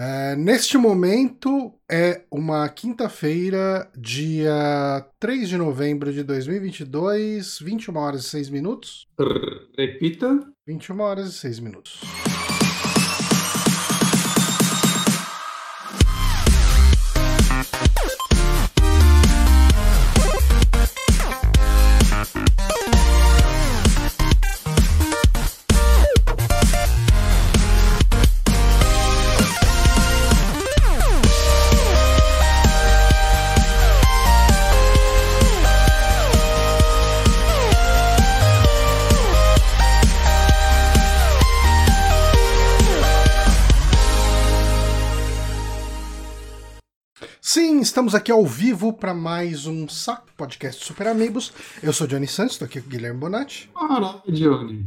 É, neste momento é uma quinta-feira, dia 3 de novembro de 2022, 21 horas e 6 minutos. Repita. 21 horas e 6 minutos. Estamos aqui ao vivo para mais um Saco Podcast Super Amigos. Eu sou Johnny Santos, estou aqui com o Guilherme Bonatti. Caralho, Johnny.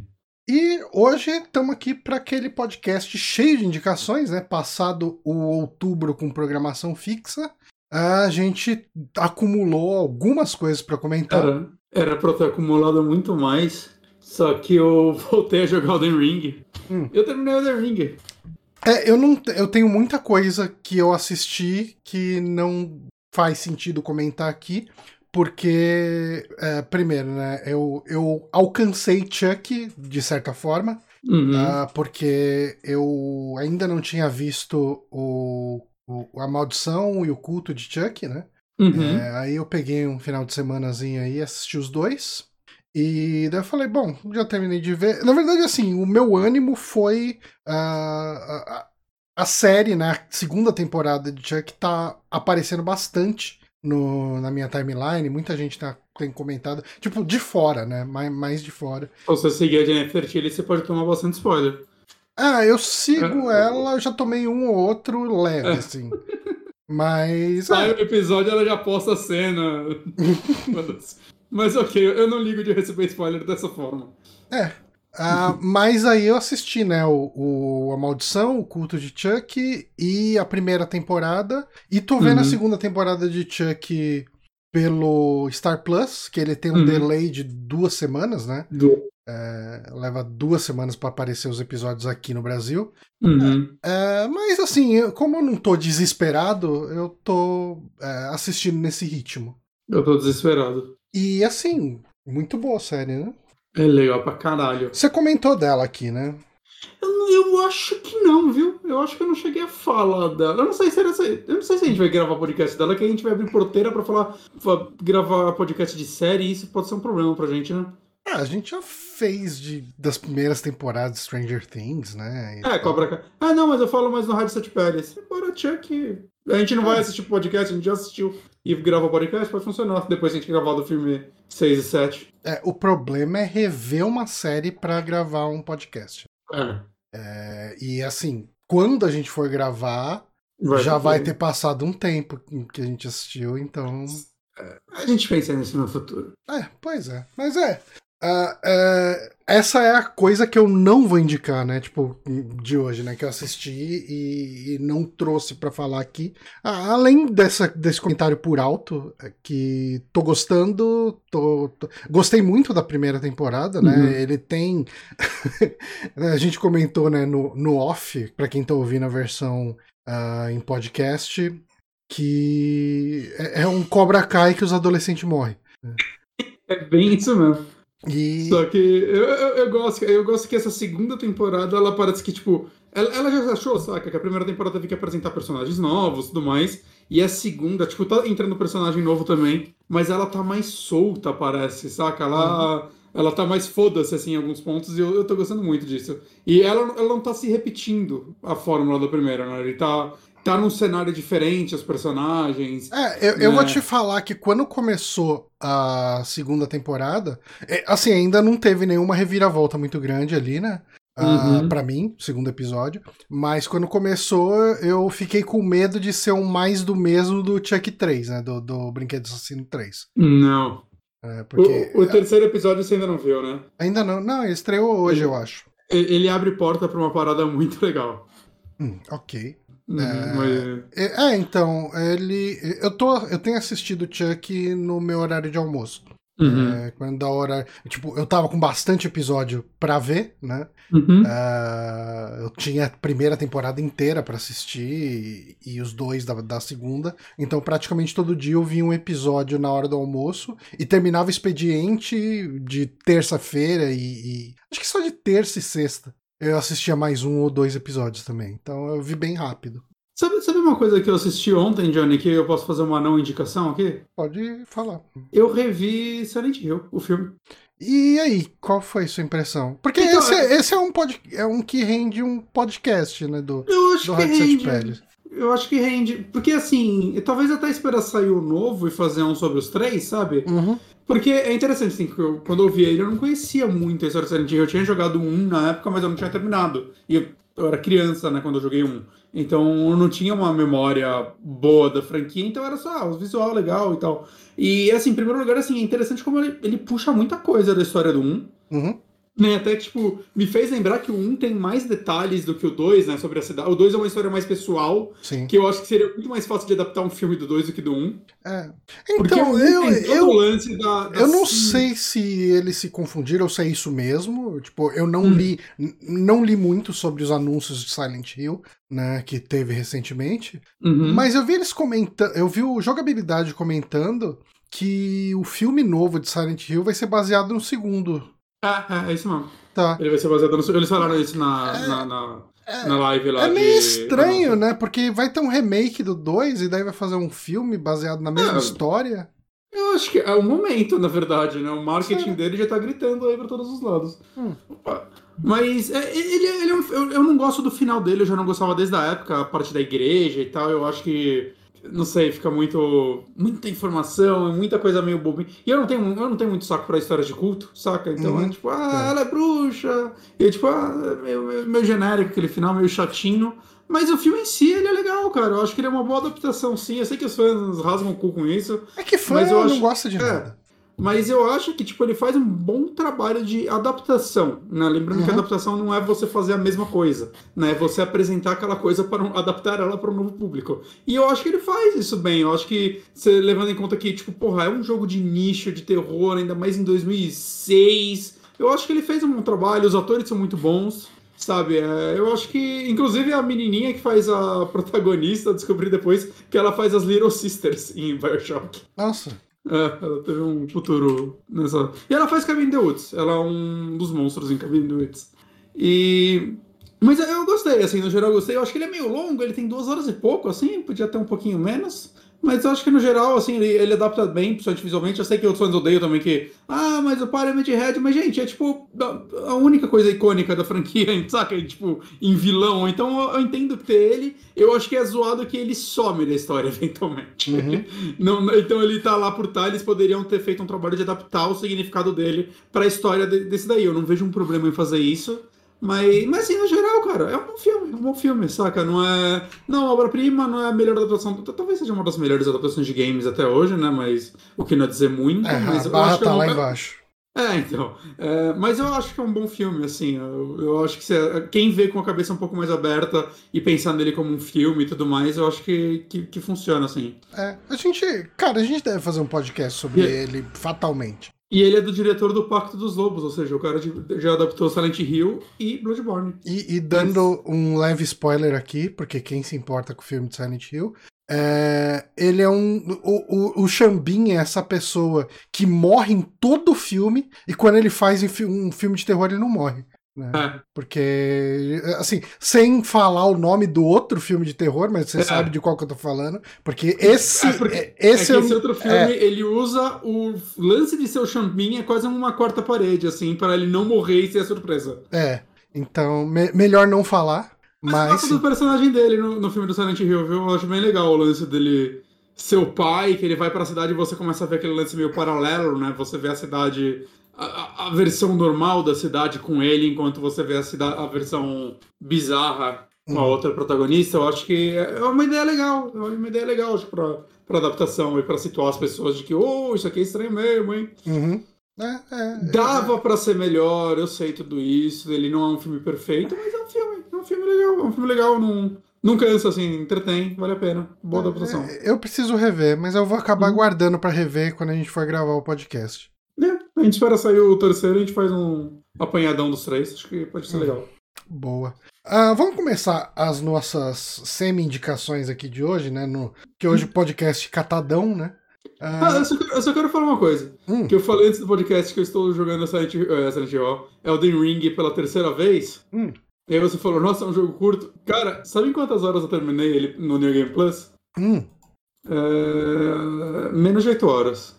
E hoje estamos aqui para aquele podcast cheio de indicações, né? Passado o outubro com programação fixa, a gente acumulou algumas coisas para comentar. Era, eu ter acumulado muito mais, só que eu voltei a jogar Elden Ring. Hum. Eu terminei Elden Ring. É, eu não, eu tenho muita coisa que eu assisti que não faz sentido comentar aqui, porque é, primeiro, né, eu, eu alcancei Chuck de certa forma, Uhum. ah, porque eu ainda não tinha visto o, o- a maldição e o culto de Chuck, né? Uhum. É, aí eu peguei um final de semanazinho aí, assisti os dois. E daí eu falei, bom, já terminei de ver. Na verdade, assim, o meu ânimo foi ah, a, a- série, né? A segunda temporada de Chuck tá aparecendo bastante no, na minha timeline. Muita gente tá, tem comentado. Tipo, de fora, né? Mais, mais de fora. Se você seguir a Jennifer Tilly, você pode tomar bastante spoiler. Ah, eu sigo É. ela, já tomei um ou outro leve, É. assim. Mas. Sai é, o episódio, ela já posta a cena. Mas ok, eu não ligo de receber spoiler dessa forma. É. Ah, mas aí eu assisti, né, o, o A Maldição, o Culto de Chuck e a primeira temporada. E tô vendo a Uhum. segunda temporada de Chuck pelo Star Plus, que ele tem um Uhum. delay de duas semanas, né? Do... É, leva duas semanas pra aparecer os episódios aqui no Brasil. Uhum. É, mas assim, eu- como eu não tô desesperado, eu tô é, assistindo nesse ritmo. Eu tô desesperado. E assim, muito boa a série, né? É legal pra caralho. Você comentou dela aqui, né? Eu, eu acho que não, viu? Eu acho que eu não cheguei a falar dela. Eu não sei se era Eu não sei se a gente vai gravar podcast dela, que a gente vai abrir porteira pra falar. pra gravar podcast de série, e isso pode ser um problema pra gente, né? Ah, a gente já fez de, das primeiras temporadas de Stranger Things, né? E É. Cobra Kai. Ah, não, mas eu falo mais no Rádio Sete Peles. Bora, Chuck. A gente não vai assistir podcast, a gente já assistiu e grava podcast, pode funcionar. Depois a gente gravar do filme 6 e 7. É, o problema é rever uma série pra gravar um podcast. É. É, e assim, quando a gente for gravar, Vai já ter vai ter passado um tempo que a gente assistiu, então. A gente pensa nisso no futuro. É, pois é. Mas é. Ah, é, essa é a coisa que eu não vou indicar, né? Tipo, de hoje, né? Que eu assisti e, e não trouxe pra falar aqui. Ah, além dessa, desse comentário por alto, é que tô gostando, tô, tô- gostei muito da primeira temporada, né? Uhum. Ele tem. a gente comentou, né, no, no off, pra quem tá ouvindo a versão ah, em podcast, que é, é um Cobra Kai que os adolescentes morrem. É bem isso mesmo. E. Só que eu, eu, eu gosto, eu gosto que essa segunda temporada, ela parece que, tipo, ela, ela já achou, saca? Que a primeira temporada teve que apresentar personagens novos e tudo mais. E a segunda, tipo, tá entrando personagem novo também, mas ela tá mais solta, parece, saca? Ela, ela tá mais foda-se, assim, em alguns pontos, e eu, eu tô gostando muito disso. E ela, ela não tá se repetindo a fórmula da primeira, né? Ele tá, tá num cenário diferente, os personagens. É, eu, eu vou É. te falar que quando começou a segunda temporada, é, assim, ainda não teve nenhuma reviravolta muito grande ali, né? Ah, Uhum. Pra mim, segundo episódio. Mas quando começou, eu fiquei com medo de ser um mais do mesmo do Chuck 3, né? Do, do Brinquedo Assassino 3. Não. É, porque O, o terceiro episódio você ainda não viu, né? ainda não. Não, ele estreou hoje, eu acho. Ele abre porta pra uma parada muito legal. Hum, ok. Uhum, É. mas- É, é, então, ele. Eu, tô, eu tenho assistido Chuck no meu horário de almoço. Uhum. É, quando da hora. Tipo, eu tava com bastante episódio pra ver, né? Uhum. Uh, eu tinha a primeira temporada inteira para assistir e, e, os dois da, da segunda. Então, praticamente todo dia eu via um episódio na hora do almoço e terminava o expediente de terça-feira e, e. Acho que só de terça e sexta. Eu assistia mais um ou dois episódios também. Então eu vi bem rápido. Sabe, sabe uma coisa que eu assisti ontem, Johnny, que eu posso fazer uma não indicação aqui? Pode falar. Eu revi Silent Hill, o filme. E aí, qual foi sua impressão? Porque então, esse, é, esse é, um pod, é um que rende um podcast, né? Do, eu acho do que rende. Eu acho que rende. Porque assim, talvez até esperar sair o novo e fazer um sobre os três, sabe? Uhum. Porque é interessante, assim, que eu, quando eu vi ele, eu não conhecia muito a história do Silent Hill. Eu tinha jogado um na época, mas eu não tinha terminado. E eu, eu era criança, né, quando eu joguei um. Então eu não tinha uma memória boa da franquia, então era só ah, o visual legal e tal. E assim, em primeiro lugar, assim, é interessante como ele, ele puxa muita coisa da história do 1. Uhum. Né, até tipo, me fez lembrar que o 1 tem mais detalhes do que o 2, né, sobre a cidade. O 2 é uma história mais pessoal, Sim. que eu acho que seria muito mais fácil de adaptar um filme do 2 do que do 1. É. Então, eu, eu, da, da... eu não sei se eles se confundiram ou se é isso mesmo. Tipo, eu não hum. li não li muito sobre os anúncios de Silent Hill, né, que teve recentemente, uhum. mas eu vi eles comentando, eu vi o jogabilidade comentando que o filme novo de Silent Hill vai ser baseado no segundo é, é, é isso mesmo. Tá. Ele vai ser baseado no. Eles falaram isso na, é, na, na, é, na, live lá. É meio de... estranho, né? Porque vai ter um remake do 2 e daí vai fazer um filme baseado na mesma é, história. Eu acho que é o momento, na verdade, né? O marketing dele já tá gritando aí pra todos os lados. Hum. Mas é, ele, ele é um, eu, eu não gosto do final dele, eu já não gostava desde a época, a parte da igreja e tal. Eu acho que não sei, fica muito. muita informação, muita coisa meio bobinha. E eu não tenho, eu não tenho muito saco pra histórias de culto, saca? Então uhum. é tipo, ah, é. ela é bruxa. E é tipo, ah, é meio, meio genérico aquele final, meio chatinho. Mas o filme em si, ele é legal, cara. Eu acho que ele é uma boa adaptação, sim. Eu sei que os fãs rasgam o cu com isso. É que fã mas eu não gosta de é, nada. Mas eu acho que, tipo, ele faz um bom trabalho de adaptação, né? Lembrando uhum. que adaptação não é você fazer a mesma coisa, né? É você apresentar aquela coisa para um, adaptar ela para um novo público. E eu acho que ele faz isso bem. Eu acho que, você levando em conta que, tipo, porra, é um jogo de nicho, de terror, ainda mais em 2006. Eu acho que ele fez um bom trabalho, os atores são muito bons. Sabe, é, eu acho que, inclusive, a menininha que faz a protagonista, descobri depois que ela faz as Little Sisters em Bioshock. Nossa. É, ela teve um futuro nessa. E ela faz Cabin in the Woods. Ela é um dos monstros em Cabin in the Woods. E. Mas eu gostei, assim, no geral eu gostei. Eu acho que ele é meio longo, ele tem duas horas e pouco, assim, podia ter um pouquinho menos. Mas eu acho que no geral, assim, ele, ele adapta bem, principalmente visualmente. Eu sei que outros fãs odeiam também que. Ah, mas o Pyramid Head. Mas, gente, é tipo a, única coisa icônica da franquia, saca? Tipo, em vilão. Então eu entendo que ter ele. Eu acho que é zoado que ele some da história, eventualmente. Uhum. Não, então ele tá lá por tal, eles poderiam ter feito um trabalho de adaptar o significado dele para a história de, desse daí. Eu não vejo um problema em fazer isso. Mas, mas assim, no geral, cara, é um bom filme, é um bom filme, saca? Não é. Não, obra-prima, não é a melhor adaptação. Talvez seja uma das melhores adaptações de games até hoje, né? Mas o que não é dizer muito. É, mas a barra tá é lá embaixo. É, então. É, mas eu acho que é um bom filme, assim. Eu, eu acho que se, quem vê com a cabeça um pouco mais aberta e pensando nele como um filme e tudo mais, eu acho que, que, que funciona, assim. É, a gente. Cara, a gente deve fazer um podcast sobre e... ele fatalmente. E ele é do diretor do Pacto dos Lobos, ou seja, o cara já adaptou Silent Hill e Bloodborne. E, e dando Mas... um leve spoiler aqui, porque quem se importa com o filme de Silent Hill, é, ele é um. O, o, Xambin é essa pessoa que morre em todo o filme, e quando ele faz um filme de terror, ele não morre. Né? É. Porque, assim, sem falar o nome do outro filme de terror, mas você é. sabe de qual que eu tô falando, porque esse. É porque, é, esse, é esse outro filme, é. ele usa o lance de seu champinho é quase uma quarta parede, assim, para ele não morrer e ser surpresa. É. Então, me melhor não falar. Mas. mas do personagem dele no, no filme do Silent Hill, viu? Eu acho bem legal o lance dele seu pai, que ele vai para a cidade e você começa a ver aquele lance meio paralelo, né? Você vê a cidade a, a, versão normal da cidade com ele, enquanto você vê a, cidade, a versão bizarra com a uhum. outra protagonista, eu acho que é uma ideia legal. É uma ideia legal para pra adaptação e para situar as pessoas de que, oh, isso aqui é estranho mesmo, hein? Uhum. É, é, Dava é. para ser melhor, eu sei tudo isso. Ele não é um filme perfeito, mas é um filme, é um filme legal, é um filme legal, não, não cansa, assim, entretém, vale a pena. Boa é, adaptação. eu preciso rever, mas eu vou acabar uhum. guardando para rever quando a gente for gravar o podcast. A gente espera sair o terceiro e a gente faz um apanhadão dos três. Acho que pode ser legal. Boa. Uh, vamos começar as nossas semi-indicações aqui de hoje, né? No, que hoje o podcast catadão, né? Uh... Ah, eu só, eu só, quero falar uma coisa. Hum. Que eu falei antes do podcast que eu estou jogando Silent, uh, Silent Hill Elden Ring pela terceira vez. Hum. E aí você falou, nossa, é um jogo curto. Cara, sabe quantas horas eu terminei ele no New Game Plus? Hum. É... Menos de 8 horas.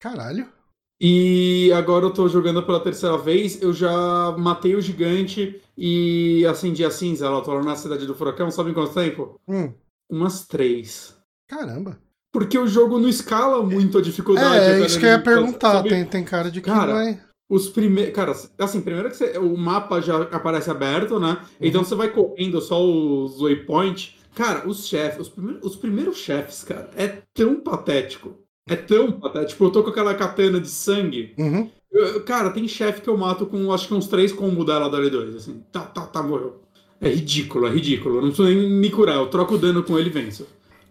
Caralho. E agora eu tô jogando pela terceira vez. Eu já matei o gigante e acendi a cinza lá. Tô lá na cidade do furacão. Sabe em quanto tempo? Hum. Umas três. Caramba. Porque o jogo não escala muito a dificuldade. É, isso que eu ia perguntar. Tem, tem cara de que cara, vai. Os primeiros. Cara, assim, primeiro que você... o mapa já aparece aberto, né? Uhum. Então você vai correndo só os waypoints. Cara, os chefes, os, primeiros, os primeiros chefes, cara, é tão patético. É tão. Tipo, eu tô com aquela katana de sangue. Uhum. Eu, cara, tem chefe que eu mato com acho que uns três combos dela da L2, assim. Tá, tá, tá, morreu. É ridículo, é ridículo. Eu não preciso nem me curar. Eu troco o dano com ele e venço.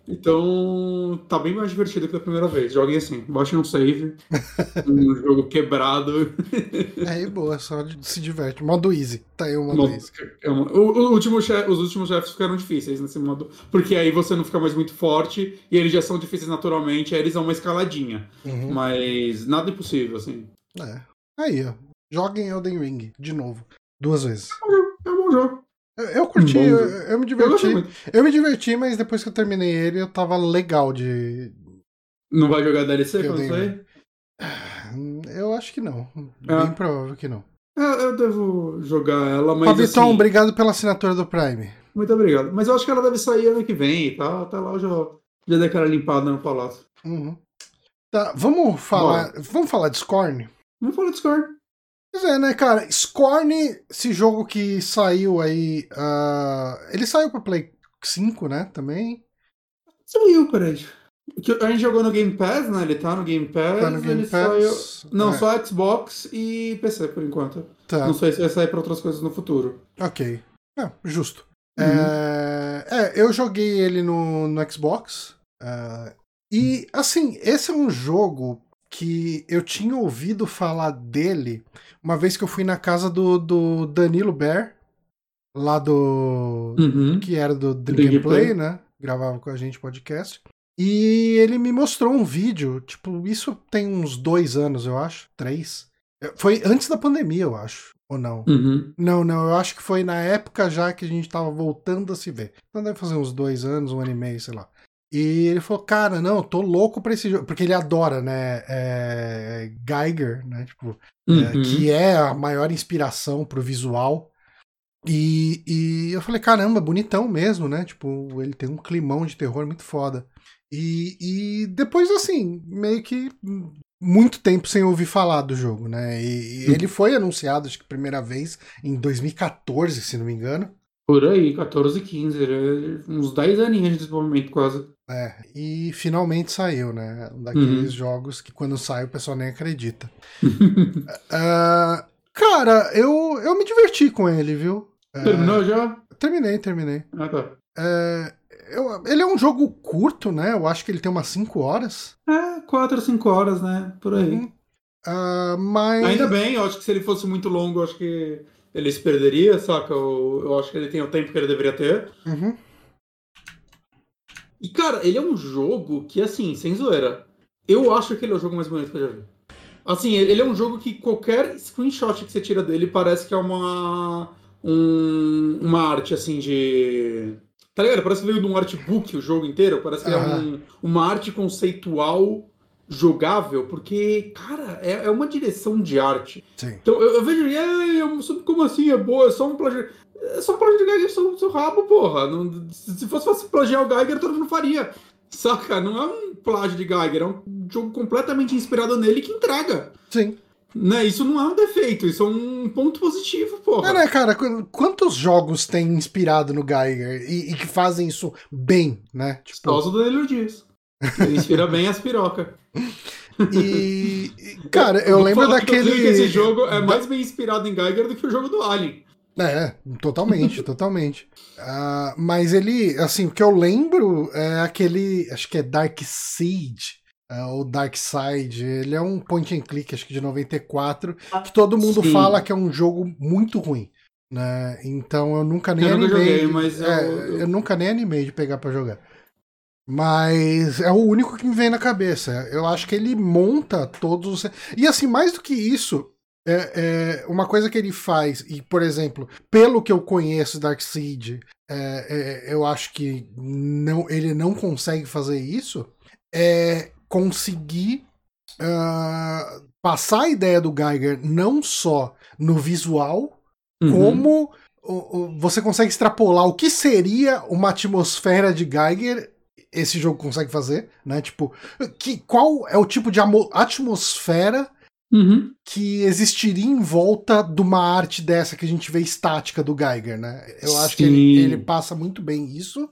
Então, tá bem mais divertido que da primeira vez. Joguem assim, baixem um save, um jogo quebrado. É, boa, só se diverte. Modo easy. Tá aí o modo, modo easy. É uma, o, o último os últimos chefes ficaram difíceis nesse modo, porque aí você não fica mais muito forte e eles já são difíceis naturalmente, aí eles dão uma escaladinha. Uhum. Mas nada impossível, assim. É. Aí, ó. Joguem Elden Ring, de novo. Duas vezes. É um bom jogo. Eu curti, eu, eu, me diverti. Eu, eu, me diverti, mas depois que eu terminei ele, eu tava legal de. Não vai jogar DLC quando sair? Eu acho que não. Ah. Bem provável que não. Eu devo jogar ela, mas. Fabitão, assim... obrigado pela assinatura do Prime. Muito obrigado. Mas eu acho que ela deve sair ano que vem, tá? Até lá eu já, já dei aquela limpada no palácio. Uhum. Tá, vamos falar. Bora. Vamos falar de Scorn? Vamos falar de Scorn. Pois é, né, cara? Scorn, esse jogo que saiu aí. Uh, ele saiu pra Play 5, né? Também. Saiu, peraí. A gente jogou no Game Pass, né? Ele tá no Game Pass. Tá no Game Pass. Saiu... Não, é. só Xbox e PC por enquanto. Tá. Não sei se vai sair pra outras coisas no futuro. Ok. É, justo. Uhum. É... é... eu joguei ele no, no Xbox. Uh, e, assim, esse é um jogo que eu tinha ouvido falar dele uma vez que eu fui na casa do, do Danilo Bear, lá do. Uhum. que era do Dream Gameplay, né? Gravava com a gente podcast. E ele me mostrou um vídeo, tipo, isso tem uns dois anos, eu acho, três. Foi antes da pandemia, eu acho. Ou não? Uhum. Não, não, eu acho que foi na época já que a gente tava voltando a se ver. Então deve fazer uns dois anos, um ano e meio, sei lá. E ele falou, cara, não, tô louco pra esse jogo. Porque ele adora, né? É, Geiger, né? Tipo, é, uhum. é, que é a maior inspiração pro visual. E, e eu falei, caramba, bonitão mesmo, né? Tipo, ele tem um climão de terror muito foda. E, e depois, assim, meio que muito tempo sem ouvir falar do jogo, né? E, e ele foi anunciado, acho que primeira vez em 2014, se não me engano. Por aí, 14, 15, uns 10 aninhos de desenvolvimento quase. É, e finalmente saiu, né? Um daqueles uhum. jogos que quando sai o pessoal nem acredita. uh, cara, eu, eu me diverti com ele, viu? É, Terminou uh, já? Terminei, terminei. Ah, tá. Uh, eu, ele é um jogo curto, né? Eu acho que ele tem umas 5 horas. É, 4 ou 5 horas, né? Por aí. Uhum. Uh, mas... Ainda bem, eu acho que se ele fosse muito longo, eu acho que ele se perderia, saca? Eu, eu acho que ele tem o tempo que ele deveria ter. Uhum. E, cara, ele é um jogo que, assim, sem zoeira, eu acho que ele é o jogo mais bonito que eu já vi. Assim, ele é um jogo que qualquer screenshot que você tira dele parece que é uma. Um, uma arte, assim, de. Tá ligado? Parece que veio de um artbook o jogo inteiro. Parece que uhum. é um, uma arte conceitual jogável, porque, cara, é, é uma direção de arte. Sim. Então eu, eu vejo, é, como assim é boa? É só um plágio. É só plágio de Geiger seu, seu rabo, porra. Não, se fosse, fosse plagiar o Geiger, todo mundo faria. Saca? Não é um plágio de Geiger, é um jogo completamente inspirado nele que entrega. Sim. Né, isso não é um defeito, isso é um ponto positivo, porra. É, né, cara? Quantos jogos tem inspirado no Geiger e, e que fazem isso bem, né? Tipo... Só o Danilo Dias. Ele inspira bem as pirocas. E, cara, eu, eu lembro daquele. Que esse jogo é mais bem inspirado em Geiger do que o jogo do Alien. É, totalmente, totalmente. Uh, mas ele, assim, o que eu lembro é aquele. Acho que é Dark Siege. é, o Dark Side, ele é um point and click, acho que de 94, que todo mundo Sim. fala que é um jogo muito ruim. Né? Então eu nunca nem eu animei. Joguei, mas é, eu... eu... nunca nem animei de pegar para jogar. Mas é o único que me vem na cabeça. Eu acho que ele monta todos os. E assim, mais do que isso, é, é, uma coisa que ele faz, e por exemplo, pelo que eu conheço Darkseid, é, é, eu acho que não, ele não consegue fazer isso, é conseguir uh, passar a ideia do Geiger não só no visual, uhum. como você consegue extrapolar o que seria uma atmosfera de Geiger esse jogo consegue fazer, né? Tipo, que, qual é o tipo de atmosfera uhum. que existiria em volta de uma arte dessa que a gente vê estática do Geiger, né? Eu acho Sim. que ele, ele, passa muito bem isso.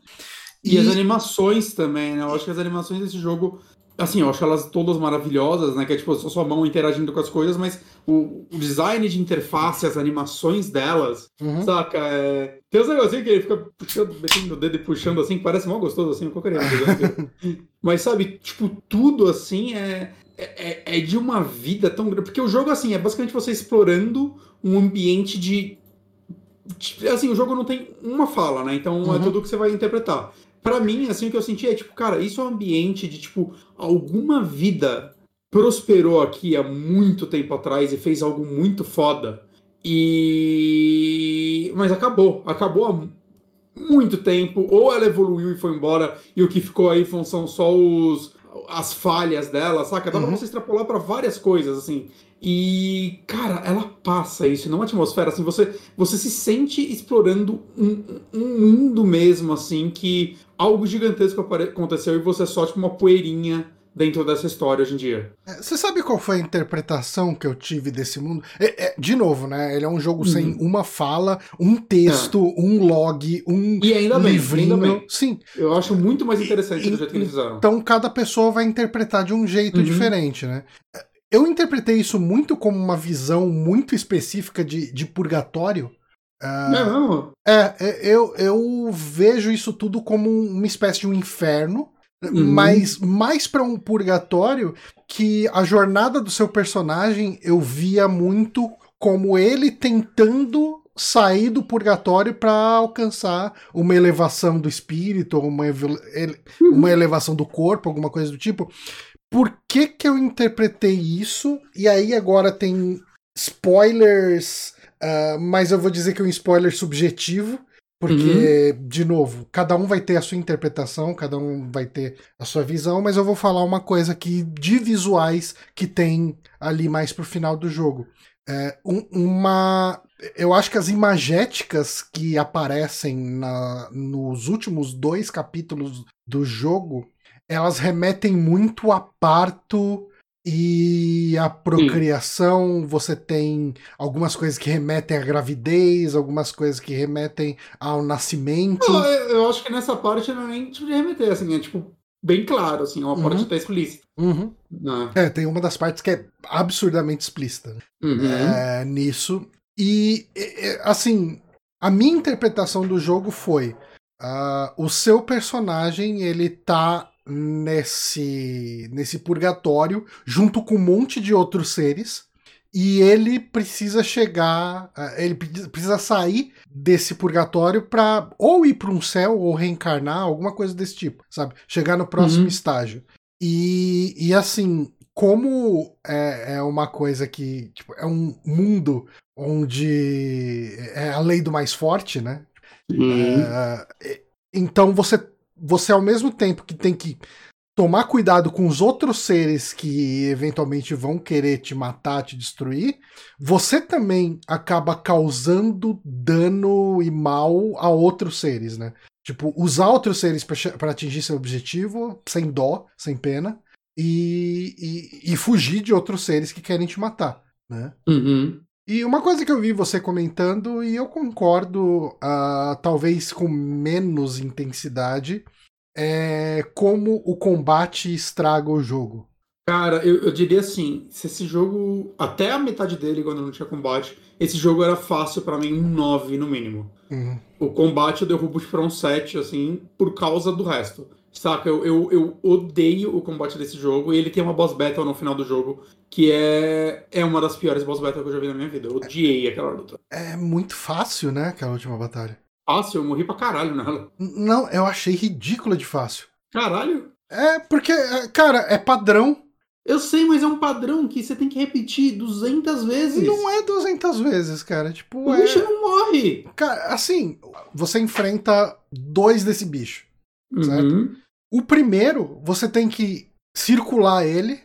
E, e, as animações também, né? Eu acho que as animações desse jogo Assim, eu acho elas todas maravilhosas, né? Que é tipo a sua mão interagindo com as coisas, mas o, o design de interface, as animações delas, uhum. saca? É... Tem uns negocinhos que ele fica puxando, metendo o dedo e puxando assim, que parece mal gostoso assim, eu queria. mas sabe, tipo, tudo assim é, é, é de uma vida tão grande. Porque o jogo, assim, é basicamente você explorando um ambiente de. Assim, o jogo não tem uma fala, né? Então é uhum. é tudo que você vai interpretar para mim, assim, o que eu senti é, tipo, cara, isso é um ambiente de, tipo, alguma vida prosperou aqui há muito tempo atrás e fez algo muito foda. E. Mas acabou. Acabou há muito tempo. Ou ela evoluiu e foi embora, e o que ficou aí são só os, as falhas dela, saca? Dá uhum. pra você extrapolar para várias coisas, assim. E, cara, ela passa isso numa atmosfera, assim, você, você se sente explorando um, um mundo mesmo, assim, que algo gigantesco aconteceu e você é só, tipo, uma poeirinha dentro dessa história hoje em dia. É, você sabe qual foi a interpretação que eu tive desse mundo? É, é, de novo, né? Ele é um jogo uhum. sem uma fala, um texto, é. um log, um e ainda bem, livrinho. Ainda bem. Sim. Eu acho muito mais interessante e, do jeito que eles fizeram. Então cada pessoa vai interpretar de um jeito uhum. diferente, né? Eu interpretei isso muito como uma visão muito específica de, de purgatório. Uh, não. É, é, eu, eu vejo isso tudo como uma espécie de um inferno, uhum. mas mais para um purgatório que a jornada do seu personagem eu via muito como ele tentando sair do purgatório para alcançar uma elevação do espírito, uma, uma elevação do corpo, alguma coisa do tipo por que que eu interpretei isso? E aí agora tem spoilers, uh, mas eu vou dizer que é um spoiler subjetivo, porque, uhum. de novo, cada um vai ter a sua interpretação, cada um vai ter a sua visão, mas eu vou falar uma coisa aqui de visuais que tem ali mais pro final do jogo. É, um, uma. Eu acho que as imagéticas que aparecem na, nos últimos dois capítulos do jogo elas remetem muito a parto e a procriação. Sim. Você tem algumas coisas que remetem à gravidez, algumas coisas que remetem ao nascimento. Não, eu acho que nessa parte não é nem tipo de remeter, assim, é tipo bem claro, assim, é uma uhum. parte até explícita. Uhum. É, tem uma das partes que é absurdamente explícita uhum. é, nisso. E, assim, a minha interpretação do jogo foi. Uh, o seu personagem ele tá nesse, nesse purgatório junto com um monte de outros seres. E ele precisa chegar, eh, ele precisa sair desse purgatório para ou ir para um céu ou reencarnar, alguma coisa desse tipo, sabe? Chegar no próximo uhum. estágio. E, e assim, como é, é uma coisa que tipo, é um mundo onde é a lei do mais forte, né? Uhum. É, então você você ao mesmo tempo que tem que tomar cuidado com os outros seres que eventualmente vão querer te matar, te destruir, você também acaba causando dano e mal a outros seres, né? Tipo, usar outros seres para atingir seu objetivo sem dó, sem pena, e, e, e, fugir de outros seres que querem te matar, né? Uhum. E uma coisa que eu vi você comentando, e eu concordo, uh, talvez com menos intensidade, é como o combate estraga o jogo. Cara, eu, eu, diria assim, se esse jogo, até a metade dele, quando não tinha combate, esse jogo era fácil para mim, um 9 no mínimo. Uhum. O combate eu derrubo para um 7, assim, por causa do resto. Saca? Eu, eu, eu odeio o combate desse jogo. E ele tem uma boss battle no final do jogo que é, é uma das piores boss battles que eu já vi na minha vida. Eu odiei aquela luta. É muito fácil, né? Aquela última batalha. Fácil, eu morri pra caralho nela. Não, eu achei ridícula de fácil. Caralho? É, porque, é, cara, é padrão. Eu sei, mas é um padrão que você tem que repetir 200 vezes. Não é 200 vezes, cara. Tipo, o é... bicho não morre. Cara, assim, você enfrenta dois desse bicho. Certo? Uhum. O primeiro, você tem que circular ele,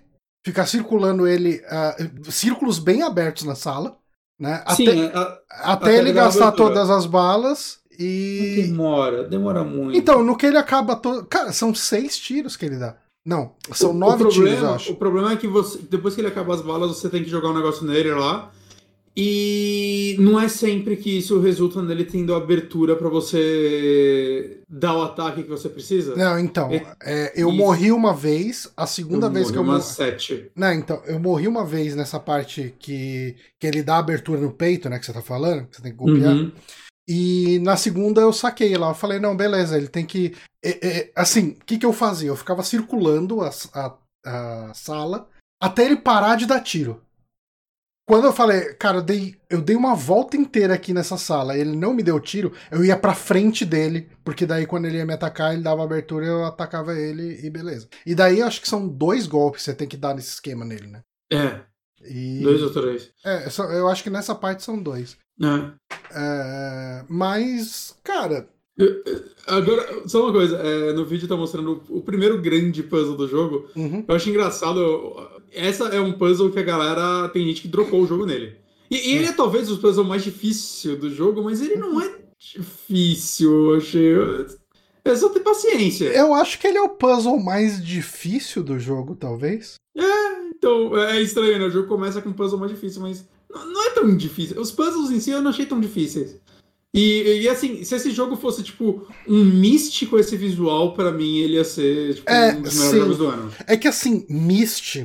ficar circulando ele, uh, círculos bem abertos na sala, né? Sim, até, a- a- até ele gastar todas as balas e. Demora, demora muito. Então, no que ele acaba todo. Cara, são seis tiros que ele dá. Não, são O- nove o tiros, problema, eu acho. O problema é que você, depois que ele acaba as balas, você tem que jogar um negócio nele lá. E não é sempre que isso resulta nele tendo abertura pra você dar o ataque que você precisa. Não, então, É- é, eu isso. morri uma vez, a segunda Eu vez que eu morri. sete. Não, então, eu morri uma vez nessa parte que, que ele dá abertura no peito, né? Que você tá falando, que você tem que golpear. Uhum. E na segunda eu saquei lá. Eu falei, não, beleza, ele tem que. é, assim, o que, que eu fazia? Eu ficava circulando a, a, a sala até ele parar de dar tiro. Quando eu falei, cara, eu dei, eu dei uma volta inteira aqui nessa sala, ele não me deu tiro, eu ia pra frente dele, porque daí quando ele ia me atacar, ele dava abertura, eu atacava ele e beleza. E daí eu acho que são dois golpes que você tem que dar nesse esquema nele, né? É, E, dois ou três. é, eu acho que nessa parte são dois. É. É, mas, cara, Agora, só uma coisa, é, no vídeo tá mostrando o, o primeiro grande puzzle do jogo. uhum. Eu acho engraçado. Essa é um puzzle que a galera. Tem gente que dropou o jogo nele. E, e ele é talvez o puzzle mais difícil do jogo, mas ele não é difícil, eu achei. É só ter paciência. eu acho que ele é o puzzle mais difícil do jogo, talvez. Então, é estranho, né? O jogo começa com um puzzle mais difícil, mas não, é tão difícil. Os puzzles em si eu não achei tão difíceis. E, e assim, se esse jogo fosse, tipo, um místico esse visual, pra mim ele ia ser tipo, É, um dos melhores sim. jogos do ano. É que assim, Myst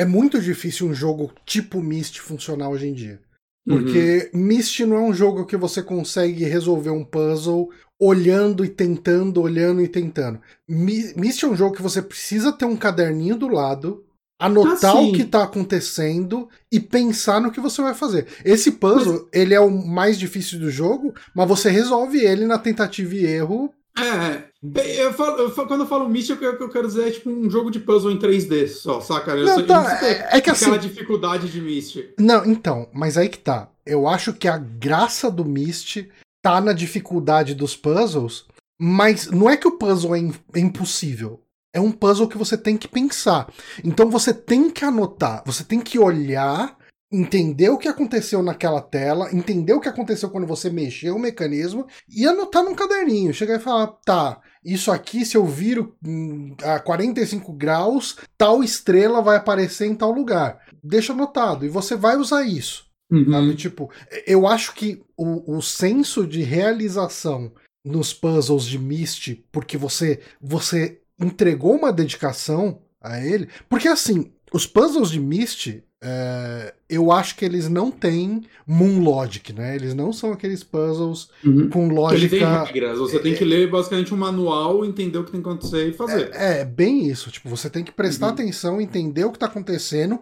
é muito difícil um jogo tipo Myst funcionar hoje em dia. Porque Myst não é um jogo que você consegue resolver um puzzle olhando e tentando, olhando e tentando. Myst é um jogo que você precisa ter um caderninho do lado, anotar Ah, o que tá acontecendo e pensar no que você vai fazer. Esse puzzle, ele é o mais difícil do jogo, mas você resolve ele na tentativa e erro. É, é. Eu falo- eu falo- quando eu falo místico, o que eu quero dizer é tipo um jogo de puzzle em 3D só, saca? Eu Não, tá, é- é que aquela assim- dificuldade de Myst. Não, então, mas aí que tá. Eu acho que a graça do Myst tá na dificuldade dos puzzles, mas não é que o puzzle é, im- é impossível. É um puzzle que você tem que pensar. Então você tem que anotar, você tem que olhar, entender o que aconteceu naquela tela, entender o que aconteceu quando você mexeu o mecanismo e anotar num caderninho. Chegar e falar, tá, isso aqui, se eu viro hum, a 45 graus, tal estrela vai aparecer em tal lugar. Deixa anotado, e você vai usar isso. Uhum. Sabe? Tipo, eu acho que o, o senso de realização nos puzzles de Myst, porque você, você entregou uma dedicação a ele. Porque assim, os puzzles de Myst, é, eu acho que eles não têm Moon Logic, né? Eles não são aqueles puzzles Uhum. com Ele lógica. tem regras, você tem que ler basicamente um manual, entender o que tem que acontecer e fazer. É, é bem isso. Tipo, você tem que prestar Uhum. atenção, entender o que tá acontecendo,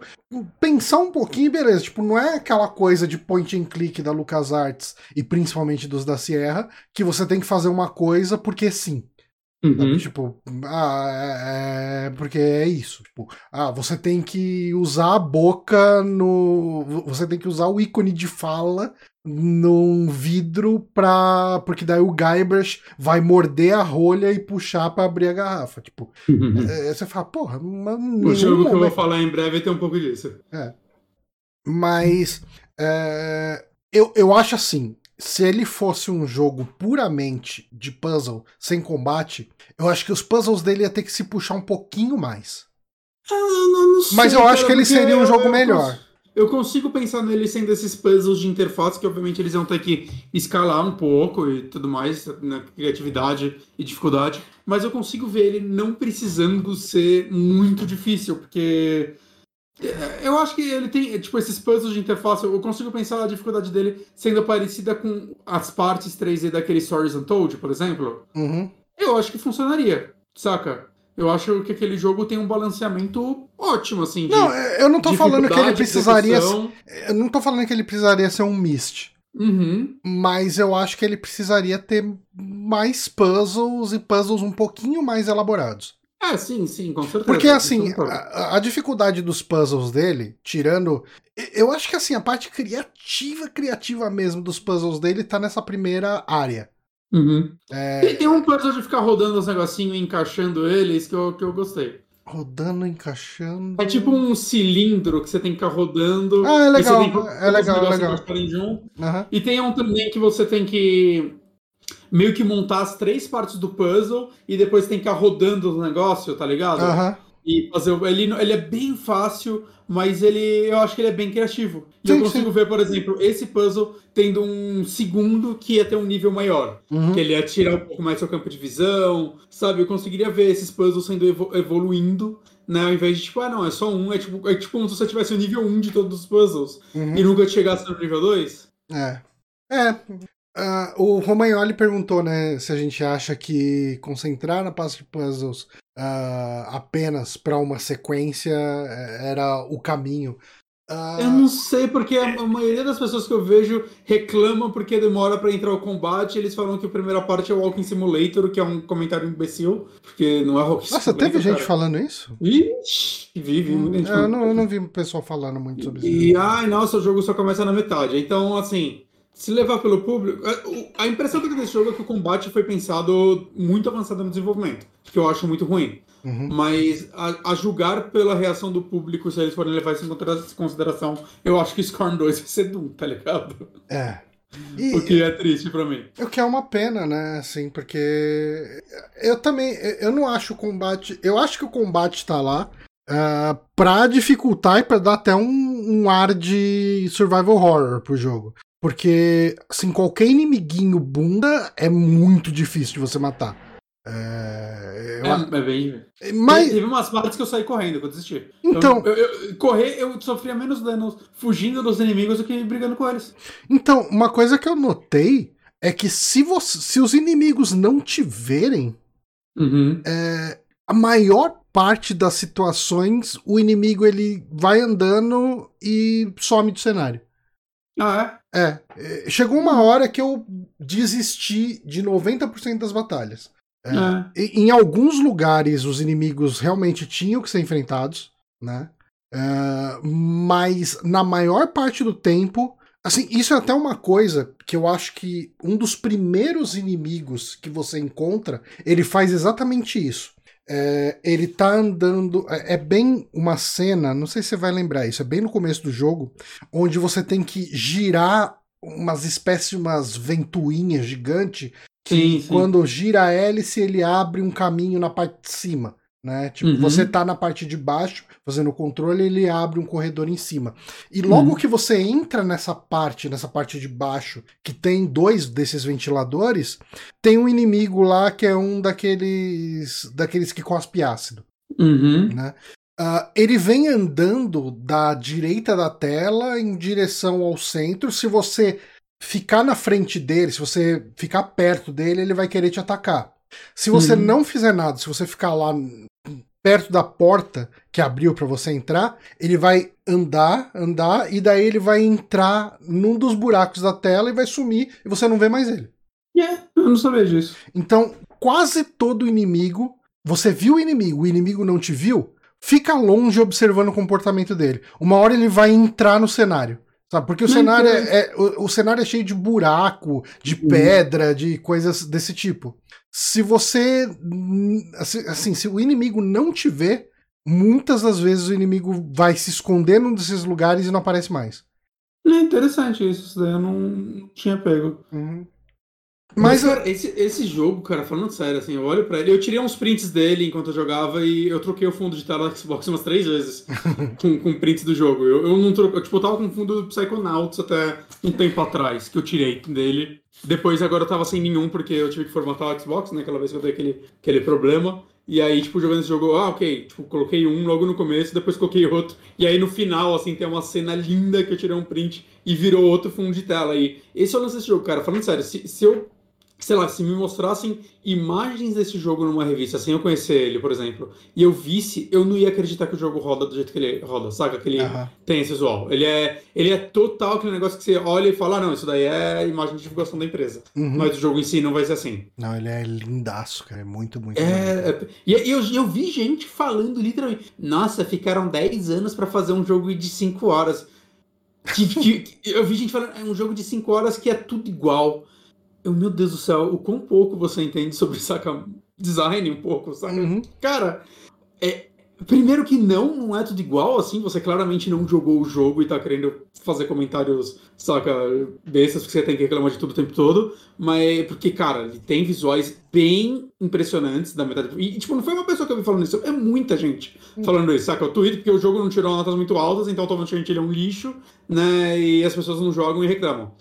pensar um pouquinho e beleza. Tipo, não é aquela coisa de point and click da LucasArts e principalmente dos da Sierra, que você tem que fazer uma coisa porque sim. Uhum. Tipo, ah, é, é- porque é isso. Tipo, ah, você tem que usar a boca no. Você tem que usar o ícone de fala num vidro pra. Porque daí o Guybrush vai morder a rolha e puxar pra abrir a garrafa. Tipo, Uhum. é, você fala, porra, mas O jogo que eu vou momento- falar em breve tem um pouco disso. Mas é, eu, eu acho assim. Se ele fosse um jogo puramente de puzzle, sem combate, eu acho que os puzzles dele ia ter que se puxar um pouquinho mais. Ah, eu não- não sei, Mas eu acho cara, que ele seria um eu- jogo eu melhor. cons- Eu consigo pensar nele sendo esses puzzles de interface que, obviamente, eles vão ter que escalar um pouco e tudo mais, na criatividade e dificuldade. Mas eu consigo ver ele não precisando ser muito difícil, porque. É, Eu acho que ele tem, tipo, esses puzzles de interface, eu consigo pensar a dificuldade dele sendo parecida com as partes 3D daquele Stories Untold, por exemplo. Uhum. Eu acho que funcionaria. saca? Eu acho que aquele jogo tem um balanceamento ótimo, assim. De Não, eu não tô falando que ele precisaria. execução. Eu não tô falando que ele precisaria ser um Myst. Uhum. Mas eu acho que ele precisaria ter mais puzzles e puzzles um pouquinho mais elaborados. É, sim, sim, com certeza. Porque assim, a, a dificuldade dos puzzles dele, tirando. Eu acho que assim, a parte criativa, criativa mesmo dos puzzles dele tá nessa primeira área. Uhum. É, Tem, tem um puzzle de ficar rodando os negocinhos e encaixando eles que eu, que eu gostei. rodando, encaixando. É tipo um cilindro que você tem que ficar rodando. Ah, é e legal, é legal, negócios legal. Aham. E tem um também que você tem que meio que montar as três partes do puzzle e depois tem que ficar rodando o negócio, tá ligado? Aham. E fazer o- ele, ele é bem fácil, mas ele eu acho que ele é bem criativo. E Sim, eu consigo ver, por exemplo, esse puzzle tendo um segundo que ia ter um nível maior. Uhum. Que ele ia tirar um pouco mais seu campo de visão, sabe? Eu conseguiria ver esses puzzles sendo evo- evoluindo, né? Ao invés de, tipo, ah, não, é só um. É tipo, é tipo como se você tivesse o nível 1 de todos os puzzles Uhum. e nunca chegasse no nível 2. É. É. Ah, o Romagnoli perguntou, né, se a gente acha que concentrar na parte de puzzles ah, apenas para uma sequência eh, era o caminho. Ah, Eu não sei, porque a, maioria das pessoas que eu vejo reclamam porque demora pra entrar o combate. Eles falam que a primeira parte é o Walking Simulator, que é um comentário imbecil, porque não é Walking Nossa, Simulator. teve gente cara. falando isso? Ixi, vive, muita gente eu, não, eu não vi o pessoal falando muito sobre isso. E, ai, nossa, o jogo só começa na metade. Então, assim, se levar pelo público. a- o- A impressão que eu tenho desse jogo é que o combate foi pensado muito avançado no desenvolvimento, que eu acho muito ruim. Uhum. Mas a, a julgar pela reação do público, se eles forem levar isso em considera- consideração, eu acho que Scorn 2 vai ser Doom, tá ligado? É. E, O que é triste pra mim. O que é uma pena, né? Assim, porque eu também. Eu não acho o combate. Eu acho que o combate tá lá ah, pra dificultar e pra dar até um, um ar de survival horror pro jogo. Porque, assim, qualquer inimiguinho bunda é muito difícil de você matar. É, eu É, é bem. mas, Teve umas partes que eu saí correndo, eu desisti. Então- Eu, eu- correr, eu sofria menos dano fugindo dos inimigos do que brigando com eles. então, uma coisa que eu notei é que se, você, se os inimigos não te verem, Uhum. a maior parte das situações, o inimigo ele vai andando e some do cenário. Ah, É, é, chegou uma hora que eu desisti de 90% das batalhas. é? É. É. Em alguns lugares os inimigos realmente tinham que ser enfrentados, né? É, mas na maior parte do tempo, assim, isso é até uma coisa que eu acho que um dos primeiros inimigos que você encontra, ele faz exatamente isso. É, ele tá andando. É, é bem uma cena, não sei se você vai lembrar isso, é bem no começo do jogo, onde você tem que girar umas espécies de umas ventoinhas gigantes que Sim, sim. quando gira a hélice ele abre um caminho na parte de cima. Né? Tipo, Uhum. você tá na parte de baixo fazendo o controle, ele abre um corredor em cima. E logo Uhum. que você entra nessa parte, nessa parte de baixo, que tem dois desses ventiladores, tem um inimigo lá que é um daqueles daqueles que cospe ácido Uhum. né? Ah, ele vem andando da direita da tela em direção ao centro. Se você ficar na frente dele, se você ficar perto dele, ele vai querer te atacar. Se você Uhum. não fizer nada, se você ficar lá perto da porta que abriu para você entrar, ele vai andar, andar e daí ele vai entrar num dos buracos da tela e vai sumir e você não vê mais ele. Yeah, eu não sabia disso. Então, quase todo inimigo, você viu o inimigo, o inimigo não te viu, fica longe observando o comportamento dele. Uma hora ele vai entrar no cenário. Sabe? Porque o Não, cenário é, é- o, o cenário é cheio de buraco, de Uhum. pedra, de coisas desse tipo. Se você. Assim, se o inimigo não te vê, muitas das vezes o inimigo vai se esconder num desses lugares e não aparece mais. É interessante isso, isso daí eu não, tinha pego. Uhum. Mas, Mas, cara, esse, esse jogo, cara, falando sério, assim, eu olho pra ele, eu tirei uns prints dele enquanto eu jogava e eu troquei o fundo de tela da Xbox umas três vezes com, com prints do jogo. Eu, eu não troco, eu, tipo, eu tava com o fundo do Psychonauts até um tempo atrás, que eu tirei dele. Depois agora eu tava sem nenhum, porque eu tive que formatar o Xbox, né, aquela vez que eu dei aquele, aquele problema. E aí, tipo, jogando esse jogo, ah, ok, tipo, coloquei um logo no começo, depois coloquei outro. E aí no final, assim, tem uma cena linda que eu tirei um print e virou outro fundo de tela. E esse é o lance desse jogo, cara. Falando sério, se, se eu sei lá, se me mostrassem imagens desse jogo numa revista, sem eu conhecer ele, por exemplo, e eu visse, eu não ia acreditar que o jogo roda do jeito que ele roda, saca? Que ele tem esse visual. Ele é, ele é total aquele negócio que você olha e fala, ah, não, isso daí é imagem de divulgação da empresa. Uhum. Mas o jogo em si não vai ser assim. Não, ele é lindaço, cara. É muito, muito. É, é- e eu, eu vi gente falando literalmente, nossa, ficaram 10 anos pra fazer um jogo de 5 horas. Que- que- que- eu vi gente falando, é um jogo de 5 horas que é tudo igual. Eu, meu Deus do céu, o quão pouco você entende sobre, saca, design um pouco, saca? Uhum. Cara, é, primeiro que não, não é tudo igual, assim, você claramente não jogou o jogo e tá querendo fazer comentários, saca, bestas, porque você tem que reclamar de tudo o tempo todo, mas porque, cara, ele tem visuais bem impressionantes da metade. E, tipo, não foi uma pessoa que eu vi falando isso, é muita gente falando isso, saca? O Twitter, porque o jogo não tirou notas muito altas, então automaticamente ele é um lixo, né, e as pessoas não jogam e reclamam.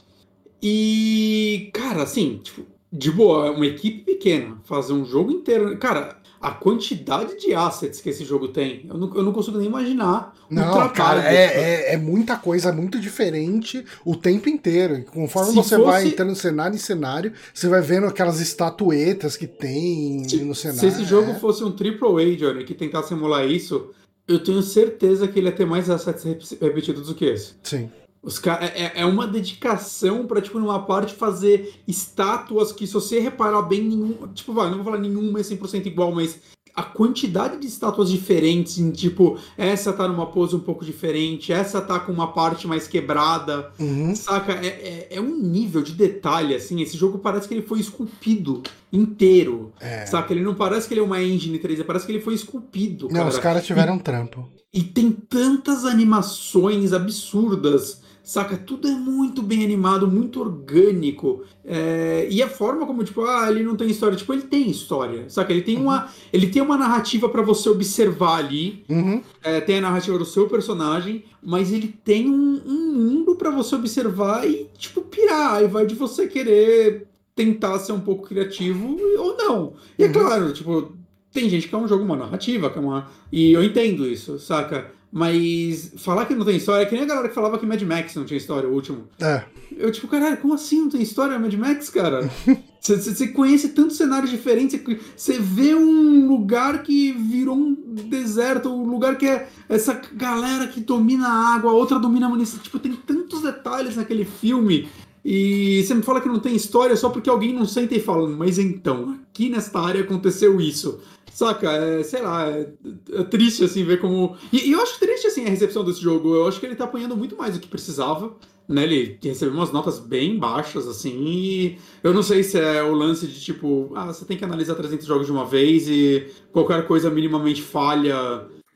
E, cara, assim, tipo, de boa, é uma equipe pequena fazer um jogo inteiro. Cara, a quantidade de assets que esse jogo tem, eu não, eu não consigo nem imaginar. Não, cara, é, é, é muita coisa, muito diferente o tempo inteiro. Conforme Se você fosse- vai entrando cenário em cenário, você vai vendo aquelas estatuetas que tem Se, no cenário. se esse jogo é. fosse um AAA, Johnny, que tentasse emular isso, eu tenho certeza que ele ia ter mais assets rep- repetidos do que esse. Sim. Os ca- é, é uma dedicação pra, tipo, numa parte fazer estátuas que, se você reparar bem, nenhum. Tipo, vai, não vou falar nenhuma é 100% igual, mas a quantidade de estátuas diferentes, em, tipo, essa tá numa pose um pouco diferente, essa tá com uma parte mais quebrada, Uhum. saca? É, é, é um nível de detalhe, assim. Esse jogo parece que ele foi esculpido inteiro, É. saca? Ele não parece que ele é uma engine 3D, parece que ele foi esculpido, Não, cara. os caras tiveram trampo. E tem tantas animações absurdas, saca? Tudo é muito bem animado, muito orgânico. É, E a forma como, tipo, ah, ele não tem história. Tipo, ele tem história, saca? Ele tem uma, ele tem uma narrativa pra você observar ali. Uhum. É, tem a narrativa do seu personagem, mas ele tem um, um mundo pra você observar e, tipo, pirar. Aí vai de você querer tentar ser um pouco criativo ou não. E é Uhum. claro, tipo, tem gente que é um jogo, uma narrativa, que é uma. E eu entendo isso, saca? Mas falar que não tem história é que nem a galera que falava que Mad Max não tinha história, o último. É. Eu, tipo, caralho, como assim não tem história Mad Max, cara? Você- conhece tantos cenários diferentes, você- você vê um lugar que virou um deserto, um lugar que é essa galera que domina a água, a outra domina a munição. Tipo, tem tantos detalhes naquele filme. E você me fala que não tem história só porque alguém não senta e fala, mas então, aqui nesta área aconteceu isso. Saca? É, sei lá, é, é triste assim ver como. E, e eu acho triste assim a recepção desse jogo. Eu acho que ele tá apanhando muito mais do que precisava. Né, ele recebeu umas notas bem baixas, assim, e eu não sei se é o lance de tipo, ah, você tem que analisar 300 jogos de uma vez e qualquer coisa minimamente falha,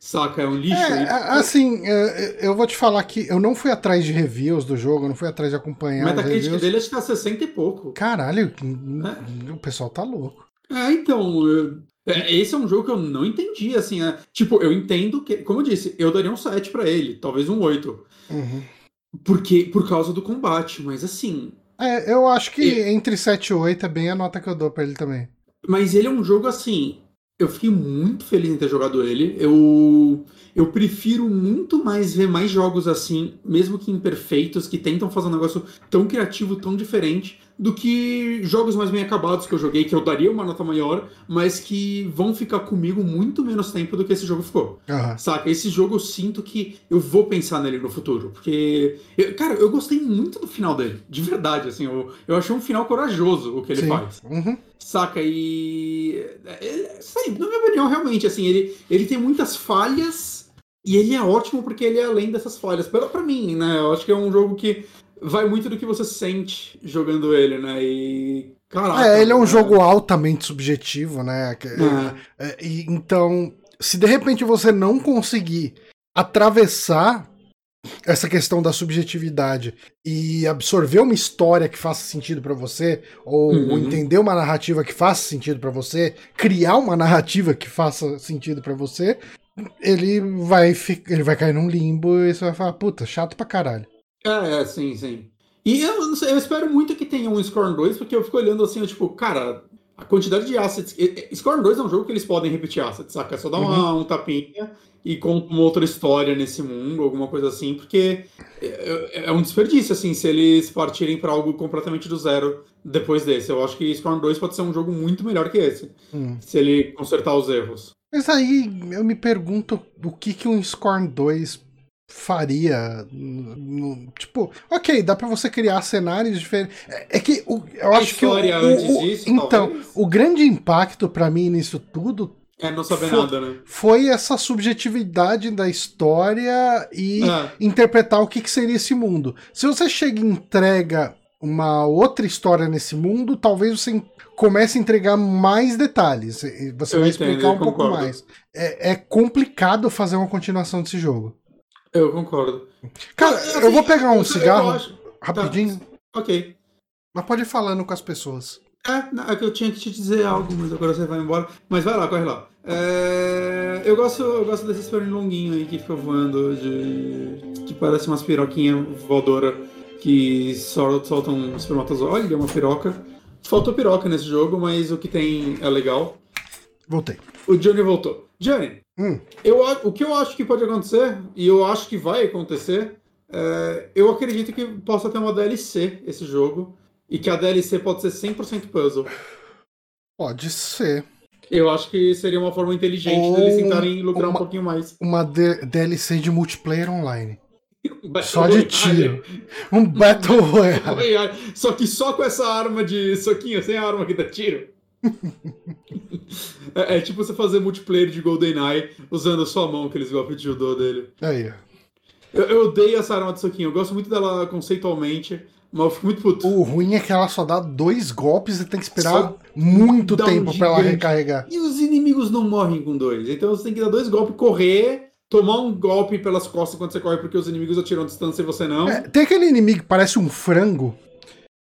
saca, é um lixo. É, a- assim, é, eu vou te falar que eu não fui atrás de reviews do jogo, eu não fui atrás de acompanhar os Metacritic reviews. dele acho que tá 60 e pouco. Caralho, o pessoal tá louco. É, então, é, esse é um jogo que eu não entendi, assim, é, tipo, eu entendo que, como eu disse, eu daria um 7 pra ele, talvez um 8, Uhum. porque, por causa do combate, mas assim, É, eu acho que E- entre 7 e 8 é bem a nota que eu dou pra ele também. Mas ele é um jogo assim. Eu fiquei muito feliz em ter jogado ele. Eu, eu prefiro muito mais ver mais jogos assim, mesmo que imperfeitos, que tentam fazer um negócio tão criativo, tão diferente, do que jogos mais bem acabados que eu joguei, que eu daria uma nota maior, mas que vão ficar comigo muito menos tempo do que esse jogo ficou. Aham. Saca? Esse jogo eu sinto que eu vou pensar nele no futuro. Porque. eu- cara, eu gostei muito do final dele. De verdade, assim. Eu, eu achei um final corajoso o que ele Sim. faz. Uhum. Saca? E. é, Sei, na minha opinião, realmente, assim, ele, ele tem muitas falhas. E ele é ótimo porque ele é além dessas falhas. Pra, pra mim, né? Eu acho que é um jogo que vai muito do que você sente jogando ele, né? E. Caraca. É, ele é um né? jogo altamente subjetivo, né? É. é, e, então, se de repente você não conseguir atravessar essa questão da subjetividade e absorver uma história que faça sentido pra você, ou Uhum. entender uma narrativa que faça sentido pra você, criar uma narrativa que faça sentido pra você, ele vai, ele vai cair num limbo e você vai falar, puta, chato pra caralho. É, é, sim, sim. E eu, eu espero muito que tenha um Scorn 2, porque eu fico olhando assim, eu, tipo, cara, a quantidade de assets. Scorn 2 é um jogo que eles podem repetir assets, saca? É só dar uma, uhum. um tapinha e conta uma outra história nesse mundo, alguma coisa assim, porque é, é, é um desperdício, assim, se eles partirem para algo completamente do zero depois desse. Eu acho que Scorn 2 pode ser um jogo muito melhor que esse, hum. se ele consertar os erros. Mas aí eu me pergunto o que, que um Scorn 2 faria. No, tipo, ok, dá para você criar cenários diferentes. É, é que o, eu acho que o, o, disso, então talvez. o grande impacto para mim nisso tudo é não saber foi, nada, né? Foi essa subjetividade da história e é. interpretar o que, que seria esse mundo. Se você chega e entrega uma outra história nesse mundo, talvez você comece a entregar mais detalhes. Você eu vai entendo, explicar um pouco mais. É, é, complicado fazer uma continuação desse jogo. Eu concordo. Cara, assim, eu vou pegar um eu, cigarro eu acho... rapidinho. Tá. Ok. Mas pode ir falando com as pessoas. É, é que eu tinha que te dizer algo, mas agora você vai embora. Mas vai lá, corre lá. É... Eu, gosto, eu gosto desses perninhos longuinhos aí que fica voando, de... que parece umas piroquinhas voadoras que soltam espermatozoide. Olha, uma piroca. Faltou piroca nesse jogo, mas o que tem é legal. Voltei. O Johnny voltou. Johnny, hum. eu, o que eu acho que pode acontecer, e eu acho que vai acontecer, é, eu acredito que possa ter uma DLC esse jogo, e que a DLC pode ser 100% puzzle. Pode ser. Eu acho que seria uma forma inteligente Ou deles tentarem lucrar uma, um pouquinho mais. Uma DLC de multiplayer online. Só de tiro. Um Battle Royale. Só que só com essa arma de soquinho, sem a arma que dá tiro. é, é, tipo você fazer multiplayer de GoldenEye usando a sua mão, aqueles golpes de judô dele. Aí. Eu, eu odeio essa arma de soquinho. Eu gosto muito dela conceitualmente. Mas eu fico muito puto. O ruim é que ela só dá dois golpes e tem que esperar só muito tempo um pra ela recarregar. E os inimigos não morrem com dois. Então você tem que dar dois golpes, correr, tomar um golpe pelas costas quando você corre, porque os inimigos atiram distância e você não. É, tem aquele inimigo que parece um frango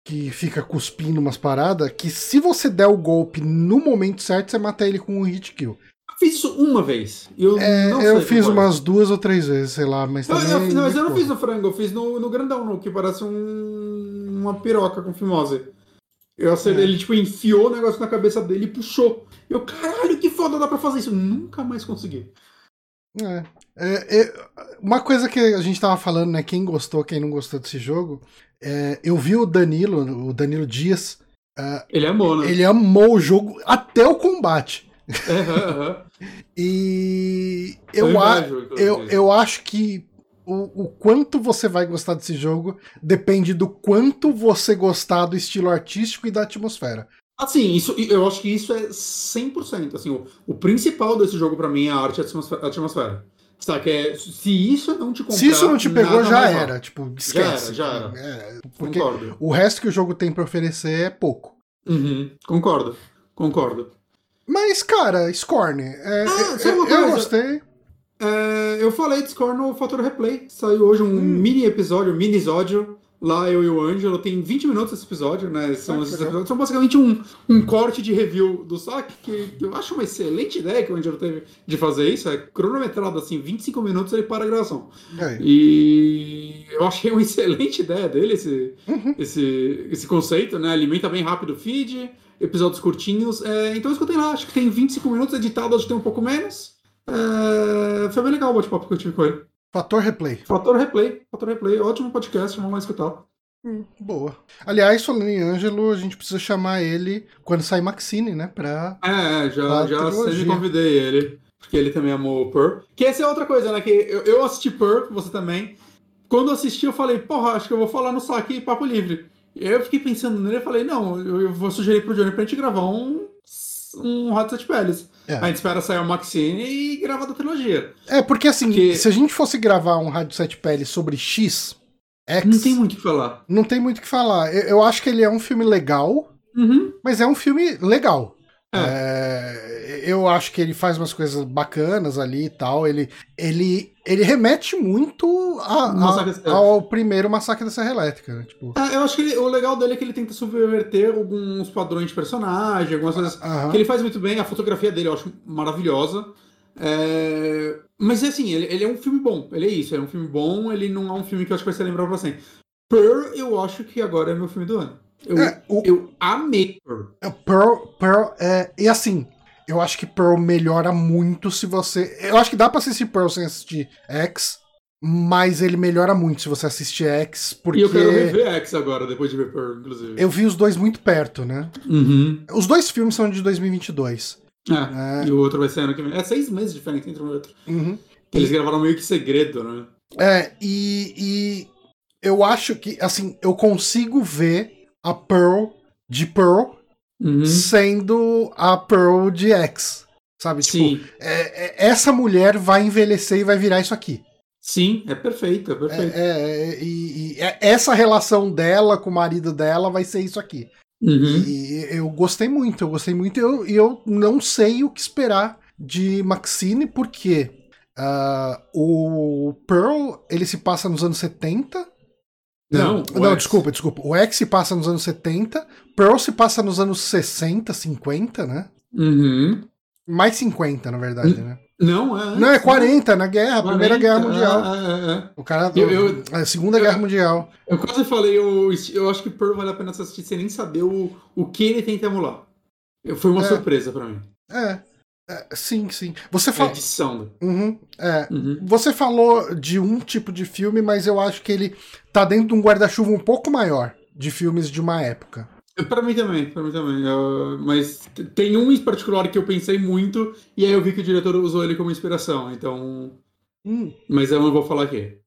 que fica cuspindo umas paradas, que se você der o golpe no momento certo, você mata ele com um hit kill fiz isso uma vez. Eu, é, eu fiz umas duas ou três vezes, sei lá, mas também. Eu, eu, não, mas eu não fiz no frango, eu fiz no, no grandão, no, que parece um, uma piroca com fimose. Eu acertei, é. ele tipo enfiou o negócio na cabeça dele e puxou. Eu, caralho, que foda dá pra fazer isso. Nunca mais consegui. É. é, é uma coisa que a gente tava falando, né? Quem gostou, quem não gostou desse jogo. É, eu vi o Danilo, o Danilo Dias. Uh, ele amou, né? Ele amou o jogo até o combate. Uhum, uhum. e eu, a, eu, eu acho que o, o, quanto você vai gostar desse jogo depende do quanto você gostar do estilo artístico e da atmosfera. Assim, isso, eu acho que isso é 100%. Assim, o, o principal desse jogo para mim é a arte e a atmosfera. Sabe, é, se isso não te comprar, Se isso não te pegou, já era. Tipo, esquece. Já era, já era. É, porque concordo. o resto que o jogo tem para oferecer é pouco. Uhum, concordo, concordo. Mas, cara, Scorn, é, ah, é, eu, eu gostei. É, eu falei de Scorn no Fator Replay. Saiu hoje um hum. mini episódio, um minisódio. Lá eu e o Ângelo, tem 20 minutos esse episódio, né? São, ah, esses episódios, são basicamente um, um corte de review do saque, que eu acho uma excelente ideia que o Ângelo teve de fazer isso. É cronometrado assim, 25 minutos ele para a gravação. É. E eu achei uma excelente ideia dele, esse, uhum. esse, esse conceito, né? Alimenta bem rápido o feed, episódios curtinhos. É, então escutem lá, acho que tem 25 minutos, editado hoje tem um pouco menos. É, foi bem legal o bate-papo que eu tive com ele. Fator Replay. Fator Replay, Fator Replay, ótimo podcast, vamos lá escutar. Hum, boa. Aliás, falando em Ângelo, a gente precisa chamar ele quando sair Maxine, né? Pra. É, já, já sempre convidei ele, porque ele também amou o Purr. Que essa é outra coisa, né? Que eu, eu assisti Purr, você também. Quando eu assisti, eu falei, porra, acho que eu vou falar no saque Papo Livre. Eu fiquei pensando nele e falei, não, eu vou sugerir pro Johnny pra gente gravar um, um Hot Set Peles. É. A gente espera sair o Maxine e grava da trilogia. É, porque assim, que... se a gente fosse gravar um Rádio Sete Peles sobre X, X. Não tem muito o que falar. Não tem muito o que falar. Eu, eu acho que ele é um filme legal, uhum. mas é um filme legal. É. É, eu acho que ele faz umas coisas bacanas ali e tal. Ele, ele, ele remete muito a, a, ao primeiro Massacre da Serra Elétrica. Né? Tipo... É, eu acho que ele, o legal dele é que ele tenta subverter alguns padrões de personagem, algumas coisas que ele faz muito bem. A fotografia dele eu acho maravilhosa. É... Mas assim, ele, ele, é um filme bom. Ele é isso, é um filme bom. Ele não é um filme que eu acho que vai ser lembrado pra sempre. Pearl, eu acho que agora é meu filme do ano. Eu, É, o- eu amei Pearl. É, Pearl, Pearl é. E assim, eu acho que Pearl melhora muito se você. Eu acho que dá pra assistir Pearl sem assistir X, mas ele melhora muito se você assistir X, porque. E eu quero rever X agora, depois de ver Pearl, inclusive. eu vi os dois muito perto, né? Uhum. Os dois filmes são de 2022. É, É. E o outro vai ser ano que vem. É seis meses de diferença entre um e outro. Uhum. Eles gravaram meio que segredo, né? É, e, e eu acho que, assim, eu consigo ver a Pearl de Pearl Uhum. sendo a Pearl de X. Sabe? Tipo, Sim, é- é- essa mulher vai envelhecer e vai virar isso aqui. sim, é perfeito, é perfeito. É, é, e, e é- essa relação dela com o marido dela vai ser isso aqui. Uhum. E eu gostei muito, eu gostei muito e eu, eu não sei o que esperar de Maxine, porque ah, o Pearl ele se passa nos anos 70. Não, não, X. desculpa, desculpa. O X se passa nos anos 70, Pearl se passa nos anos 60, 50, né? Uhum. Mais 50, na verdade, né? Não, é. Não, é antes, 40, na guerra, a Primeira 40, Guerra Mundial. é, é, é. O cara. Eu- eu- a Segunda Guerra Mundial. Eu quase falei, eu, eu acho que Pearl vale a pena assistir sem nem saber o, o que ele tenta emular. Eu- Foi uma É. surpresa pra mim. É. é, sim, sim. Você fala. edição. Uhum, é. Uhum. Você falou de um tipo de filme, mas eu acho que ele tá dentro de um guarda-chuva um pouco maior de filmes de uma época. Pra mim também, pra mim também. Eu- mas tem um em particular que eu pensei muito, e aí eu vi que o diretor usou ele como inspiração, então. Hum, Mas eu não vou falar aqui.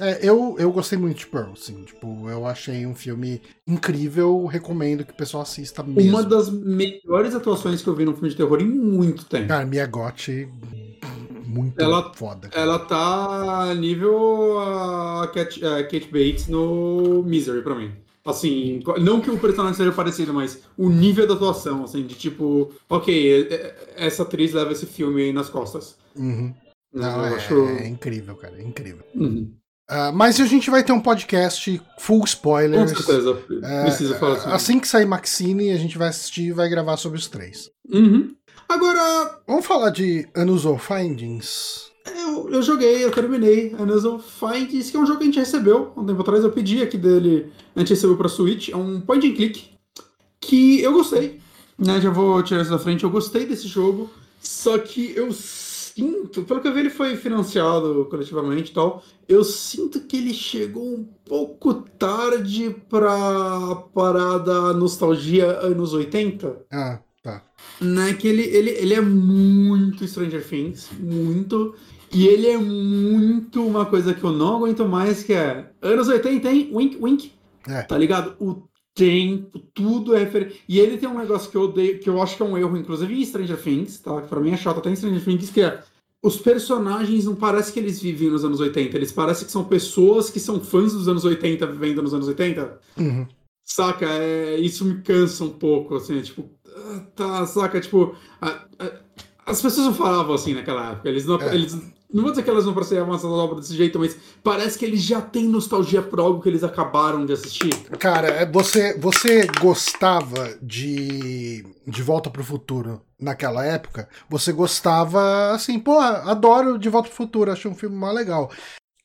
é, eu, eu gostei muito de Pearl, assim. Tipo, eu achei um filme incrível, recomendo que o pessoal assista mesmo. Uma das melhores atuações que eu vi num filme de terror em muito tempo. Cara, Mia Gotti, muito Ela- foda. cara. Ela tá nível a Cat- a Kate Bates no Misery pra mim. Assim, não que o personagem seja parecido, mas o nível da atuação, assim, de tipo, ok, essa atriz leva esse filme aí nas costas. Uhum. Não, eu é, acho. é incrível, cara, é incrível. Uhum. Ah, mas a gente vai ter um podcast full Com spoilers. certeza, É, precisa falar sobre Assim que sair Maxine, a gente vai assistir e vai gravar sobre os três. Uhum. Agora, Vamos falar de Unusual Findings? eu, eu joguei, eu terminei Unusual Findings, que é um jogo que a gente recebeu um tempo atrás. Eu pedi aqui dele, a gente recebeu pra Switch. É um point and click que eu gostei. Né, já vou tirar isso da frente. Eu gostei desse jogo, só que eu sinto, pelo que eu vi, ele foi financiado coletivamente e tal. Eu sinto que ele chegou um pouco tarde pra parada nostalgia anos 80 Ah, que ele, ele, ele é muito Stranger Things, muito. E ele é muito uma coisa que eu não aguento mais, que é anos 80, hein? Wink, wink. É. Tá ligado? O tempo, tudo é referente. E ele tem um negócio que eu odeio, que eu acho que é um erro, inclusive em Stranger Things, tá? Que pra mim é chato até em Stranger Things, que é os personagens não parece que eles vivem nos anos 80, eles parecem que são pessoas que são fãs dos anos 80 vivendo nos anos 80. Uhum. Saca? É, isso me cansa um pouco, assim, tipo, ah, tá, saca? Tipo, a- a- as pessoas não falavam assim naquela época. Eles não, É. eles, não vou dizer que elas não apreciavam essas obras desse jeito, mas parece que eles já têm nostalgia por algo que eles acabaram de assistir. Cara, é, você, você gostava de De Volta pro Futuro naquela época? Você gostava, assim, pô, adoro De Volta pro Futuro, achei um filme mais legal.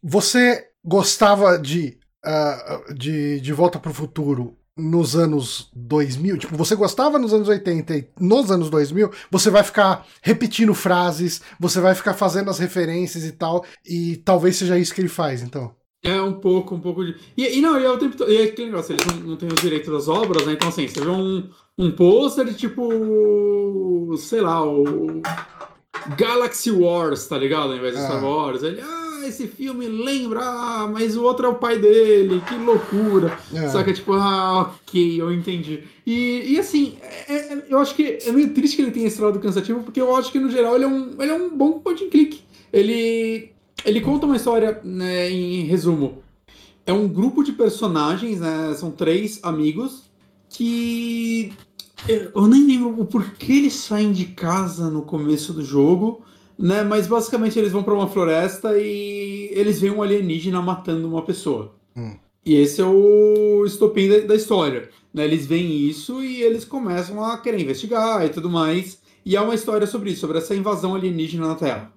Você gostava de, ah, de De Volta pro Futuro nos anos 2000? Tipo, você gostava nos anos 80 e nos anos 2000, você vai ficar repetindo frases, você vai ficar fazendo as referências e tal, e talvez seja isso que ele faz, então. É um pouco, um pouco de. E, e não, e é o tempo todo. E é aquele negócio, eles não, não têm os direitos das obras, né? Então, assim, você vê um, um pôster de tipo. Sei lá, o. Galaxy Wars, tá ligado? Ao invés de Ah. Star Wars. Ele, ah, esse filme lembra, ah, mas o outro é o pai dele, que loucura. É. Saca, tipo, ah, ok, eu entendi. E, e assim, é- é- eu acho que é meio triste que ele tenha esse lado cansativo, porque eu acho que no geral ele é um, ele é um bom point and click. Ele, ele conta uma história, né, em resumo. É um grupo de personagens, né, são três amigos, que eu nem lembro o porquê eles saem de casa no começo do jogo, né? Mas basicamente eles vão pra uma floresta e eles veem um alienígena matando uma pessoa. Hum. E esse é o estopim da, da história. Né? Eles veem isso e eles começam a querer investigar e tudo mais. E é uma história sobre isso, sobre essa invasão alienígena na Terra.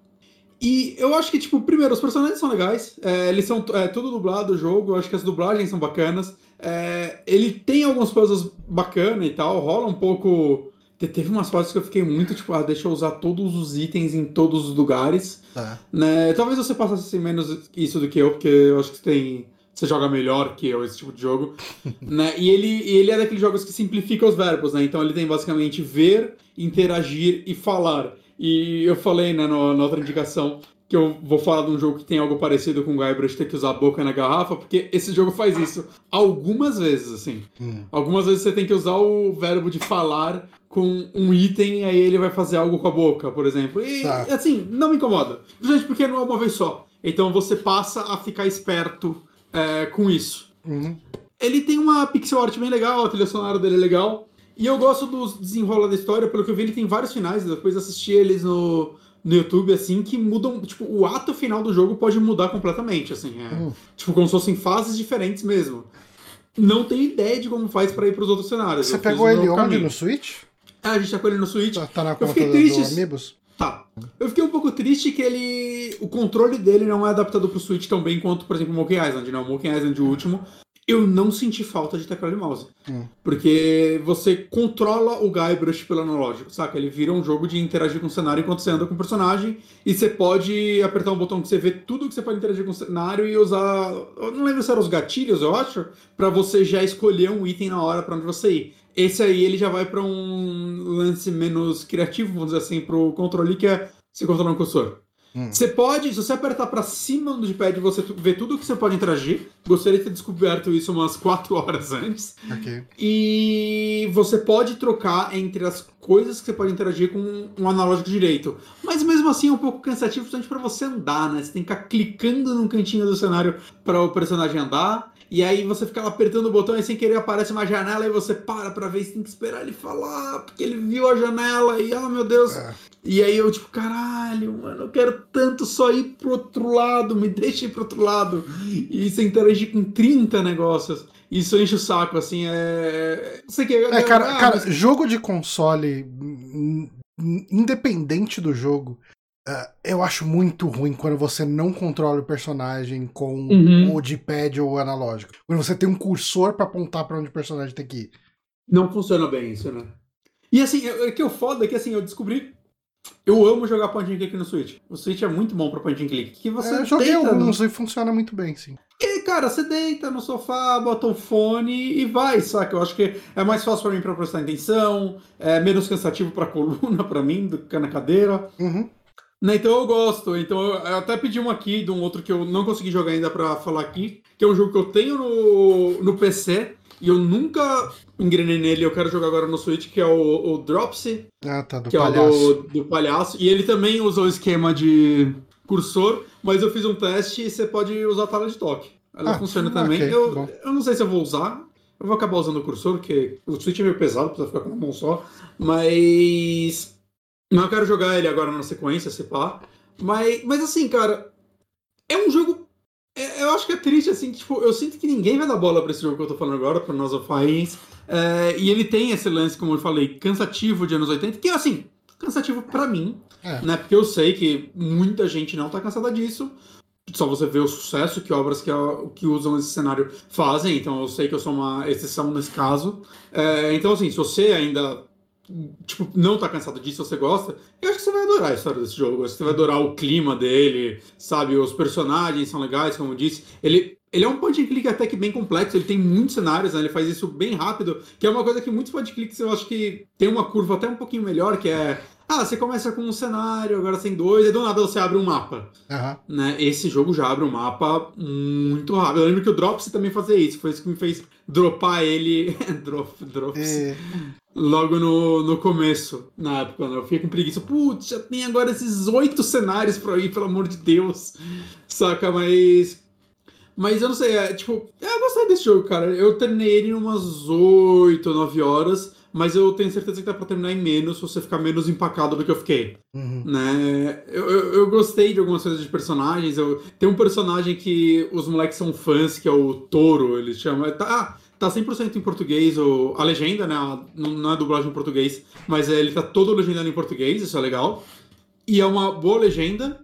E eu acho que, tipo, primeiro, os personagens são legais. É, eles são é, tudo dublado o jogo. Eu acho que as dublagens são bacanas. É, ele tem algumas coisas bacanas e tal. Rola um pouco. Teve umas fases que eu fiquei muito, tipo, ah, deixa eu usar todos os itens em todos os lugares. Tá. Né? Talvez você passasse menos isso do que eu, porque eu acho que você tem. Você joga melhor que eu esse tipo de jogo. né? E ele, ele é daqueles jogos que simplifica os verbos, né? Então ele tem basicamente ver, interagir e falar. E eu falei, né, no, na outra indicação, que eu vou falar de um jogo que tem algo parecido com o Guybrush ter que usar a boca na garrafa, porque esse jogo faz isso algumas vezes, assim. Hum. Algumas vezes você tem que usar o verbo de falar com um item, aí ele vai fazer algo com a boca, por exemplo. E, Tá. assim, não me incomoda. Gente, porque não é uma vez só. Então você passa a ficar esperto é, com isso. Uhum. Ele tem uma pixel art bem legal, a trilha sonora dele é legal. E eu gosto dos desenrola da história, pelo que eu vi, ele tem vários finais. Depois assisti eles no, no YouTube, assim, que mudam. Tipo, o ato final do jogo pode mudar completamente, assim. é. Hum. Tipo, como se fossem fases diferentes mesmo. Não tenho ideia de como faz pra ir pros outros cenários. Você pegou ele onde? No Switch? Ah, a gente tá com ele no Switch. Tá, tá na Eu fiquei do, triste. do Amiibos? Tá. Eu fiquei um pouco triste que ele. O controle dele não é adaptado pro Switch tão bem quanto, por exemplo, o Monkey Island, né? O Monkey Island, o último. Eu não senti falta de teclado e mouse. Hum. Porque você controla o Guybrush pelo analógico, saca? Ele vira um jogo de interagir com o cenário enquanto você anda com o personagem. E você pode apertar um botão que você vê tudo que você pode interagir com o cenário e usar. Eu não lembro se eram os gatilhos, eu acho, pra você já escolher um item na hora pra onde você ir. Esse aí ele já vai pra um lance menos criativo, vamos dizer assim, pro controle, que é você controlar um cursor. Hum. Você pode, se você apertar pra cima do D-pad, você vê tudo que você pode interagir. Gostaria de ter descoberto isso umas 4 horas antes. Ok. E você pode trocar entre as coisas que você pode interagir com um analógico direito. Mas mesmo assim é um pouco cansativo, principalmente pra você andar, né? Você tem que ficar clicando num cantinho do cenário para o personagem andar. E aí você fica lá apertando o botão e sem querer aparece uma janela e você para pra ver, você tem que esperar ele falar, porque ele viu a janela e, oh meu Deus. É. E aí eu, tipo, caralho, mano, eu quero tanto só ir pro outro lado, me deixa ir pro outro lado. E você interagir com 30 negócios. Isso enche o saco, assim, é. Não sei o que. É, cara, ah, cara, mas- jogo de console, hum, hum, independente do jogo, eh, eu acho muito ruim quando você não controla o personagem com Uhum. o D-pad ou o analógico. Quando você tem um cursor pra apontar pra onde o personagem tem que ir. Não funciona bem isso, né? E assim, é que o foda é que assim, eu descobri. Eu amo jogar point and click no Switch. O Switch é muito bom pra point and click. Que você É, eu joguei deita no- alguns e funciona muito bem, sim. E, cara, você deita no sofá, bota o fone e vai, saca? Eu acho que é mais fácil pra mim pra prestar atenção, é menos cansativo pra coluna pra mim do que na cadeira. Uhum. Né, então eu gosto. Então eu eu até pedi um aqui de um outro que eu não consegui jogar ainda pra falar aqui, que é um jogo que eu tenho no, no PC e eu nunca engrenei nele. Eu quero jogar agora no Switch, que é o, o Dropsy, Ah, tá, do que palhaço. é o do, do palhaço. E ele também usa o esquema de cursor, mas eu fiz um teste e você pode usar a tela de toque. Ela Ah, funciona também. eu, bom. eu não sei se eu vou usar. Eu vou acabar usando o cursor, porque o Switch é meio pesado, precisa ficar com uma mão só. Mas. Não eu quero jogar ele agora na sequência, se pá. Mas, mas assim, cara. É um jogo. é- eu acho que é triste, assim, que, tipo, eu sinto que ninguém vai dar bola pra esse jogo que eu tô falando agora, pra Nós of Fires. É, e ele tem esse lance, como eu falei, cansativo de anos 80, que assim, cansativo pra mim, É. né? Porque eu sei que muita gente não tá cansada disso. Só você vê o sucesso que obras que, que usam esse cenário fazem, então eu sei que eu sou uma exceção nesse caso. É, então, assim, se você ainda tipo, não tá cansado disso, você gosta, eu acho que você vai adorar a história desse jogo. Você vai adorar o clima dele, sabe? Os personagens são legais, como eu disse. Ele, ele é um point and click até que bem complexo, ele tem muitos cenários, né? Ele faz isso bem rápido, que é uma coisa que muitos point and clicks eu acho que tem uma curva até um pouquinho melhor, que é. Ah, você começa com um cenário, agora tem dois, e do nada você abre um mapa Aham. né, esse jogo já abre um mapa muito rápido. Eu lembro que o Drops também fazia isso, foi isso que me fez dropar ele drop, drops, E- logo no, no começo, na época. Né? Eu fiquei com preguiça. Putz, já tem agora esses oito cenários pra ir, pelo amor de Deus. Saca, mas. Mas eu não sei, é tipo, eu gostei desse jogo, cara. Eu terminei ele em umas 8, 9 horas, mas eu tenho certeza que dá pra terminar em menos se você ficar menos empacado do que eu fiquei Uhum. né? Eu, eu, eu gostei de algumas coisas de personagens. Eu, tem um personagem que os moleques são fãs, que é o Toro, eles chamam. Tá, ah, tá 100% em português, o, a legenda, né? a- não, não é dublagem em português, mas é, ele tá todo legendado em português, isso é legal. E é uma boa legenda.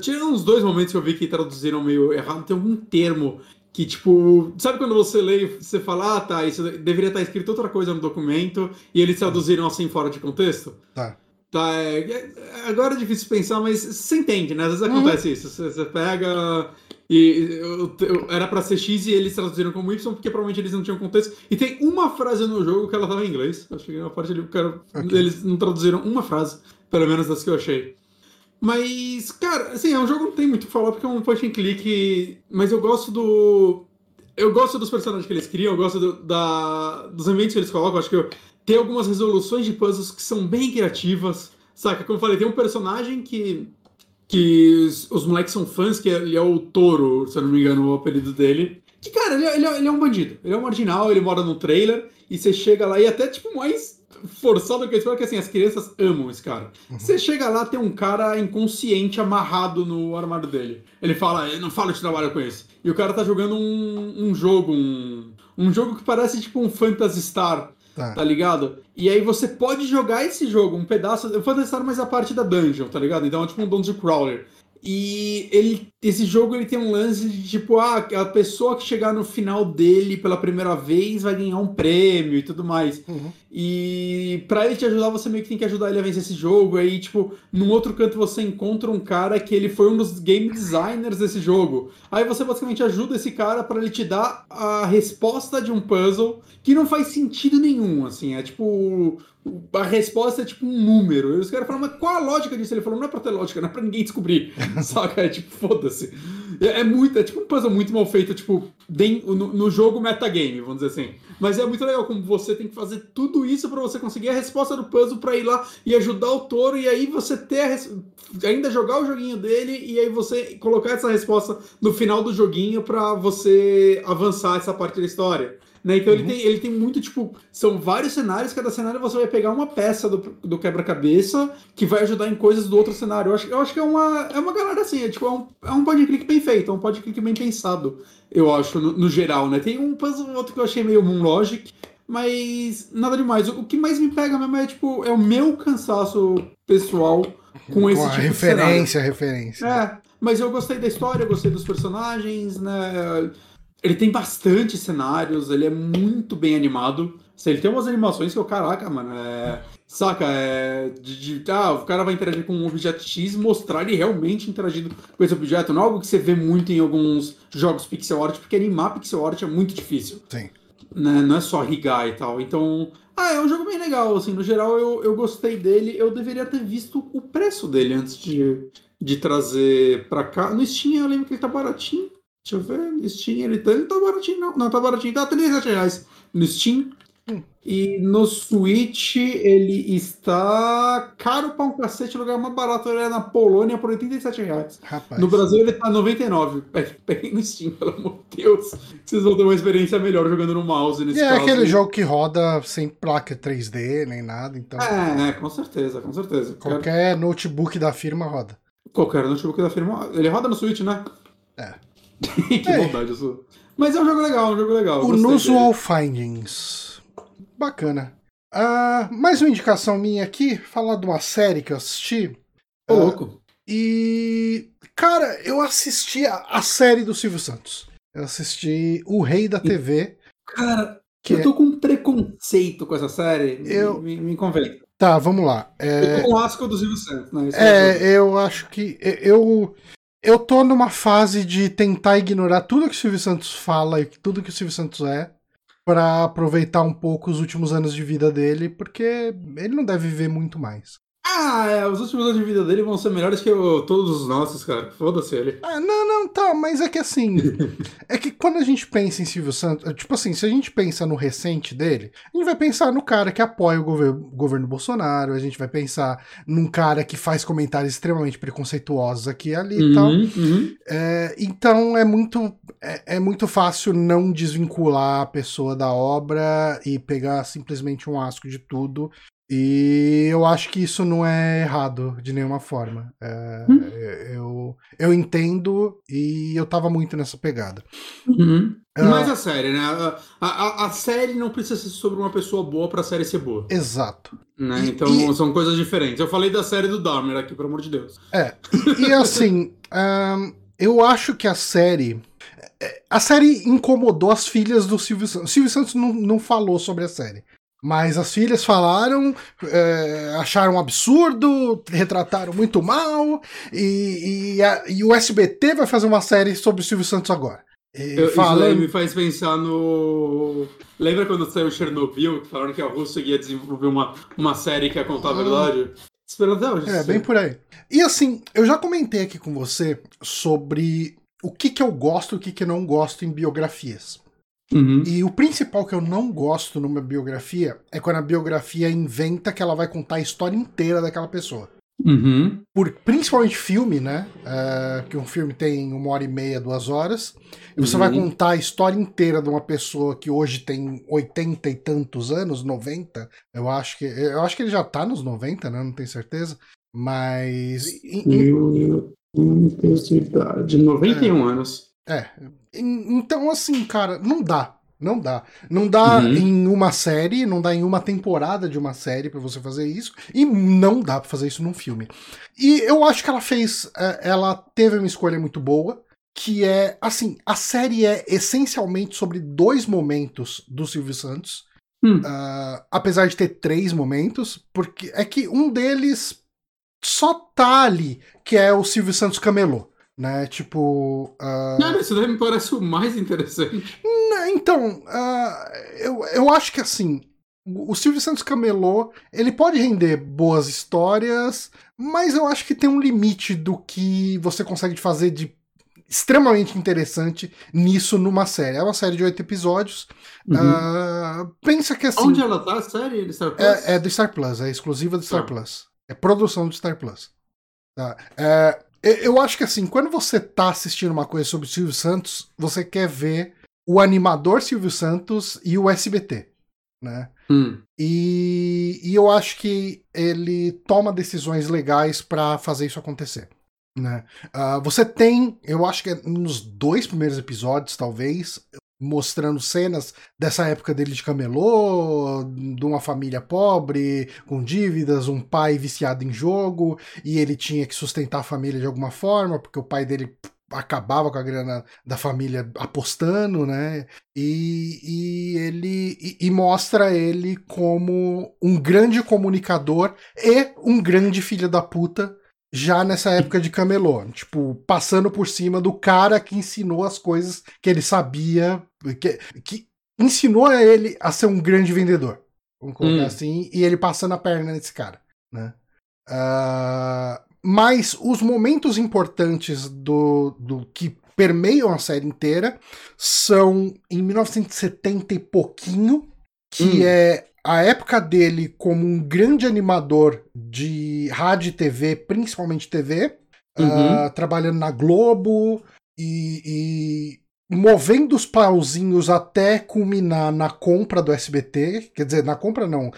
Tinha uns dois momentos que eu vi que traduziram meio errado. Tem algum termo que, tipo, sabe quando você lê e você fala, ah, tá, isso deveria estar escrito outra coisa no documento e eles traduziram assim fora de contexto? Tá. Tá, é, é, agora é difícil pensar, mas você entende, né? Às vezes Uhum. acontece isso. Você, você pega e eu- eu- era pra ser X e eles traduziram como Y porque provavelmente eles não tinham contexto. E tem uma frase no jogo que ela tava em inglês. Acho que na parte ali cara, Ok. eles não traduziram uma frase, pelo menos das que eu achei. Mas, cara, assim, é um jogo que não tem muito o que falar porque é um point and click, mas eu gosto do. Eu gosto dos personagens que eles criam, eu gosto do- da, dos ambientes que eles colocam. Acho que eu- tem algumas resoluções de puzzles que são bem criativas. Saca? Como eu falei, tem um personagem que. que os, os moleques são fãs, que ele é o Touro, se eu não me engano, o apelido dele. Que, cara, ele, é- ele é, ele é um bandido. Ele é um marginal, ele mora no trailer, e você chega lá e até, tipo, mais forçado do que eu espero, que assim, as crianças amam esse cara. Você chega lá, tem um cara inconsciente amarrado no armário dele. Ele fala, eu não falo de trabalho com esse. E o cara tá jogando um, um jogo, um, um jogo que parece tipo um Phantasy Star, Tá. tá ligado? E aí você pode jogar esse jogo, um pedaço. O Phantasy Star, mas a parte da dungeon, tá ligado? Então é tipo um Dungeon Crawler. E ele, esse jogo ele tem um lance de tipo, ah, a pessoa que chegar no final dele pela primeira vez vai ganhar um prêmio e tudo mais. Uhum. E pra ele te ajudar, você meio que tem que ajudar ele a vencer esse jogo. Aí, tipo, num outro canto você encontra um cara que ele foi um dos game designers desse jogo. Aí você basicamente ajuda esse cara pra ele te dar a resposta de um puzzle que não faz sentido nenhum, assim. É tipo. A resposta é tipo um número. E os caras falam, mas qual a lógica disso? Ele falou, não é pra ter lógica, não é pra ninguém descobrir. Saca? É tipo, foda-se. É, é muito, é tipo um puzzle muito mal feito, tipo, no, no jogo metagame, vamos dizer assim. Mas é muito legal como você tem que fazer tudo isso pra você conseguir a resposta do puzzle pra ir lá e ajudar o touro, e aí você ter res- ainda jogar o joguinho dele, e aí você colocar essa resposta no final do joguinho pra você avançar essa parte da história. Né? Então ele, tem, ele tem muito, tipo, são vários cenários, cada cenário você vai pegar uma peça do, do quebra-cabeça que vai ajudar em coisas do outro cenário. Eu acho, eu acho que é uma, é uma galera assim, é, tipo, é um, é um click bem feito, é um point and click bem pensado, eu acho, no, no geral, né? Tem um puzzle outro que eu achei meio Moon Logic, mas nada demais. O, o que mais me pega mesmo é, tipo, é o meu cansaço pessoal com esse Com tipo de cenário. referência, referência. É, mas eu gostei da história, eu gostei dos personagens, né? Ele tem bastante cenários, ele é muito bem animado. Assim, Ele tem umas animações que eu, caraca, mano, é. Saca, é. De, de- ah, o cara vai interagir com um objeto X e mostrar ele realmente interagindo com esse objeto. Não é algo que você vê muito em alguns jogos pixel art, porque animar pixel art é muito difícil Sim. Né? Não é só rigar e tal. Então, ah, é um jogo bem legal, assim, no geral eu, eu gostei dele. Eu deveria ter visto o preço dele antes de, de trazer pra cá. No Steam eu lembro que ele tá baratinho. Deixa eu ver, no Steam ele tá, ele tá baratinho, não. Não, tá baratinho, tá 37 reais no Steam. E no Switch ele está caro pra um cacete, lugar mais barato ele é na Polônia por 87 reais. Rapaz. No Brasil ele tá 99. Pegue- Peguem no Steam, pelo amor de Deus. Vocês vão ter uma experiência melhor jogando no mouse nesse E é caso. aquele jogo que roda sem placa 3D nem nada, então É, é, com certeza, com certeza. Qualquer, qualquer notebook da firma roda. qualquer notebook da firma. Ele roda no Switch, né? É. que É. maldade isso. Mas é um jogo legal, um jogo legal. gostei Unusual. Findings. Bacana. Ah, mais uma indicação minha aqui, falar de uma série que eu assisti. Ô, Ah, louco. E, cara, eu assisti a, a série do Silvio Santos. Eu assisti O Rei da TV. Cara, Que eu tô com um preconceito com essa série. Me- Eu- Me, me convém. Tá, vamos lá. É, Eu tô com o asco do Silvio Santos, né? Isso É, eu acho que eu eu tô numa fase de tentar ignorar tudo que o Silvio Santos fala e tudo que o Silvio Santos é pra aproveitar um pouco os últimos anos de vida dele, porque ele não deve viver muito mais. Ah, é, os últimos anos de vida dele vão ser melhores que todos os nossos, cara. Foda-se ele. Ah, não, não, tá, mas é que assim, é que quando a gente pensa em Silvio Santos, tipo assim, se a gente pensa no recente dele, a gente vai pensar no cara que apoia o gover- governo Bolsonaro, a gente vai pensar num cara que faz comentários extremamente preconceituosos aqui e ali e tal. Uhum, uhum. É, então é muito, é, é muito fácil não desvincular a pessoa da obra e pegar simplesmente um asco de tudo. E eu acho que isso não é errado de nenhuma forma. É, Hum. eu, eu entendo e eu tava muito nessa pegada. Uhum. Uh, Mas a série, né? A, a, a, série não precisa ser sobre uma pessoa boa pra série ser boa. Exato. Né? E, então e... são coisas diferentes. Eu falei da série do Dahmer aqui, pelo amor de Deus. É. E, e assim, um, eu acho que a série. A série incomodou as filhas do Silvio Santos. O Silvio Santos não, não falou sobre a série. Mas as filhas falaram, é, acharam um absurdo, retrataram muito mal, e, e, a, e, o SBT vai fazer uma série sobre o Silvio Santos agora. Eu, falando... Isso me faz pensar no. Lembra quando saiu Chernobyl, que falaram que a Rússia ia desenvolver uma, uma série que ia contar a ah. verdade? Esperando hoje. É, bem por aí. E assim, eu já comentei aqui com você sobre o que, que eu gosto e o que, que eu não gosto em biografias. Uhum. E o principal que eu não gosto numa biografia é quando a biografia inventa que ela vai contar a história inteira daquela pessoa. Uhum. Por, principalmente filme, né? Uh, que um filme tem uma hora e meia, duas horas. E você uhum. vai contar a história inteira de uma pessoa que hoje tem oitenta e tantos anos, 90. Eu acho que. Eu acho que ele já tá nos 90, né? Não tenho certeza. Mas. Eu não tenho certeza. De 91 é, anos. É. Então, assim, cara, não dá. Não dá. Não dá uhum. em uma série, não dá em uma temporada de uma série para você fazer isso, e não dá para fazer isso num filme. E eu acho que ela fez. É, ela teve uma escolha muito boa, que é. Assim, a série é essencialmente sobre dois momentos do Silvio Santos. Hum. Uh, apesar de ter três momentos, porque é que um deles só tá ali, que é o Silvio Santos camelô né? Tipo. Uh... Cara, isso daí me parece o mais interessante. Então, uh, eu, eu acho que assim. O Silvio Santos Camelô, ele pode render boas histórias, mas eu acho que tem um limite do que você consegue fazer de extremamente interessante nisso numa série. É uma série de oito episódios. Uhum. Uh, pensa que assim. Onde ela tá, a série? Star Plus? É, é do Star Plus, é exclusiva do Star tá. Plus. É produção do Star Plus. Tá? É, eu acho que assim, quando você tá assistindo uma coisa sobre o Silvio Santos, você quer ver o animador Silvio Santos e o SBT, né? Hum. E, e eu acho que ele toma decisões legais para fazer isso acontecer. Né? Uh, você tem, eu acho que é nos dois primeiros episódios, talvez, mostrando cenas dessa época dele de camelô, de uma família pobre, com dívidas, um pai viciado em jogo, e ele tinha que sustentar a família de alguma forma, porque o pai dele acabava com a grana da família apostando, né? E, e ele e, e, mostra ele como um grande comunicador e um grande filho da puta já nessa época de camelô, tipo, passando por cima do cara que ensinou as coisas que ele sabia, que, que ensinou a ele a ser um grande vendedor, vamos colocar hum. assim, e ele passando a perna nesse cara, né? Uh, mas os momentos importantes do, do que permeiam a série inteira são em 1970 e pouquinho, que hum. é a época dele como um grande animador de rádio e TV, principalmente TV, uhum. uh, trabalhando na Globo e, e, movendo os pauzinhos até culminar na compra do SBT, quer dizer, na compra não,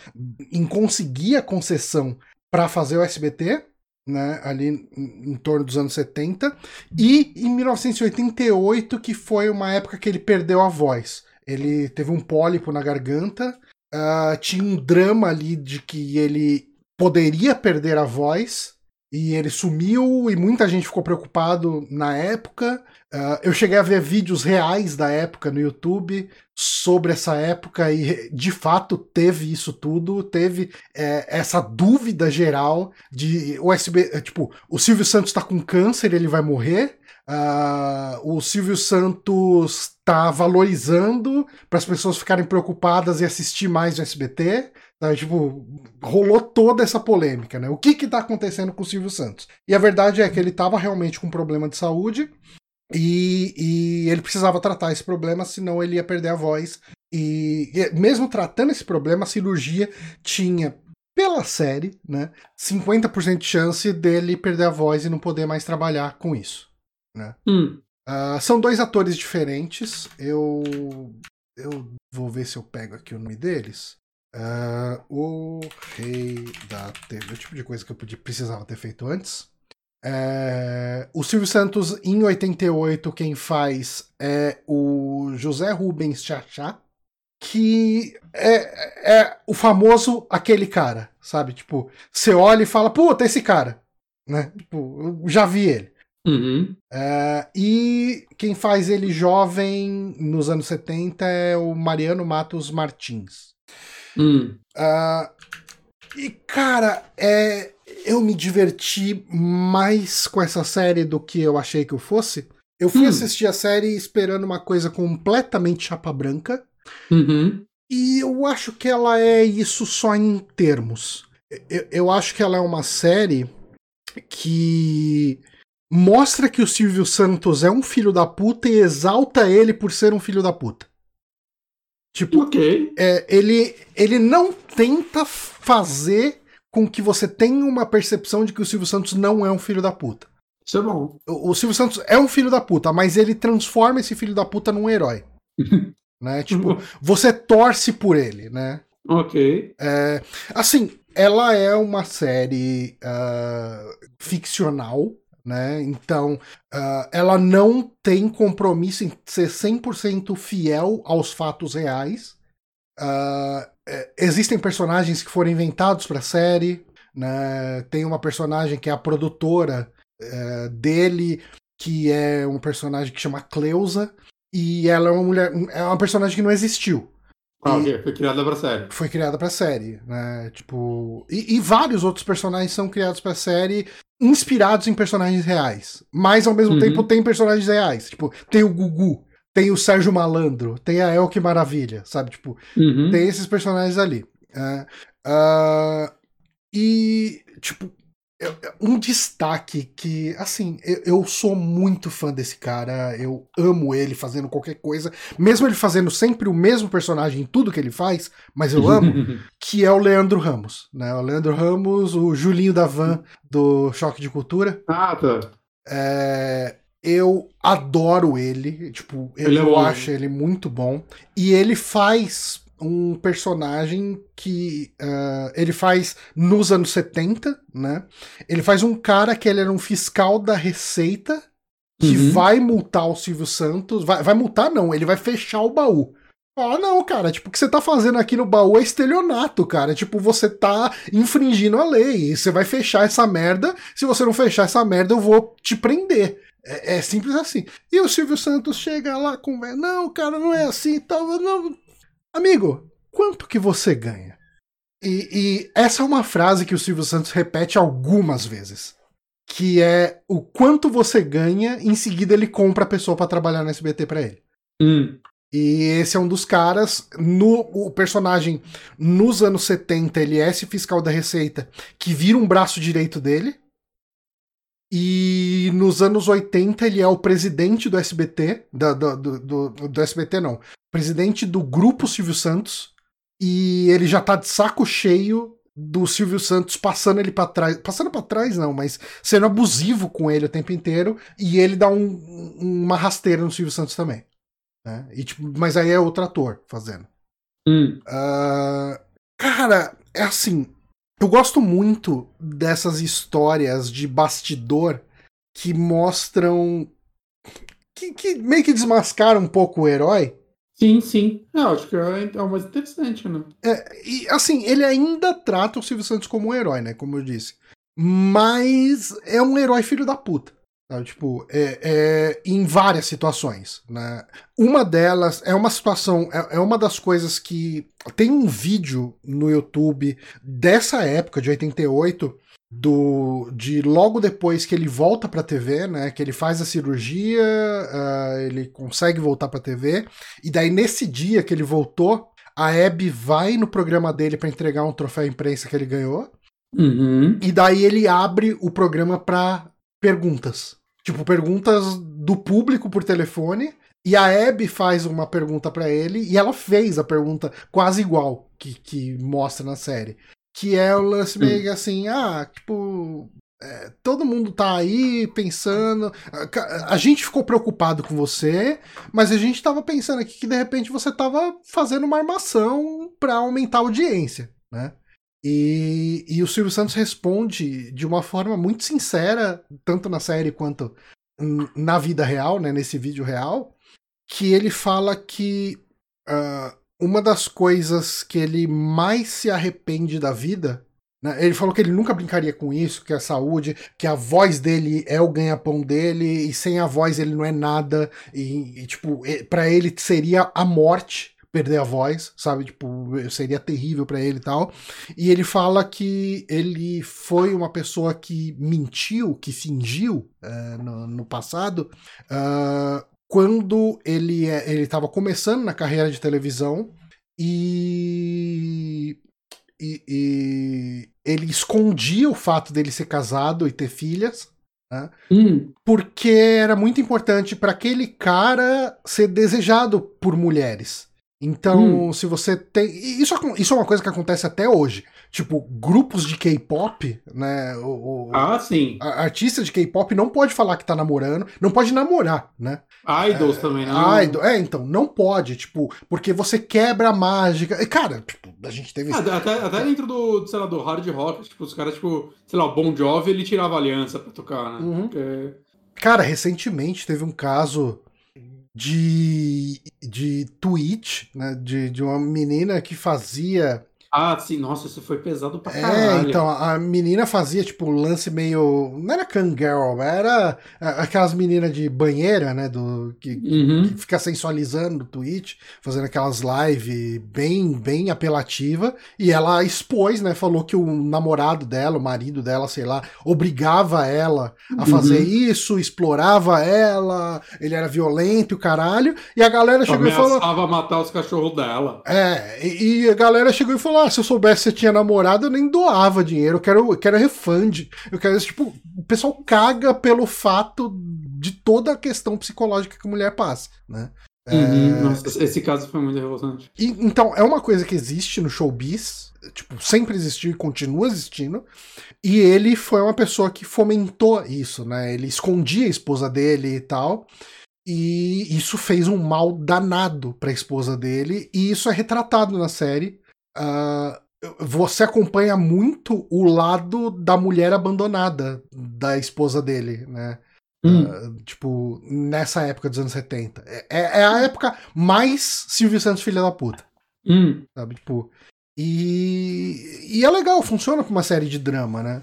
em conseguir a concessão para fazer o SBT. Né, ali em, em torno dos anos 70, e em 1988, que foi uma época que ele perdeu a voz. Ele teve um pólipo na garganta uh, tinha um drama ali de que ele poderia perder a voz e ele sumiu e muita gente ficou preocupado na época. Uh, eu cheguei a ver vídeos reais da época no YouTube sobre essa época e de fato teve isso tudo, teve é, essa dúvida geral de o tipo, o Silvio Santos está com câncer, ele vai morrer. Uh, o Silvio Santos tá valorizando para as pessoas ficarem preocupadas e assistir mais o SBT. Tá? Tipo, rolou toda essa polêmica, né? O que que tá acontecendo com o Silvio Santos? E a verdade é que ele estava realmente com um problema de saúde e, e, ele precisava tratar esse problema, senão ele ia perder a voz. E, e mesmo tratando esse problema, a cirurgia tinha pela série, né, 50% de chance dele perder a voz e não poder mais trabalhar com isso né? Hum. Uh, são dois atores diferentes. Eu eu vou ver se eu pego aqui o nome deles. Uh, o Rei da TV, o tipo de coisa que eu podia, precisava ter feito antes. Uh, o Silvio Santos, em 88, quem faz é o José Rubens Chachá, que é, é o famoso aquele cara, sabe? Tipo, você olha e fala, puta, esse cara, né? Tipo, eu já vi ele. Uhum. É, e quem faz ele jovem nos anos 70 é o Mariano Matos Martins. Hum. Uh, e, cara, é, eu me diverti mais com essa série do que eu achei que eu fosse. Eu fui Hum. assistir a série esperando uma coisa completamente chapa branca. Uhum. E eu acho que ela é isso só em termos. Eu, eu acho que ela é uma série que mostra que o Silvio Santos é um filho da puta e exalta ele por ser um filho da puta. Tipo, Ok. é, ele, ele não tenta fazer com que você tenha uma percepção de que o Silvio Santos não é um filho da puta. Isso é bom. O, o Silvio Santos é um filho da puta, mas ele transforma esse filho da puta num herói. né? Tipo, você torce por ele, né? ok. É, assim, ela é uma série ah, ficcional, né? Então, ah, ela não tem compromisso em ser 100% fiel aos fatos reais. É, existem personagens que foram inventados para a série, né? Tem uma personagem que é a produtora eh, dele, que é um personagem que chama Cleusa, e ela é uma mulher, é uma personagem que não existiu Ah, ok. Foi criada pra série. foi criada pra série, né? Tipo. E, e vários outros personagens são criados pra série inspirados em personagens reais. Mas ao mesmo Uhum. tempo tem personagens reais. Tipo, tem o Gugu, tem o Sérgio Malandro, tem a El que Maravilha, sabe? Tipo, Uhum. tem esses personagens ali. Ah, e, tipo, um destaque que, assim, eu, eu sou muito fã desse cara, eu amo ele fazendo qualquer coisa, mesmo ele fazendo sempre o mesmo personagem em tudo que ele faz, mas eu amo, que é o Leandro Ramos, né? O Leandro Ramos, o Julinho da Van do Choque de Cultura. ah, tá. É, eu adoro ele, tipo, eu, Ele é acho ele muito bom. E ele faz um personagem que ah, ele faz nos anos 70, né? Ele faz um cara que ele era um fiscal da Receita que Uhum. vai multar o Silvio Santos. Vai, vai multar, não, ele vai fechar o baú. Fala, não, cara, tipo, o que você tá fazendo aqui no baú é estelionato, cara. Tipo, você tá infringindo a lei. Você vai fechar essa merda. Se você não fechar essa merda, eu vou te prender. É, é simples assim. E o Silvio Santos chega lá com. Não, cara, não é assim tal. Não. Amigo, quanto que você ganha? E, e essa é uma frase que o Silvio Santos repete algumas vezes. Que é o quanto você ganha, em seguida ele compra a pessoa pra trabalhar no SBT pra ele. Hum. E esse é um dos caras. No, o personagem, nos anos 70, ele é esse fiscal da Receita que vira um braço direito dele. E nos anos 80, ele é o presidente do SBT. Do, do, do, do SBT, não. Presidente do Grupo Silvio Santos. E ele já tá de saco cheio do Silvio Santos passando ele pra trás. Passando pra trás, não, mas sendo abusivo com ele o tempo inteiro. E ele dá um- uma rasteira no Silvio Santos também. Né? E, tipo, mas aí é outro ator fazendo. Hum. Ah, cara, é assim. Eu gosto muito dessas histórias de bastidor que mostram. Que, que meio que desmascaram um pouco o herói. Sim, sim. É, eu acho que é, é o mais interessante, né? É, e assim, ele ainda trata o Silvio Santos como um herói, né? Como eu disse. Mas é um herói filho da puta. Tipo, é, é, em várias situações, né? Uma delas é uma situação, é, é uma das coisas que. Tem um vídeo no YouTube dessa época, de 88, do de logo depois que ele volta pra TV, né? Que ele faz a cirurgia, ah, ele consegue voltar pra TV, e daí nesse dia que ele voltou, a Abby vai no programa dele pra entregar um troféu imprensa que ele ganhou, Uhum. e daí ele abre o programa pra perguntas. Tipo, perguntas do público por telefone. E a Abby faz uma pergunta pra ele, e ela fez a pergunta quase igual que, que mostra na série. Que é o lance meio que assim, ah, tipo. é, todo mundo tá aí pensando. A, a gente ficou preocupado com você, mas a gente tava pensando aqui que de repente você tava fazendo uma armação pra aumentar a audiência, né? E, e o Silvio Santos responde de uma forma muito sincera, tanto na série quanto na vida real, né, nesse vídeo real, que ele fala que uh, uma das coisas que ele mais se arrepende da vida. Né, ele falou que ele nunca brincaria com isso, que a saúde, que a voz dele é o ganha-pão dele, e sem a voz ele não é nada, e, e tipo, para ele seria a morte perder a voz, sabe? Tipo, seria terrível para ele e tal. E ele fala que ele foi uma pessoa que mentiu, que fingiu uh, no, no, passado, uh, quando ele é, ele estava começando na carreira de televisão e, e, e, ele escondia o fato dele ser casado e ter filhas. Né? Hum. Porque era muito importante para aquele cara ser desejado por mulheres. Então, hum. se você tem. Isso, isso é uma coisa que acontece até hoje. Tipo, grupos de K-pop, né? O, o, ah, sim. artista de K-pop não pode falar que tá namorando, não pode namorar, né? Idols é, também, não. Idol, é, então, não pode, tipo, porque você quebra a mágica. E, cara, tipo, a gente teve. Ah, até, até dentro do, sei lá, do hard rock, tipo, os caras, tipo, sei lá, o Bon Jovi, ele tirava aliança pra tocar, né? Uhum. Porque... Cara, recentemente teve um caso de, de tweet, né, de, de uma menina que fazia ah, sim, nossa, isso foi pesado pra é, caralho. É, então, a menina fazia, tipo, um lance meio. Não era Kangirl, era aquelas meninas de banheira, né? Do, que, uhum. que fica sensualizando no Twitch, fazendo aquelas lives bem, bem apelativa. E ela expôs, né? Falou que o namorado dela, o marido dela, sei lá, obrigava ela a fazer uhum. isso, explorava ela, ele era violento, o caralho. E a galera chegou Ameaçava e falou. matar os cachorros dela. É, e, e a galera chegou e falou ah, se eu soubesse que você tinha namorado, eu nem doava dinheiro. Eu quero, eu quero refund. Eu quero, tipo, o pessoal caga pelo fato de toda a questão psicológica que a mulher passa, né? Uhum, é... Nossa, esse caso foi muito revoltante. E, então, é uma coisa que existe no showbiz, tipo, sempre existiu e continua existindo. E ele foi uma pessoa que fomentou isso, né? Ele escondia a esposa dele e tal. E isso fez um mal danado para a esposa dele, e isso é retratado na série uh, você acompanha muito o lado da mulher abandonada da esposa dele, né? Hum. Uh, tipo, nessa época dos anos 70. É, é, é a época mais Silvio Santos filha da puta. Hum. Sabe, tipo. E, e é legal, funciona como uma série de drama, né?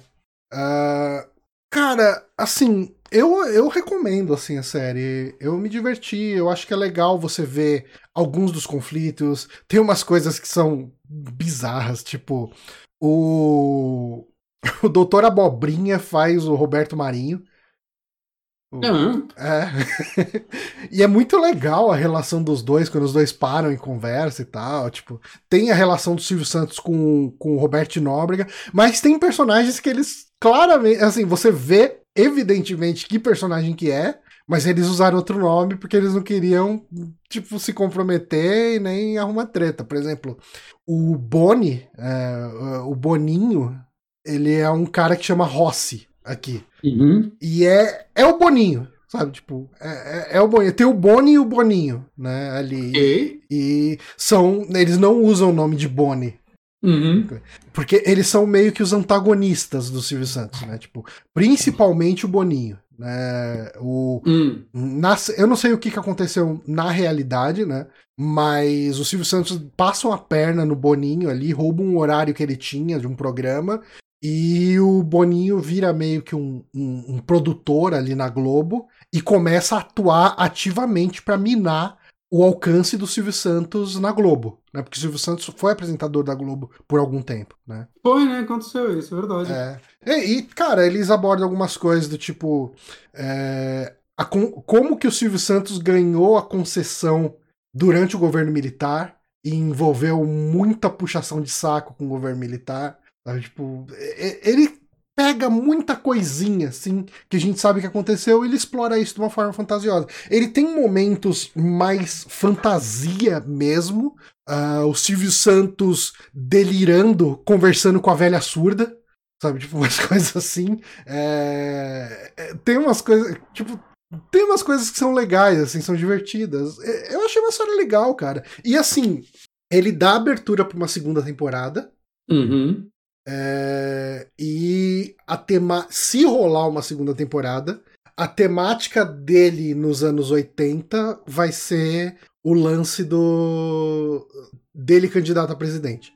Uh, cara, assim, eu, eu recomendo assim a série. Eu me diverti, eu acho que é legal você ver alguns dos conflitos. Tem umas coisas que são bizarras, tipo o o Doutor Abobrinha faz o Roberto Marinho. Uhum. É. e é muito legal a relação dos dois, quando os dois param e conversam e tal. Tipo, tem a relação do Silvio Santos com, com o Roberto Nóbrega, mas tem personagens que eles claramente, assim, você vê evidentemente que personagem que é, mas eles usaram outro nome porque eles não queriam, tipo, se comprometer e nem arrumar treta. Por exemplo, o Boni, é, o Boninho, ele é um cara que chama Rossi aqui. Uhum. E é, é o Boninho, sabe? Tipo, é, é, é, o Boninho. Tem o Boni e o Boninho, né? Ali. E? e são. Eles não usam o nome de Boni. Uhum. Porque eles são meio que os antagonistas do Silvio Santos, né? Tipo, principalmente o Boninho. Né? O, hum. na, eu não sei o que, que aconteceu na realidade, né? Mas o Silvio Santos passa uma perna no Boninho ali, rouba um horário que ele tinha de um programa. E o Boninho vira meio que um, um, um produtor ali na Globo e começa a atuar ativamente para minar o alcance do Silvio Santos na Globo, né? Porque o Silvio Santos foi apresentador da Globo por algum tempo, né? Foi, né? Aconteceu isso, é verdade. É. E, e cara, eles abordam algumas coisas do tipo. É, a, como que o Silvio Santos ganhou a concessão durante o governo militar e envolveu muita puxação de saco com o governo militar. Sabe? Tipo, ele pega muita coisinha, assim, que a gente sabe que aconteceu e ele explora isso de uma forma fantasiosa. Ele tem momentos mais fantasia mesmo. Uh, o Silvio Santos delirando, conversando com a velha surda. Sabe, tipo, umas coisas assim. É... é tem umas coisas. Tipo, tem umas coisas que são legais, assim, são divertidas. É, eu achei uma história legal, cara. E assim, ele dá abertura para uma segunda temporada. Uhum. É, e a tema se rolar uma segunda temporada, a temática dele nos anos 80 vai ser o lance do dele candidato a presidente.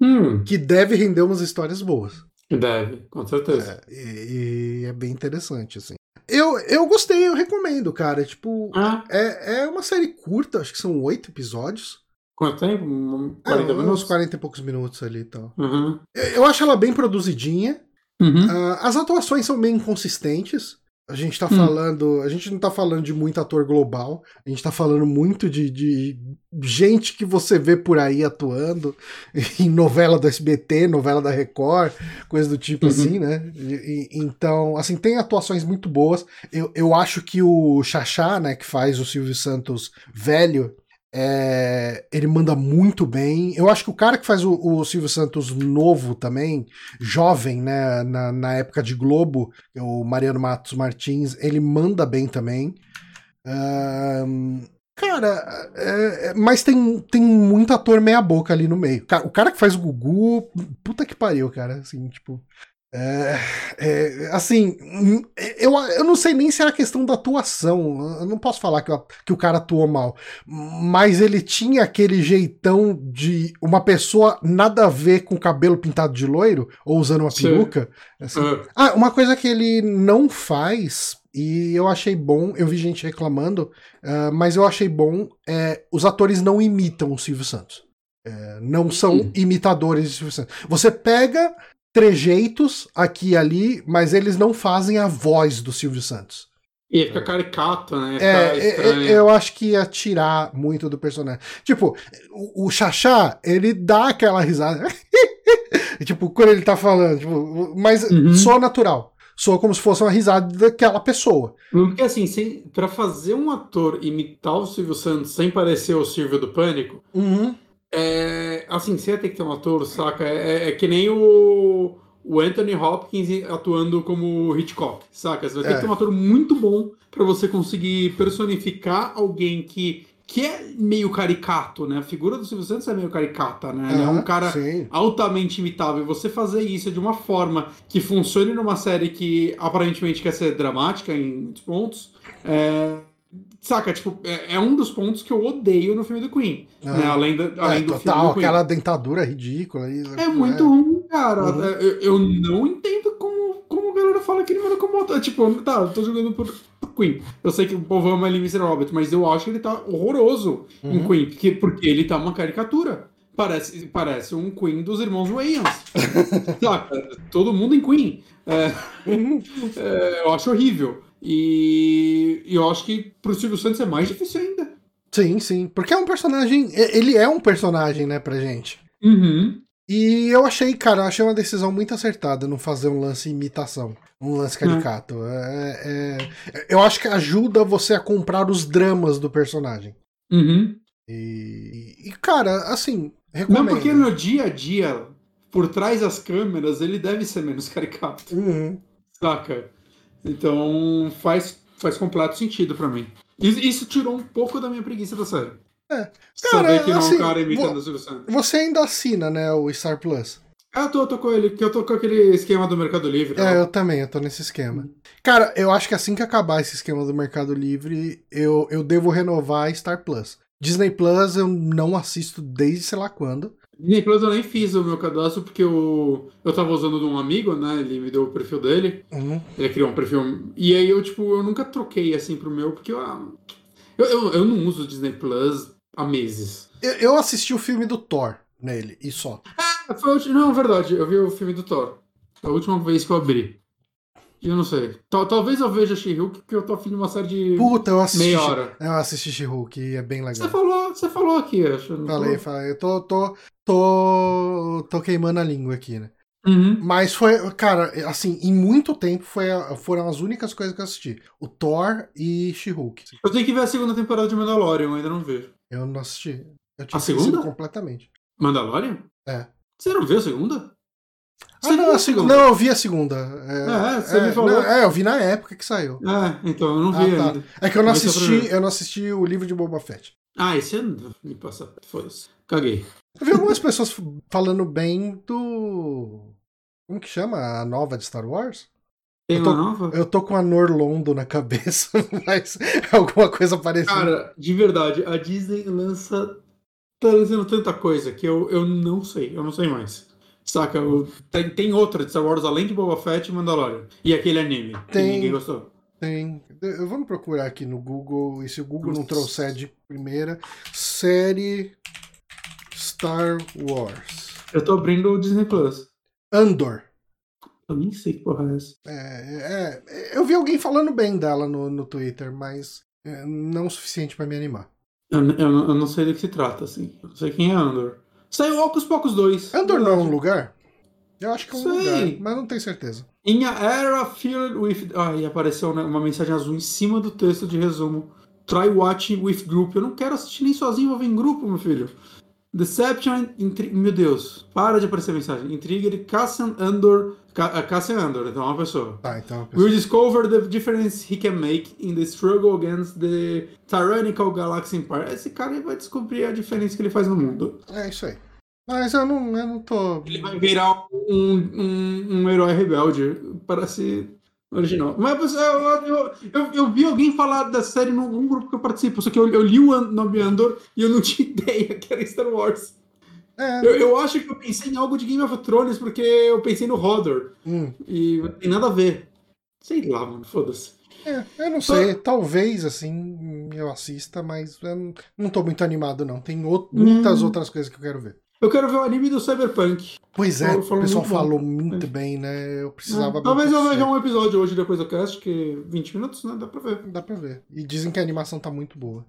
Hum, Que deve render umas histórias boas. deve, com certeza. É, e, e é bem interessante, assim. Eu, eu gostei, eu recomendo, cara. Tipo, Ah, é, é uma série curta, acho que são oito episódios. quanto tempo? Um- É, 40 uns minutos? 40 e poucos minutos ali e tal. Uhum. Eu, eu acho ela bem produzidinha. Uhum. Ah, as atuações são bem inconsistentes. A gente tá Hum. falando. A gente não tá falando de muito ator global. A gente tá falando muito de, de gente que você vê por aí atuando em novela do SBT, novela da Record, coisa do tipo Uhum. assim, né? E- e- então, assim, tem atuações muito boas. Eu, eu acho que o Xaxá, né, que faz o Silvio Santos velho, é, ele manda muito bem. Eu acho que o cara que faz o, o Silvio Santos novo também, jovem, né, na, na época de Globo, o Mariano Matos Martins, ele manda bem também. Ahn, cara, é- é- mas tem, tem muito ator meia-boca ali no meio. O cara que faz o Gugu, puta que pariu, cara. Assim, tipo. É, é, assim, hum, eu, eu não sei nem se era questão da atuação. Eu não posso falar que, o- que o cara atuou mal. Mas ele tinha aquele jeitão de uma pessoa nada a ver com o cabelo pintado de loiro ou usando uma Sim. peruca. assim. Ah, Ah, uma coisa que ele não faz, e eu achei bom, eu vi gente reclamando, ah, mas eu achei bom, é, os atores não imitam o Silvio Santos. É, não são imitadores de Silvio Santos. Você pega trejeitos aqui e ali, mas eles não fazem a voz do Silvio Santos. e fica caricato, né? É, é, é, eu acho que ia tirar muito do personagem. Tipo, o, o Xaxá, ele dá aquela risada. tipo, quando ele tá falando, tipo, mas Uhum. soa natural. Soa como se fosse uma risada daquela pessoa. Porque assim, sem, pra fazer um ator imitar o Silvio Santos sem parecer o Silvio do Pânico, Uhum. É, assim, você ia ter que ter um ator, saca? É, é que nem o, o Anthony Hopkins atuando como Hitchcock, saca? Você vai ter É. que ter um ator muito bom pra você conseguir personificar alguém que, que é meio caricato, né? A figura do Silvio Santos é meio caricata, né? Ele é um cara Sim. altamente imitável. E você fazer isso de uma forma que funcione numa série que aparentemente quer ser dramática em muitos pontos, é, saca? Tipo, é, é um dos pontos que eu odeio no filme do Queen. Aham. né? Além, da, É, além do filme total, do Queen. aquela dentadura ridícula. aí, É muito ruim, cara. Uhum. É, Eu, eu não entendo como, como a galera fala que ele manda como. Tipo, tá, eu tô jogando por, por Queen. Eu sei que o povo ama ele Mr. Robert, mas eu acho que ele tá horroroso em Uhum. Queen, porque, porque ele tá uma caricatura. Parece, parece um Queen dos irmãos Wayans. Saca? Todo mundo em Queen. É, Uhum. é, eu acho horrível. E, e eu acho que pro Silvio Santos é mais difícil ainda. Sim, sim. Porque é um personagem. Ele é um personagem, né, pra gente. Uhum. E eu achei, cara, eu achei uma decisão muito acertada não fazer um lance imitação, um lance caricato. É, é- eu acho que ajuda você a comprar os dramas do personagem. Uhum. E, e, cara, assim, Não, recomendo. porque no dia a dia, por trás das câmeras, ele deve ser menos caricato, Uhum. saca? Então faz, faz completo sentido pra mim. Isso, isso tirou um pouco da minha preguiça da série. É. Saber Cara, que não é assim, um cara imitando vo- o. Você ainda assina, né, o Star Plus? Ah, eu tô, eu tô com ele, que eu tô com aquele esquema do Mercado Livre. É, ó. eu também, eu tô nesse esquema. Cara, eu acho que assim que acabar esse esquema do Mercado Livre, eu, eu devo renovar Star Plus. Disney Plus eu não assisto desde sei lá quando. Disney Plus eu nem fiz o meu cadastro porque eu, eu tava usando de um amigo, né? Ele me deu o perfil dele. Uhum. Ele criou um perfil. E aí eu, tipo, eu nunca troquei assim pro meu, porque eu, ah, eu, eu, eu não uso o Disney Plus há meses. Eu, eu assisti o filme do Thor nele, e só. Ah, Foi não, é verdade, eu vi o filme do Thor. A última vez que eu abri. Eu não sei. Tal- talvez eu veja She-Hulk, porque eu tô afim de uma série de Puta, eu assisti. meia hora. Eu assisti She-Hulk e é bem Você legal. falou, você falou aqui, acho. Falei, falei. Eu tô, tô, tô, tô queimando a língua aqui, né? Uhum. Mas foi, cara, assim, em muito tempo foi a- foram as únicas coisas que eu assisti. O Thor e She-Hulk. Eu tenho que ver a segunda temporada de Mandalorian, eu ainda não vejo. Eu não assisti. Eu A esquecido segunda? completamente. Mandalorian? É. Você não viu a segunda? Ah, Você não, viu a a segunda. Não, eu vi a segunda. É, É, você me falou. não, é, eu vi na época que saiu. É, então eu não Ah, vi tá. ainda. É que eu não é assisti, eu não assisti o livro de Boba Fett. Ah, esse ano me passa. Foda-se. Caguei. Eu vi algumas pessoas falando bem do Como que chama a nova de Star Wars? Tem Eu tô- uma nova? Eu tô com a Norlondo na cabeça, mas é alguma coisa parecida. Cara, de verdade, a Disney lança. tá lançando tanta coisa que eu, eu não sei, eu não sei mais. Saca? Tem, tem outra de Star Wars além de Boba Fett e Mandalorian. E aquele anime. que Tem. ninguém gostou. Tem. Eu vamos procurar aqui no Google, e se o Google não trouxer de primeira, série Star Wars. Eu tô abrindo o Disney Plus. Andor. Eu nem sei que porra é essa. É, é, eu vi alguém falando bem dela no, no Twitter, mas é, não o suficiente pra me animar. Eu, eu, eu não sei do que se trata, assim. Eu não sei quem é Andor. Saiu Ocus Pocos 2. Andor não é um lugar? Eu acho que é um Sei. lugar, mas não tenho certeza. In a era filled with. Ah, e apareceu né, uma mensagem azul em cima do texto de resumo. Try watching with group. Eu não quero assistir nem sozinho, vou ver em grupo, meu filho. Deception. Intri... Meu Deus, para de aparecer a mensagem. Intrigued Cassian Andor. Ah, Cassian Andor, então é uma pessoa. Tá, então. a pessoa- Will discover the difference he can make in the struggle against the tyrannical Galaxy Empire. Esse cara aí vai descobrir a diferença que ele faz no mundo. É isso aí. Mas eu não, eu não tô. Ele vai virar um, um, um herói rebelde. Parece original. Mas eu, eu, eu, eu vi alguém falar da série num, grupo que eu participo, só que eu, eu li o nome Andor e eu não tinha ideia que era Star Wars. É, Eu, eu acho que eu pensei em algo de Game of Thrones porque eu pensei no Hodor. hum, E não tem nada a ver. Sei lá, mano, foda-se. é, eu não sei. Talvez, assim, eu assista, mas eu não, não tô muito animado, não. Tem ou- muitas Hum. outras coisas que eu quero ver. Eu quero ver o anime do Cyberpunk. Pois é, Falou- o pessoal muito bom. falou muito bem, né? Eu precisava. É, Talvez eu veja um episódio hoje depois do cast, que 20 minutos, né? Dá pra ver. Dá pra ver. E dizem que a animação tá muito boa.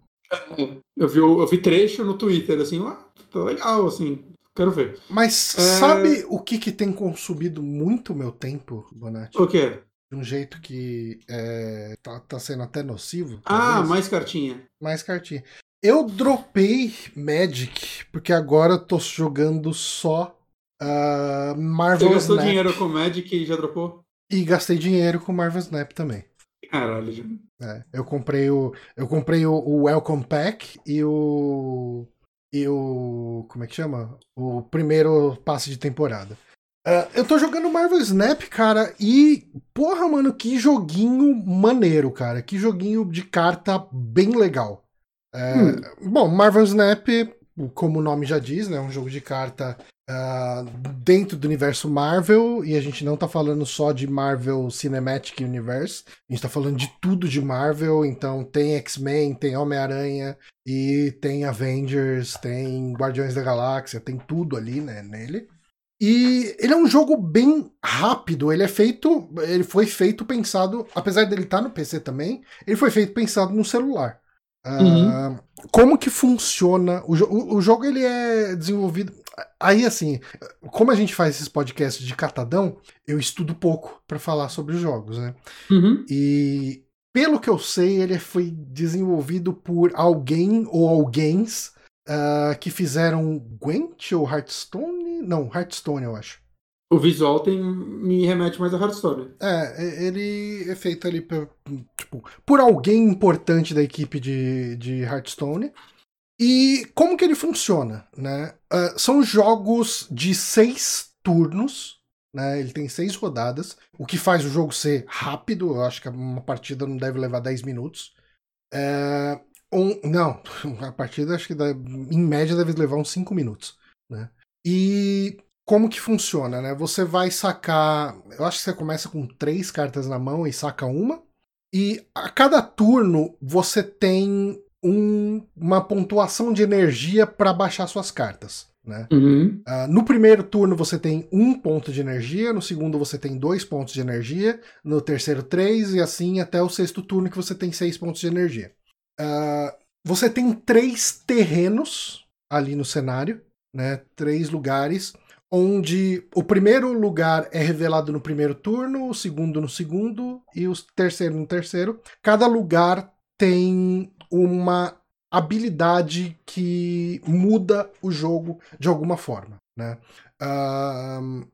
Eu vi, eu vi trecho no Twitter, assim, ah, tá legal, assim, quero ver. Mas É. sabe o que, que tem consumido muito meu tempo, Bonatti? O quê? De um jeito que é, tá, tá sendo até nocivo. Ah, talvez? mais cartinha. Mais cartinha. Eu dropei Magic, porque agora eu tô jogando só Você Marvel gastou Snap. dinheiro com Magic e já dropou? E gastei dinheiro com Marvel Snap também. Caralho. É, eu comprei o. Eu comprei o, o Welcome Pack e o. E o. Como é que chama? O primeiro passe de temporada. Ah, eu tô jogando Marvel Snap, cara, e. Porra, mano, que joguinho maneiro, cara. Que joguinho de carta bem legal. É, Bom, Marvel Snap, como o nome já diz, né? É um jogo de carta ah, dentro do universo Marvel, e a gente não tá falando só de Marvel Cinematic Universe, a gente tá falando de tudo de Marvel, então tem X-Men, tem Homem-Aranha, e tem Avengers, tem Guardiões da Galáxia, tem tudo ali, né, nele. E ele é um jogo bem rápido, ele é feito, ele foi feito pensado, apesar dele estar no PC também, ele foi feito pensado no celular. Ah, como que funciona? O, jo o, o jogo ele é desenvolvido aí assim como a gente faz esses podcasts de catadão eu estudo pouco para falar sobre os jogos né? Uhum. e pelo que eu sei ele foi desenvolvido por alguém ou alguém que fizeram Gwent ou Hearthstone? Não Hearthstone eu acho. O visual tem, me remete mais a Hearthstone. É, ele é feito ali por, tipo, por alguém importante da equipe de, de Hearthstone. E como que ele funciona, né? Ah, são jogos de seis turnos, né? Ele tem seis rodadas, o que faz o jogo ser rápido. Eu acho que uma partida não deve levar 10 minutos. É, um, não, a partida acho que dá- em média deve levar uns 5 minutos, né? E como que funciona, né? Você vai sacar. Eu acho que você começa com três cartas na mão e saca uma. E a cada turno você tem um- uma pontuação de energia para baixar suas cartas. Né? Uhum. Ah, no primeiro turno você tem um ponto de energia, no segundo você tem dois pontos de energia, no terceiro três, e assim até o sexto turno que você tem seis pontos de energia. Ah, você tem três terrenos ali no cenário, né? Três lugares, onde o primeiro lugar é revelado no primeiro turno, o segundo no segundo e o terceiro no terceiro. Cada lugar tem uma habilidade que muda o jogo de alguma forma, né? Ahn,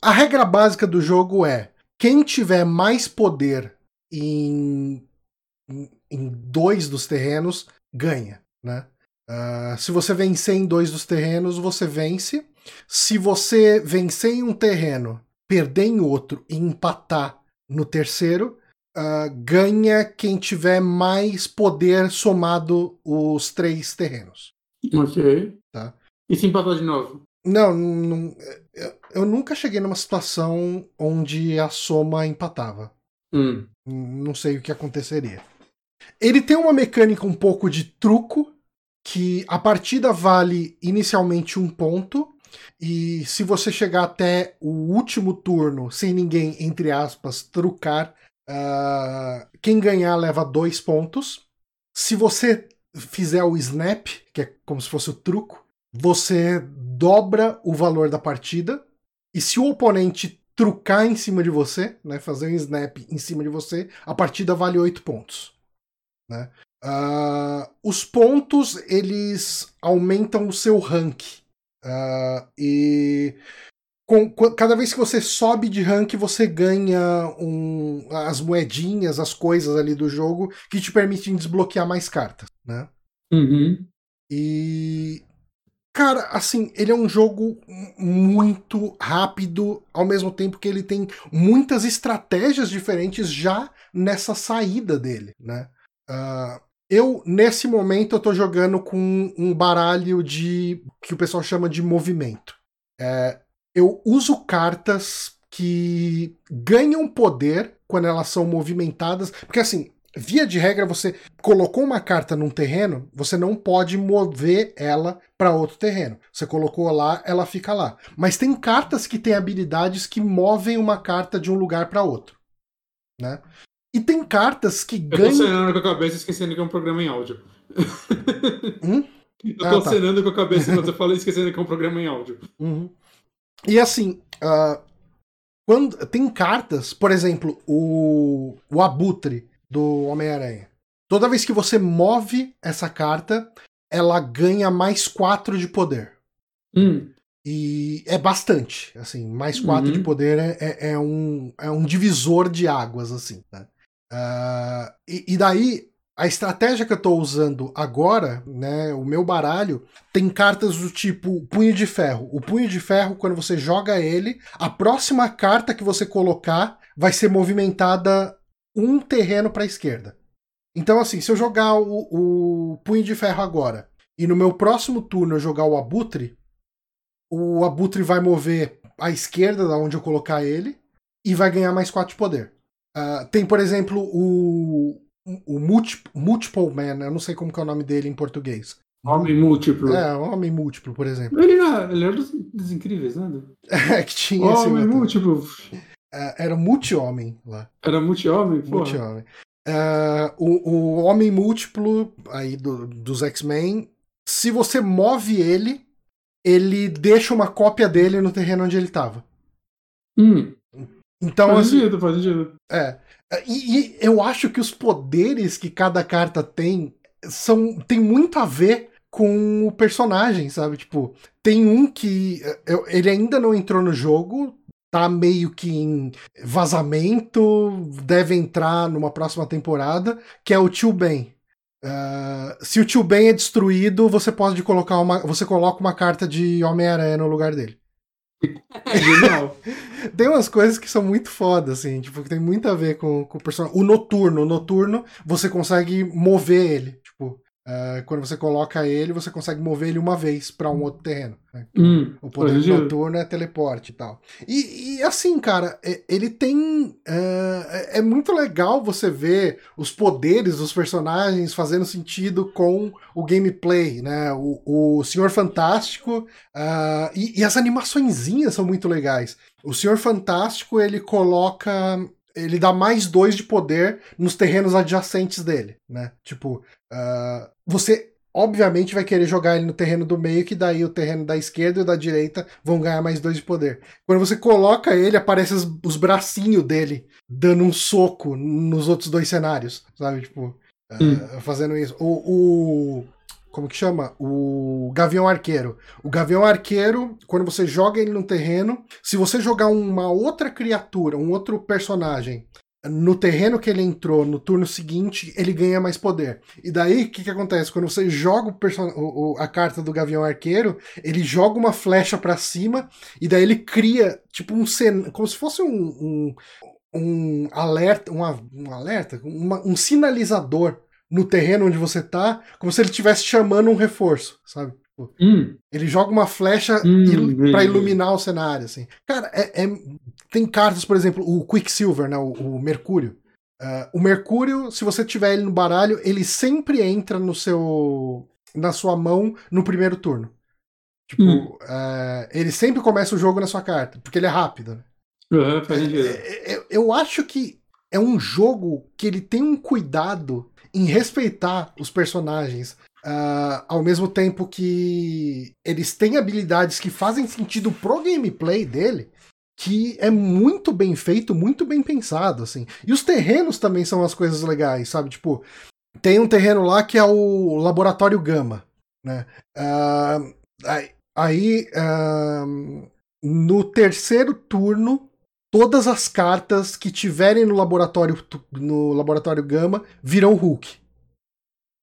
a regra básica do jogo é quem tiver mais poder em, em- dois dos terrenos ganha, né? Ah, se você vencer em dois dos terrenos, você vence. Se você vencer em um terreno, perder em outro e empatar no terceiro, uh, ganha quem tiver mais poder somado os três terrenos. Ok. Tá. E se empatar de novo? Não, não eu, eu, nunca cheguei numa situação onde a soma empatava. Hum. Não sei o que aconteceria. Ele tem uma mecânica um pouco de truco, que a partida vale inicialmente um ponto, e se você chegar até o último turno sem ninguém, entre aspas, trucar, uh, quem ganhar leva dois pontos. Se você fizer o snap, que é como se fosse o truco, você dobra o valor da partida. E se o oponente trucar em cima de você, né, fazer um snap em cima de você, a partida vale 8 pontos. Né? Uh, os pontos eles aumentam o seu rank. Uh, e com, cada vez que você sobe de rank, você ganha um, as moedinhas, as coisas ali do jogo que te permitem desbloquear mais cartas. Né? Uhum. E Cara, assim, ele é um jogo muito rápido, ao mesmo tempo que ele tem muitas estratégias diferentes já nessa saída dele, né? Uh, eu, nesse momento, eu tô jogando com um baralho de. que o pessoal chama de movimento. É, eu uso cartas que ganham poder quando elas são movimentadas. Porque assim, via de regra, você colocou uma carta num terreno, você não pode mover ela para outro terreno. Você colocou lá, ela fica lá. Mas tem cartas que têm habilidades que movem uma carta de um lugar para outro, né? E tem cartas que ganham. Eu tô cenando com a cabeça esquecendo que é um programa em áudio. Hum? Eu tô ah, tá. cenando com a cabeça quando você fala esquecendo que é um programa em áudio. Uhum. E assim, uh, quando tem cartas, por exemplo, o, o Abutre do Homem-Aranha. Toda vez que você move essa carta, ela ganha mais 4 de poder. Hum. E é bastante, assim, mais 4 uhum. de poder é, é, é, um, é um divisor de águas, assim, né? Uh, e, e, daí, a estratégia que eu tô usando agora, né, o meu baralho, tem cartas do tipo punho de ferro. O punho de ferro, quando você joga ele, a próxima carta que você colocar vai ser movimentada um terreno para a esquerda. Então, assim, se eu jogar o, o punho de ferro agora e no meu próximo turno eu jogar o abutre, o abutre vai mover à esquerda da onde eu colocar ele e vai ganhar mais 4 de poder. Uh, tem, por exemplo, o, o Multiple Man, eu não sei como é o nome dele em português. Homem múltiplo. É, homem múltiplo, por exemplo. Ele era, ele era dos, dos incríveis, né? É, que tinha Homem múltiplo. Uh, era multi-homem lá. Era multi-homem? Multi-homem. Uh, o, o homem múltiplo aí do, dos X-Men, se você move ele, ele deixa uma cópia dele no terreno onde ele estava. Hum. Então, faz assim, sentido, faz sentido. É. E, e, eu acho que os poderes que cada carta tem são tem muito a ver com o personagem, sabe? Tipo, tem um que eu, ele ainda não entrou no jogo, tá meio que em vazamento, deve entrar numa próxima temporada, que é o Tio Ben. Uh, se o Tio Ben é destruído, você pode colocar uma. Você coloca uma carta de Homem-Aranha no lugar dele. É tem umas coisas que são muito foda, assim, tipo, que tem muito a ver com, com o personagem. O noturno, o noturno, você consegue mover ele. Uh, quando você coloca ele, você consegue mover ele uma vez para um outro terreno. Né? Hum, o poder noturno é teleporte e tal. E, e assim, cara, ele tem. Uh, é muito legal você ver os poderes dos personagens fazendo sentido com o gameplay, né? O, o Senhor Fantástico. Uh, e, e as animaçõezinhas são muito legais. O Senhor Fantástico ele coloca ele dá mais dois de poder nos terrenos adjacentes dele, né? Tipo, uh, você obviamente vai querer jogar ele no terreno do meio, que daí o terreno da esquerda e da direita vão ganhar mais dois de poder. Quando você coloca ele, aparecem os, os bracinhos dele dando um soco nos outros dois cenários, sabe? Tipo, uh, fazendo isso. O, o, como que chama? O Gavião Arqueiro. O Gavião Arqueiro, quando você joga ele no terreno, se você jogar uma outra criatura, um outro personagem no terreno que ele entrou no turno seguinte, ele ganha mais poder. E daí, o que, que acontece? Quando você joga o o, a carta do Gavião Arqueiro, ele joga uma flecha para cima, e daí ele cria, tipo, um cen... como se fosse um, um, um alerta, uma, um alerta, uma, um sinalizador no terreno onde você tá, como se ele estivesse chamando um reforço, sabe? Hum. Ele joga uma flecha hum, para iluminar o cenário, assim. Cara, é, é, tem cartas, por exemplo, o Quicksilver, né, o, o Mercúrio. Uh, o Mercúrio, se você tiver ele no baralho, ele sempre entra no seu na sua mão no primeiro turno. Tipo, hum. uh, ele sempre começa o jogo na sua carta, porque ele é rápido. Né? Uhum, eu acho que é um jogo que ele tem um cuidado em respeitar os personagens, Uh, ao mesmo tempo que eles têm habilidades que fazem sentido pro gameplay dele, que é muito bem feito, muito bem pensado, assim. E os terrenos também são as coisas legais, sabe? Tipo, tem um terreno lá que é o Laboratório Gama, né? Uh, aí, uh, no terceiro turno, todas as cartas que tiverem no laboratório, no laboratório Gama viram Hulk.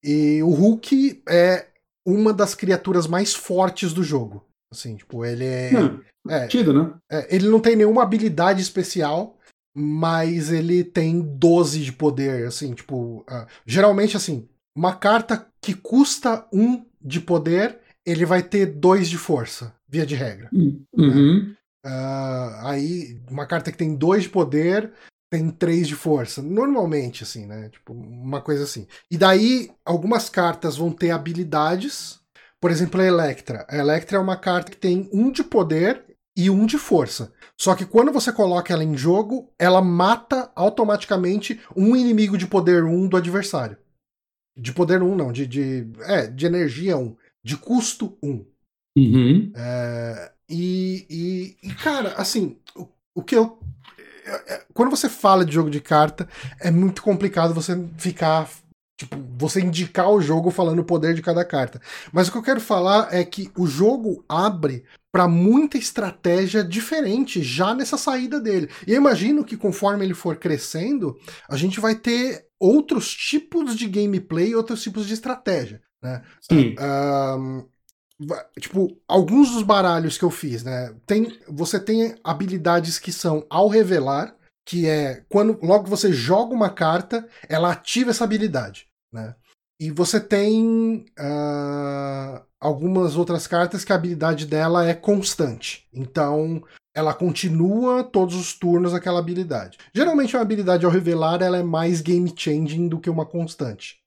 E o Hulk é uma das criaturas mais fortes do jogo. Assim, tipo, ele é. Hum, é, tido, né? É, ele não tem nenhuma habilidade especial, mas ele tem 12 de poder, assim, tipo. Uh, geralmente, assim, uma carta que custa 1 de poder, ele vai ter 2 de força, via de regra. Hum, uhum. Né? Uh, aí, uma carta que tem 2 de poder tem três de força. Normalmente, assim, né? Tipo, uma coisa assim. E daí, algumas cartas vão ter habilidades. Por exemplo, a Electra. A Electra é uma carta que tem um de poder e um de força. Só que quando você coloca ela em jogo, ela mata automaticamente um inimigo de poder 1 do adversário. De poder 1, não, de, de, é, de energia 1. De custo 1. Uhum. É, e, e, e, cara, assim, o, o que eu é, é, quando você fala de jogo de carta, é muito complicado você ficar. Tipo, você indicar o jogo falando o poder de cada carta. Mas o que eu quero falar é que o jogo abre para muita estratégia diferente já nessa saída dele. E eu imagino que conforme ele for crescendo, a gente vai ter outros tipos de gameplay, outros tipos de estratégia. Né? Sim. Um, tipo, alguns dos baralhos que eu fiz, né? Tem, você tem habilidades que são ao revelar, que é quando logo que você joga uma carta, ela ativa essa habilidade, né? E você tem uh, algumas outras cartas que a habilidade dela é constante. Então, ela continua todos os turnos aquela habilidade. Geralmente, uma habilidade ao revelar ela é mais game changing do que uma constante.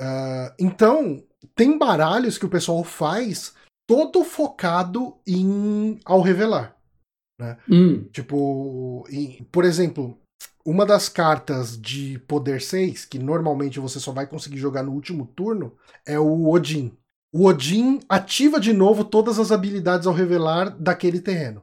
Uh, então, tem baralhos que o pessoal faz todo focado em ao revelar. Né? Hum. Tipo, em, por exemplo, uma das cartas de poder 6, que normalmente você só vai conseguir jogar no último turno, é o Odin. O Odin ativa de novo todas as habilidades ao revelar daquele terreno.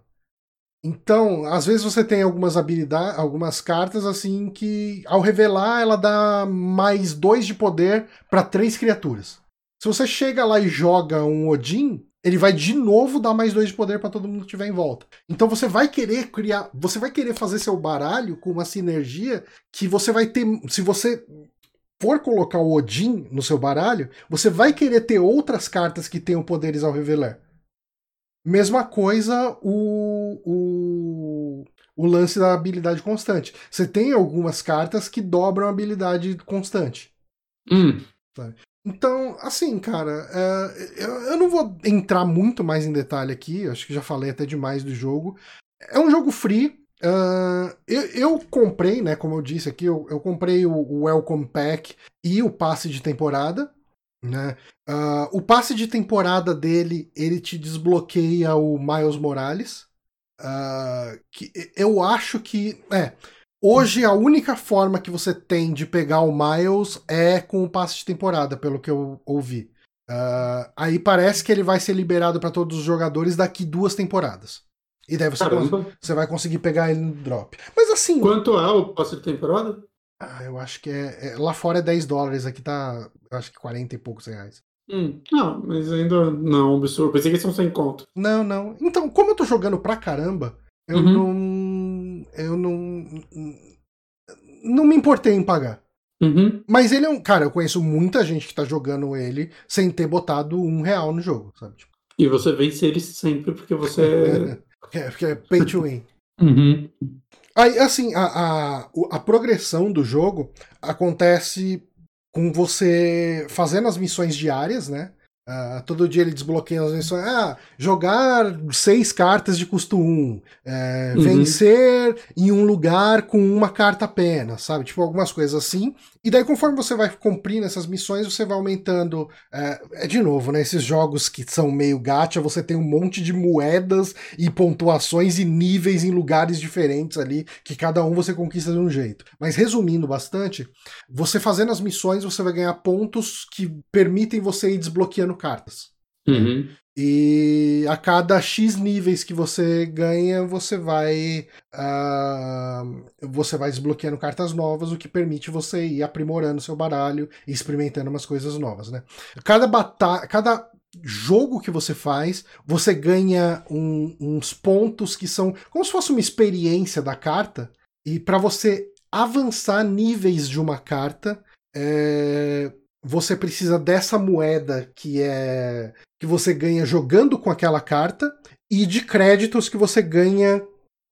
Então, às vezes você tem algumas habilidades, algumas cartas assim que ao revelar ela dá mais dois de poder para três criaturas. Se você chega lá e joga um Odin, ele vai de novo dar mais dois de poder para todo mundo que estiver em volta. Então você vai querer criar, você vai querer fazer seu baralho com uma sinergia que você vai ter, se você for colocar o Odin no seu baralho, você vai querer ter outras cartas que tenham poderes ao revelar. Mesma coisa o, o, o lance da habilidade constante. Você tem algumas cartas que dobram a habilidade constante. Hum. Então, assim, cara, é, eu, eu, não vou entrar muito mais em detalhe aqui, acho que já falei até demais do jogo. É um jogo free. Uh, eu, eu, comprei, né? Como eu disse aqui, eu, eu comprei o, o, Welcome Pack e o passe de temporada. Né? Uh, o passe de temporada dele, ele te desbloqueia o Miles Morales. Uh, que eu acho que. É, Hoje a única forma que você tem de pegar o Miles é com o passe de temporada, pelo que eu ouvi. Uh, aí parece que ele vai ser liberado para todos os jogadores daqui duas temporadas. E daí você, você, vai conseguir pegar ele no drop. Mas assim. Quanto é o passe de temporada? Ah, eu acho que é, é, Lá fora é 10 dólares, aqui tá. Acho que 40 e poucos reais. Hum, não, mas ainda não, absurdo. Pensei que são sem conto. Não, não. Então, como eu tô jogando pra caramba, eu uhum. não. Eu não. não me importei em pagar. Uhum. Mas ele é um. Cara, eu conheço muita gente que tá jogando ele sem ter botado um real no jogo, sabe? Tipo, E você vence eles sempre porque você. é, porque é pay to win. uhum. Aí, assim, a, a, a progressão do jogo acontece com você fazendo as missões diárias, né? Ah, todo dia ele desbloqueia as missões. Ah, jogar seis cartas de custo um. é, Uhum. Vencer em um lugar com uma carta apenas, sabe? Tipo, algumas coisas assim. E daí, conforme você vai cumprindo essas missões, você vai aumentando. É, é de novo, né? Esses jogos que são meio gacha, você tem um monte de moedas e pontuações e níveis em lugares diferentes ali, que cada um você conquista de um jeito. Mas resumindo bastante, você fazendo as missões, você vai ganhar pontos que permitem você ir desbloqueando cartas. Uhum. E a cada X níveis que você ganha, você vai. ah, você vai desbloqueando cartas novas, o que permite você ir aprimorando seu baralho e experimentando umas coisas novas, né? Cada batalha. Cada jogo que você faz, você ganha um- uns pontos que são como se fosse uma experiência da carta. E para você avançar níveis de uma carta, é, você precisa dessa moeda que é que você ganha jogando com aquela carta e de créditos que você ganha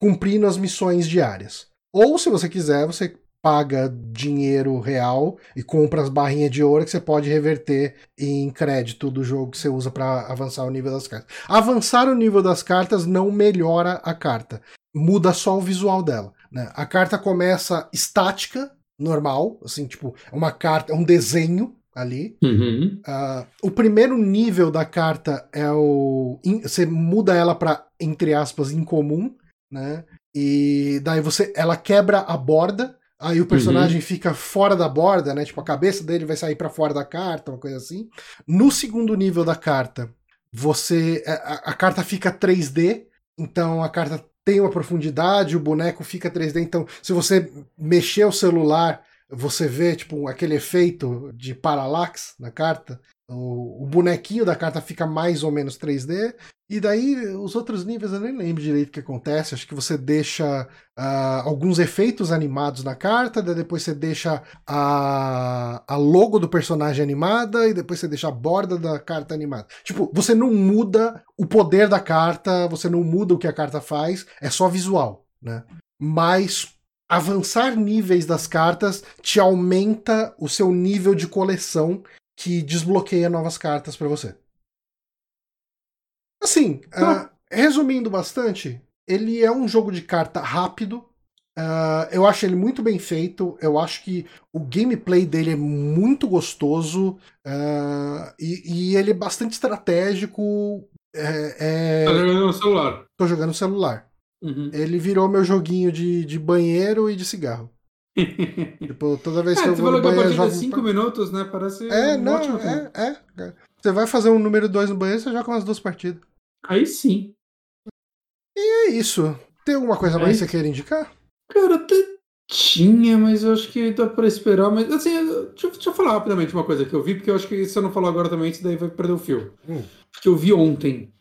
cumprindo as missões diárias. Ou, se você quiser, você paga dinheiro real e compra as barrinhas de ouro que você pode reverter em crédito do jogo que você usa para avançar o nível das cartas. Avançar o nível das cartas não melhora a carta, muda só o visual dela. né? A carta começa estática, normal, assim, tipo, é uma carta, é um desenho ali. Uhum. Ah, o primeiro nível da carta é o. in- Você muda ela para entre aspas, incomum, né? E daí você. Ela quebra a borda. Aí o personagem fica fora da borda, né? Tipo, a cabeça dele vai sair para fora da carta, uma coisa assim. No segundo nível da carta, você. A, a carta fica 3D, então a carta tem uma profundidade, o boneco fica 3D. Então, se você mexer o celular você vê tipo aquele efeito de parallax na carta. O, bonequinho da carta fica mais ou menos 3D. E daí os outros níveis eu nem lembro direito o que acontece. Acho que você deixa ah, alguns efeitos animados na carta, depois você deixa a, a logo do personagem animada e depois você deixa a borda da carta animada. Tipo, você não muda o poder da carta, você não muda o que a carta faz, é só visual, né? Mas avançar níveis das cartas te aumenta o seu nível de coleção que desbloqueia novas cartas para você. Assim, ah, resumindo bastante, ele é um jogo de carta rápido. ah, eu acho ele muito bem feito. Eu acho que o gameplay dele é muito gostoso ah, e, e ele é bastante estratégico. É, é- Tá jogando no celular. tô jogando no celular. Uhum. Ele virou meu joguinho de, de banheiro e de cigarro. Tipo, toda vez É, que eu você vou no falou que a banheiro, eu partida é. 5 minutos, né? Parece É, um não, ótimo é, é, é. Você vai fazer um número 2 no banheiro, você joga umas duas partidas. Aí sim. É isso. Tem alguma coisa É mais que você queira indicar? Cara, até tinha, mas eu acho que dá pra esperar. Mas assim, deixa, eu- deixa eu falar rapidamente uma coisa que eu vi, porque eu acho que se eu não falar agora também, isso daí vai perder o fio. Hum. Porque eu vi ontem.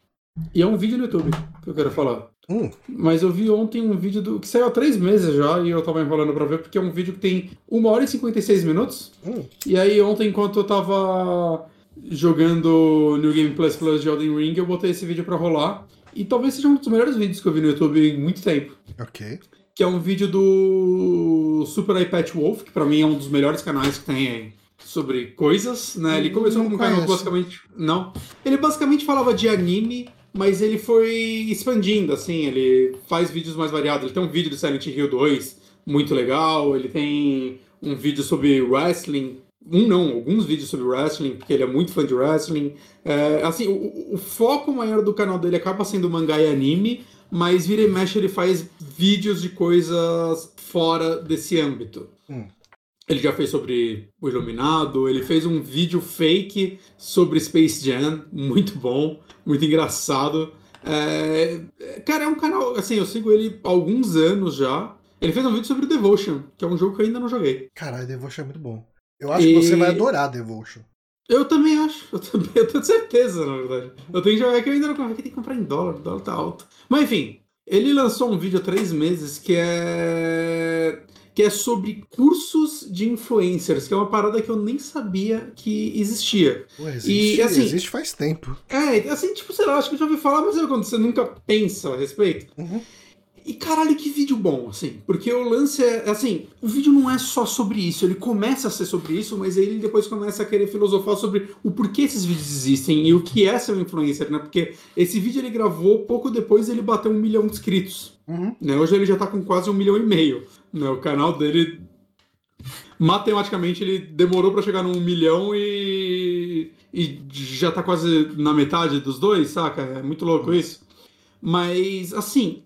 E é um vídeo no YouTube que eu quero falar. Hum, Mas eu vi ontem um vídeo do, que saiu há três meses já, e eu tava enrolando pra ver, porque é um vídeo que tem 1 hora e 56 minutos. hum. E aí ontem, enquanto eu tava jogando New Game Plus Plus de Elden Ring, eu botei esse vídeo pra rolar. E talvez seja um dos melhores vídeos que eu vi no YouTube em muito tempo. Ok. Que é um vídeo do Super iPad Wolf, que pra mim é um dos melhores canais que tem sobre coisas, né? Ele começou Não com um canal basicamente... Não. Ele basicamente falava de anime, mas ele foi expandindo, assim. Ele faz vídeos mais variados. Ele tem um vídeo do Silent Hill 2, muito legal. Ele tem um vídeo sobre wrestling. Um não, alguns vídeos sobre wrestling, porque ele é muito fã de wrestling. É, assim, o, o foco maior do canal dele acaba sendo mangá e anime, mas vira e mexe ele faz vídeos de coisas fora desse âmbito. Hum. Ele já fez sobre o Iluminado, ele fez um vídeo fake sobre Space Jam, muito bom, muito engraçado. É, cara, é um canal, assim, eu sigo ele há alguns anos já. Ele fez um vídeo sobre Devotion, que é um jogo que eu ainda não joguei. Caralho, Devotion é muito bom. Eu acho E- que você vai adorar Devotion. Eu também acho, eu também, eu tenho certeza, na verdade. Eu tenho que jogar que eu ainda não comprei, tem que comprar em dólar, o dólar tá alto. Mas enfim, ele lançou um vídeo há três meses que é. Que é sobre cursos de influencers, que é uma parada que eu nem sabia que existia. Pô, existe, E, assim, existe faz tempo. É, assim, tipo, sei lá, acho que eu já ouvi falar, mas é quando você nunca pensa a respeito. Uhum. E caralho, que vídeo bom, assim. Porque o lance é, assim, o vídeo não é só sobre isso. Ele começa a ser sobre isso, mas aí ele depois começa a querer filosofar sobre o porquê esses vídeos existem e o que é ser um influencer, né? Porque esse vídeo ele gravou pouco depois ele bateu um milhão de inscritos. Uhum. Né? Hoje ele já tá com quase um milhão e meio. Né? O canal dele. Matematicamente ele demorou pra chegar num milhão e. e já tá quase na metade dos dois, saca? É muito louco isso. Mas, assim,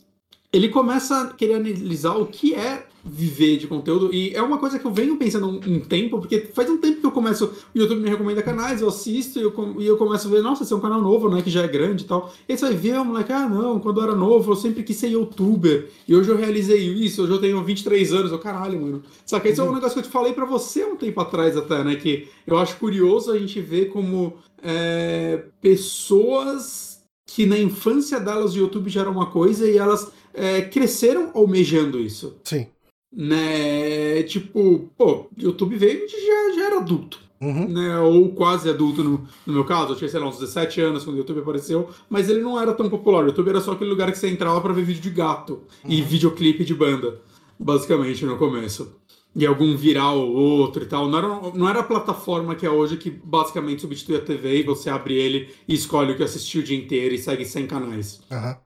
ele começa a querer analisar o que é viver de conteúdo e é uma coisa que eu venho pensando um, um tempo, porque faz um tempo que eu começo, o YouTube me recomenda canais, eu assisto e eu, e eu começo a ver, nossa, esse é um canal novo, né, que já é grande e tal. E aí você vai ver, o moleque, ah, não, quando eu era novo eu sempre quis ser youtuber e hoje eu realizei isso, hoje eu tenho 23 anos, eu, caralho, mano. Saca, esse é um negócio que eu te falei pra você um tempo atrás até, né, que eu acho curioso a gente ver como é, pessoas que na infância delas o YouTube já era uma coisa e elas é, cresceram almejando isso. Sim. Né? Tipo, pô, YouTube veio e já, já era adulto. Uhum. Né? Ou quase adulto no, no meu caso. Eu tinha, sei lá, uns 17 anos quando o YouTube apareceu, mas ele não era tão popular. O YouTube era só aquele lugar que você entrava pra ver vídeo de gato e videoclipe de banda, basicamente, no começo. E algum viral ou outro e tal. Não era, não era a plataforma que é hoje que basicamente substitui a TV e você abre ele e escolhe o que assistir o dia inteiro e segue 100 canais. Aham.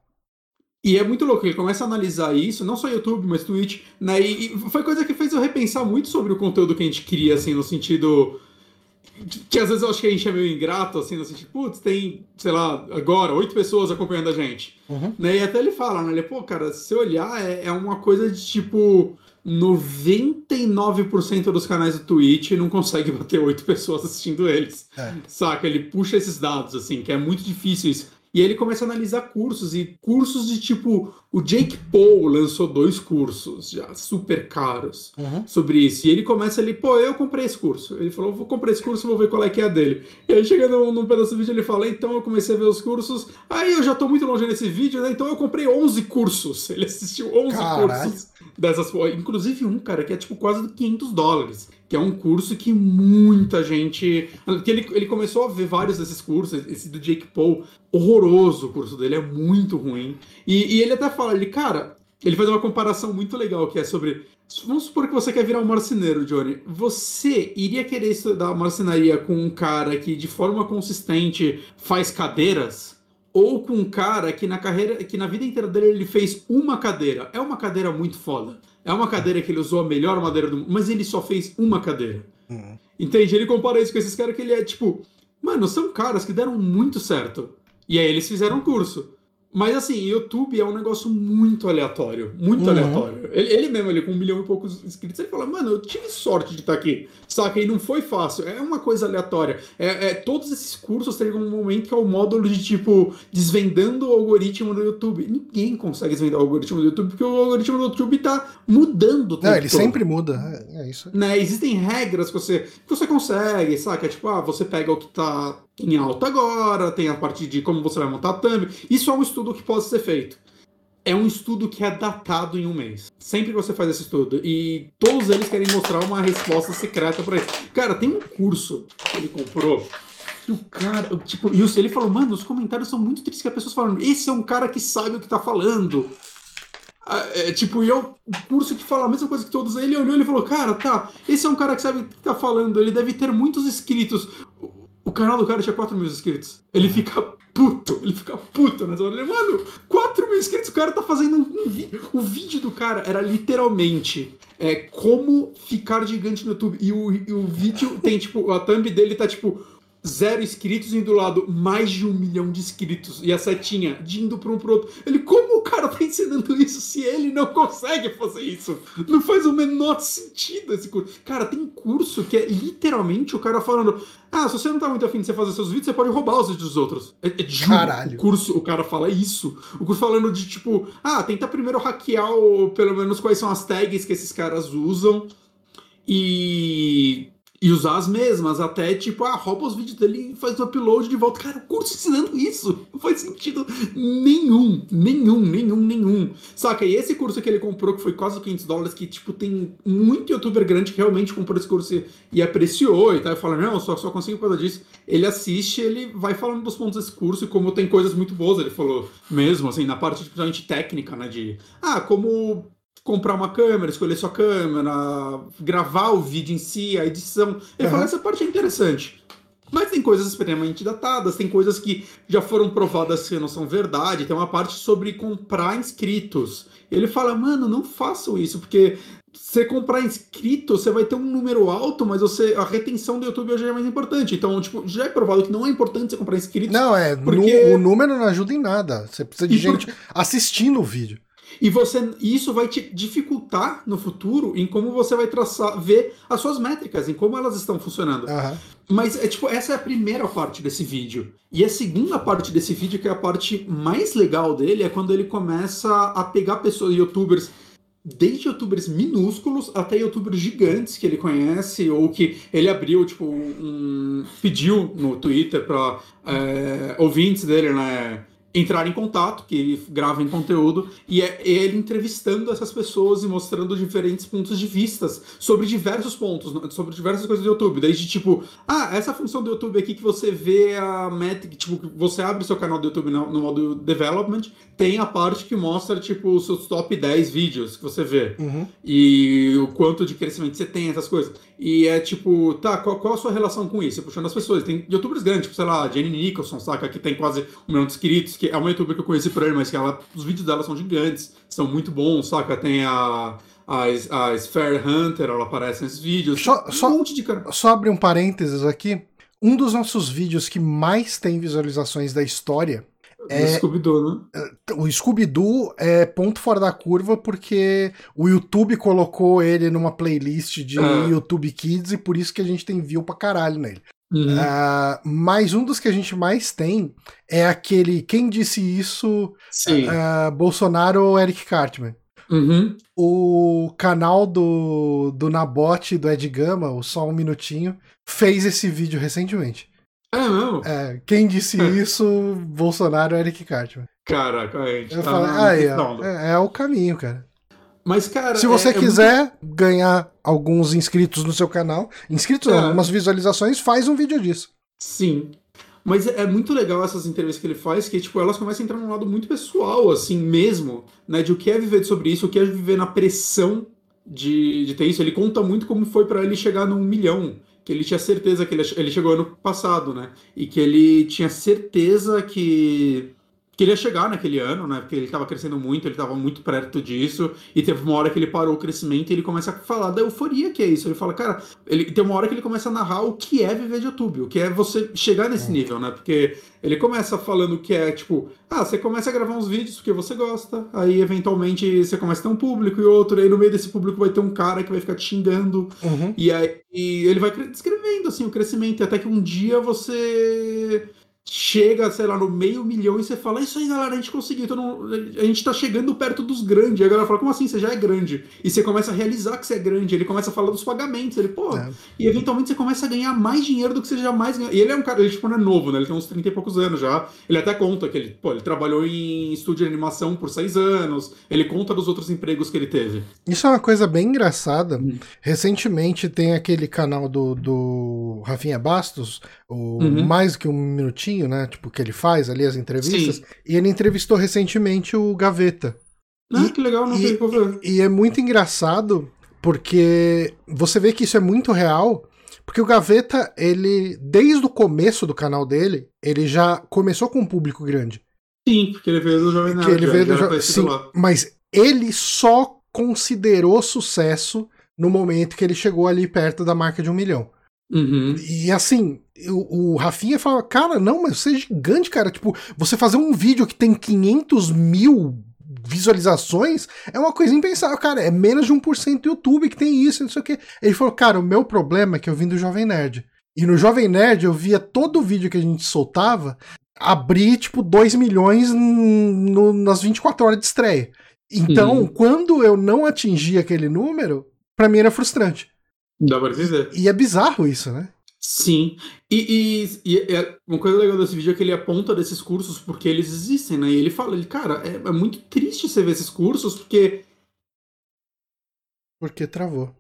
E é muito louco, ele começa a analisar isso, não só YouTube, mas Twitch, né? E, e foi coisa que fez eu repensar muito sobre o conteúdo que a gente cria, assim, no sentido. Que às vezes eu acho que a gente é meio ingrato, assim, no sentido, putz, tem, sei lá, agora, oito pessoas acompanhando a gente. Uhum. Né? E até ele fala, né? Ele, pô, cara, se você olhar, é, é uma coisa de tipo. 99% dos canais do Twitch não consegue bater oito pessoas assistindo eles. É. Saca? Ele puxa esses dados, assim, que é muito difícil isso. E ele começa a analisar cursos, e cursos de tipo. O Jake Paul lançou dois cursos já super caros Uhum. sobre isso. E ele começa ali, pô, eu comprei esse curso. Ele falou, vou comprar esse curso, vou ver qual é que é dele. E aí chega num, num pedaço do vídeo, ele fala, então eu comecei a ver os cursos. Aí eu já tô muito longe nesse vídeo, né? Então eu comprei 11 cursos. Ele assistiu 11 Caralho. cursos dessas. Inclusive um, cara, que é tipo quase 500 dólares. Que é um curso que muita gente. Que ele, ele começou a ver vários desses cursos. Esse do Jake Paul, horroroso o curso dele, é muito ruim. E, e ele até fala, ele, cara, ele faz uma comparação muito legal que é sobre. Vamos supor que você quer virar um marceneiro, Johnny. Você iria querer estudar marcenaria com um cara que de forma consistente faz cadeiras? Ou com um cara que na carreira, que na vida inteira dele ele fez uma cadeira? É uma cadeira muito foda. É uma cadeira que ele usou a melhor madeira do mundo, mas ele só fez uma cadeira. Uhum. Entende? Ele compara isso com esses caras que ele é tipo, mano, são caras que deram muito certo. E aí eles fizeram um curso. Mas assim, YouTube é um negócio muito aleatório. Muito Uhum. aleatório. Ele, ele mesmo, ele com um milhão e poucos inscritos, ele fala, mano, eu tive sorte de estar aqui. Saca? E não foi fácil. É uma coisa aleatória. É, é- todos esses cursos têm um momento que é o módulo de tipo, desvendando o algoritmo do YouTube. Ninguém consegue desvendar o algoritmo do YouTube, porque o algoritmo do YouTube tá mudando Não, ele todo sempre muda. É, é isso. né, existem regras que você, que você consegue, saca? Tipo, ah, você pega o que tá em alta agora, tem a parte de como você vai montar thumb. Isso é um estudo que pode ser feito. É um estudo que é datado em um mês. Sempre que você faz esse estudo. E todos eles querem mostrar uma resposta secreta pra isso. Cara, tem um curso que ele comprou. E o cara, tipo, e ele falou, mano, os comentários são muito tristes que as pessoas falam, esse é um cara que sabe o que tá falando. Ah, é, tipo, e é o curso que fala a mesma coisa que todos. Ele olhou e falou: Cara, tá, esse é um cara que sabe o que tá falando, ele deve ter muitos inscritos. O, canal do cara tinha 4 mil inscritos. Ele fica puto, ele fica puto nessa hora. Ele, mano, 4 mil inscritos, o cara tá fazendo um, vídeo. O vídeo do cara era literalmente é, como ficar gigante no YouTube. E o, e o vídeo tem, tipo, a thumb dele tá tipo. Zero inscritos e do lado mais de um milhão de inscritos. E a setinha de indo pra um pro outro. Ele, como o cara tá ensinando isso se ele não consegue fazer isso? Não faz o menor sentido esse curso. Cara, tem curso que é literalmente o cara falando: Ah, se você não tá muito afim de você fazer seus vídeos, você pode roubar os vídeos dos outros. É, é juro, Caralho. O curso, o cara fala isso. O curso falando de tipo: Ah, tenta primeiro hackear o, pelo menos quais são as tags que esses caras usam. E e usar as mesmas, até tipo, ah, rouba os vídeos dele e faz o upload de volta. Cara, o curso ensinando isso não faz sentido nenhum, nenhum, nenhum, nenhum. Saca? E esse curso que ele comprou, que foi quase 500 dólares, que tipo, tem muito youtuber grande que realmente comprou esse curso e apreciou e tal, e fala, não, só, só consigo por causa disso. Ele assiste, ele vai falando dos pontos desse curso e como tem coisas muito boas, ele falou mesmo, assim, na parte principalmente técnica, né, de, ah, como comprar uma câmera, escolher sua câmera, gravar o vídeo em si, a edição. Ele uhum. fala, essa parte é interessante. Mas tem coisas extremamente datadas, tem coisas que já foram provadas que não são verdade, tem uma parte sobre comprar inscritos. Ele fala, mano, não façam isso, porque você comprar inscrito, você vai ter um número alto, mas você a retenção do YouTube hoje é mais importante. Então, tipo, já é provado que não é importante você comprar inscritos. Não, é, porque... o número não ajuda em nada. Você precisa de e gente por... assistindo o vídeo. E você, isso vai te dificultar no futuro em como você vai traçar, ver as suas métricas, em como elas estão funcionando. Uhum. Mas é tipo, essa é a primeira parte desse vídeo. E a segunda parte desse vídeo, que é a parte mais legal dele, é quando ele começa a pegar pessoas, youtubers, desde youtubers minúsculos até youtubers gigantes que ele conhece ou que ele abriu, tipo, um. pediu no Twitter para é, ouvintes dele, né? Entrar em contato, que ele grava em conteúdo, e é ele entrevistando essas pessoas e mostrando diferentes pontos de vistas sobre diversos pontos, sobre diversas coisas do YouTube. Desde tipo, ah, essa função do YouTube aqui que você vê a métrica, tipo, você abre seu canal do YouTube no, no modo development, tem a parte que mostra, tipo, os seus top 10 vídeos que você vê. Uhum. E o quanto de crescimento você tem, essas coisas. E é tipo, tá, qual, qual a sua relação com isso? Puxando as pessoas. Tem youtubers grandes, tipo, sei lá, Jenny Nicholson, saca? Que tem quase um milhão de inscritos que é uma youtuber que eu conheci por ele, mas que ela, os vídeos dela são gigantes, são muito bons, saca? Tem a. A, a Sphere Hunter, ela aparece nesses vídeos. Só, um só, monte de cara. Só abrir um parênteses aqui. Um dos nossos vídeos que mais tem visualizações da história é, o Scooby-Doo, né? É, o Scooby-Doo é ponto fora da curva porque o YouTube colocou ele numa playlist de ah. YouTube Kids e por isso que a gente tem view pra caralho nele. Uhum. Uh, mas um dos que a gente mais tem é aquele Quem Disse Isso? Uh, Bolsonaro ou Eric Cartman? Uhum. O canal do, do Nabote do Ed Gama, o Só Um Minutinho, fez esse vídeo recentemente. É mesmo? É, quem disse isso, Bolsonaro ou Eric Cartman. Caraca, a gente Eu tá falei, aí, é, é, o caminho, cara. Mas, cara. Se você é, quiser é muito... ganhar alguns inscritos no seu canal, inscritos é. não, visualizações, faz um vídeo disso. Sim. Mas é muito legal essas entrevistas que ele faz, que tipo, elas começam a entrar num lado muito pessoal, assim mesmo, né? De o que é viver sobre isso, o que é viver na pressão de, de ter isso. Ele conta muito como foi para ele chegar num milhão. Que ele tinha certeza que ele, ele chegou ano passado, né? E que ele tinha certeza que queria chegar naquele ano, né? Porque ele estava crescendo muito, ele estava muito perto disso, e teve uma hora que ele parou o crescimento e ele começa a falar da euforia que é isso. Ele fala, cara, ele tem uma hora que ele começa a narrar o que é viver de YouTube, o que é você chegar nesse é. nível, né? Porque ele começa falando que é tipo, ah, você começa a gravar uns vídeos porque você gosta, aí eventualmente você começa a ter um público e outro, aí no meio desse público vai ter um cara que vai ficar te xingando, uhum. e aí e ele vai descrevendo assim o crescimento, até que um dia você chega, sei lá, no meio milhão e você fala, isso aí, galera, a gente conseguiu, então a gente tá chegando perto dos grandes. E a galera fala, como assim? Você já é grande. E você começa a realizar que você é grande. Ele começa a falar dos pagamentos. Ele, pô, é. e eventualmente você começa a ganhar mais dinheiro do que você jamais ganhou. E ele é um cara, ele tipo, não é novo, né? Ele tem uns 30 e poucos anos já. Ele até conta que ele, pô, ele trabalhou em estúdio de animação por seis anos. Ele conta dos outros empregos que ele teve. Isso é uma coisa bem engraçada. Hum. Recentemente tem aquele canal do, do Rafinha Bastos, o uhum. Mais Que Um Minutinho, né? Tipo, que ele faz ali as entrevistas. Sim. E ele entrevistou recentemente o Gaveta. Ah, e, que legal, não e, ver. E, e é muito engraçado porque você vê que isso é muito real. Porque o Gaveta, ele, desde o começo do canal dele, ele já começou com um público grande. Sim, porque ele veio do Jovem Nerd. ele veio do jo... Sim, mas ele só considerou sucesso no momento que ele chegou ali perto da marca de um milhão. Uhum. E assim, o, o Rafinha fala, cara, não, mas você é gigante, cara. Tipo, você fazer um vídeo que tem 500 mil visualizações é uma coisa impensável, cara. É menos de 1% do YouTube que tem isso, não sei o que. Ele falou, cara, o meu problema é que eu vim do Jovem Nerd. E no Jovem Nerd eu via todo o vídeo que a gente soltava abrir, tipo, 2 milhões no, nas 24 horas de estreia. Então, uhum. quando eu não atingia aquele número, para mim era frustrante. Dá pra dizer. E é bizarro isso, né? Sim. E, e, e é, uma coisa legal desse vídeo é que ele aponta desses cursos porque eles existem, né? E ele fala, ele, cara, é, é muito triste você ver esses cursos porque. Porque travou.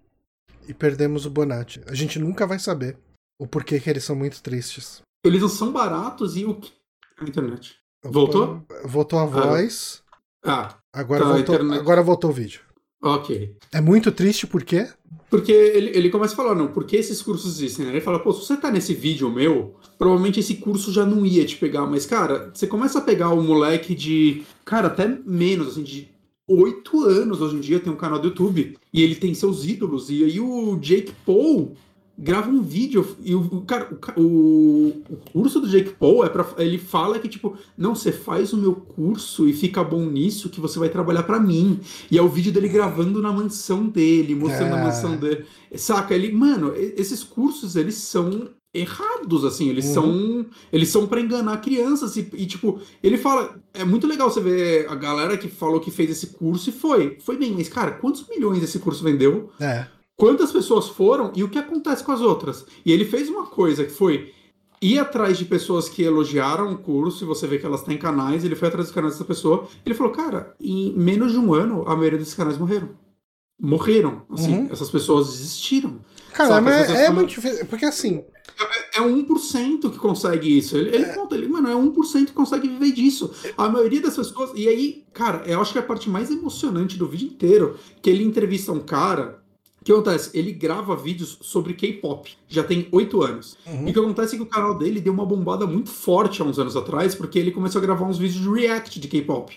E perdemos o Bonatti. A gente nunca vai saber o porquê que eles são muito tristes. Eles não são baratos e o que. A internet. Voltou? Voltou a voz. Ah. Agora, tá, voltou, internet... agora voltou o vídeo. Ok. É muito triste por quê? Porque ele, ele começa a falar, não, por que esses cursos existem? Ele fala, pô, se você tá nesse vídeo meu, provavelmente esse curso já não ia te pegar. Mas, cara, você começa a pegar o moleque de, cara, até menos, assim, de oito anos hoje em dia, tem um canal do YouTube, e ele tem seus ídolos. E aí o Jake Paul grava um vídeo e o cara o, o curso do Jake Paul é para ele fala que tipo não você faz o meu curso e fica bom nisso que você vai trabalhar para mim. E é o vídeo dele gravando na mansão dele mostrando é. a mansão dele. Saca? Ele mano esses cursos eles são errados assim eles uhum. são eles são para enganar crianças e, e, tipo ele fala é muito legal você ver a galera que falou que fez esse curso e foi foi bem mas cara quantos milhões esse curso vendeu? É quantas pessoas foram e o que acontece com as outras. E ele fez uma coisa que foi ir atrás de pessoas que elogiaram o curso, e você vê que elas têm canais, ele foi atrás dos canais dessa pessoa, ele falou, cara, em menos de um ano, a maioria desses canais morreram. Morreram, assim, uhum. essas pessoas desistiram. Cara, mas é, é muito difícil, porque assim... É, é 1% que consegue isso. Ele, ele é. conta, ele, mano, é 1% que consegue viver disso. A maioria das pessoas. E aí, cara, eu acho que é a parte mais emocionante do vídeo inteiro, que ele entrevista um cara o que acontece? Ele grava vídeos sobre K-pop, já tem oito anos. Uhum. E o que acontece é que o canal dele deu uma bombada muito forte há uns anos atrás, porque ele começou a gravar uns vídeos de react de K-pop.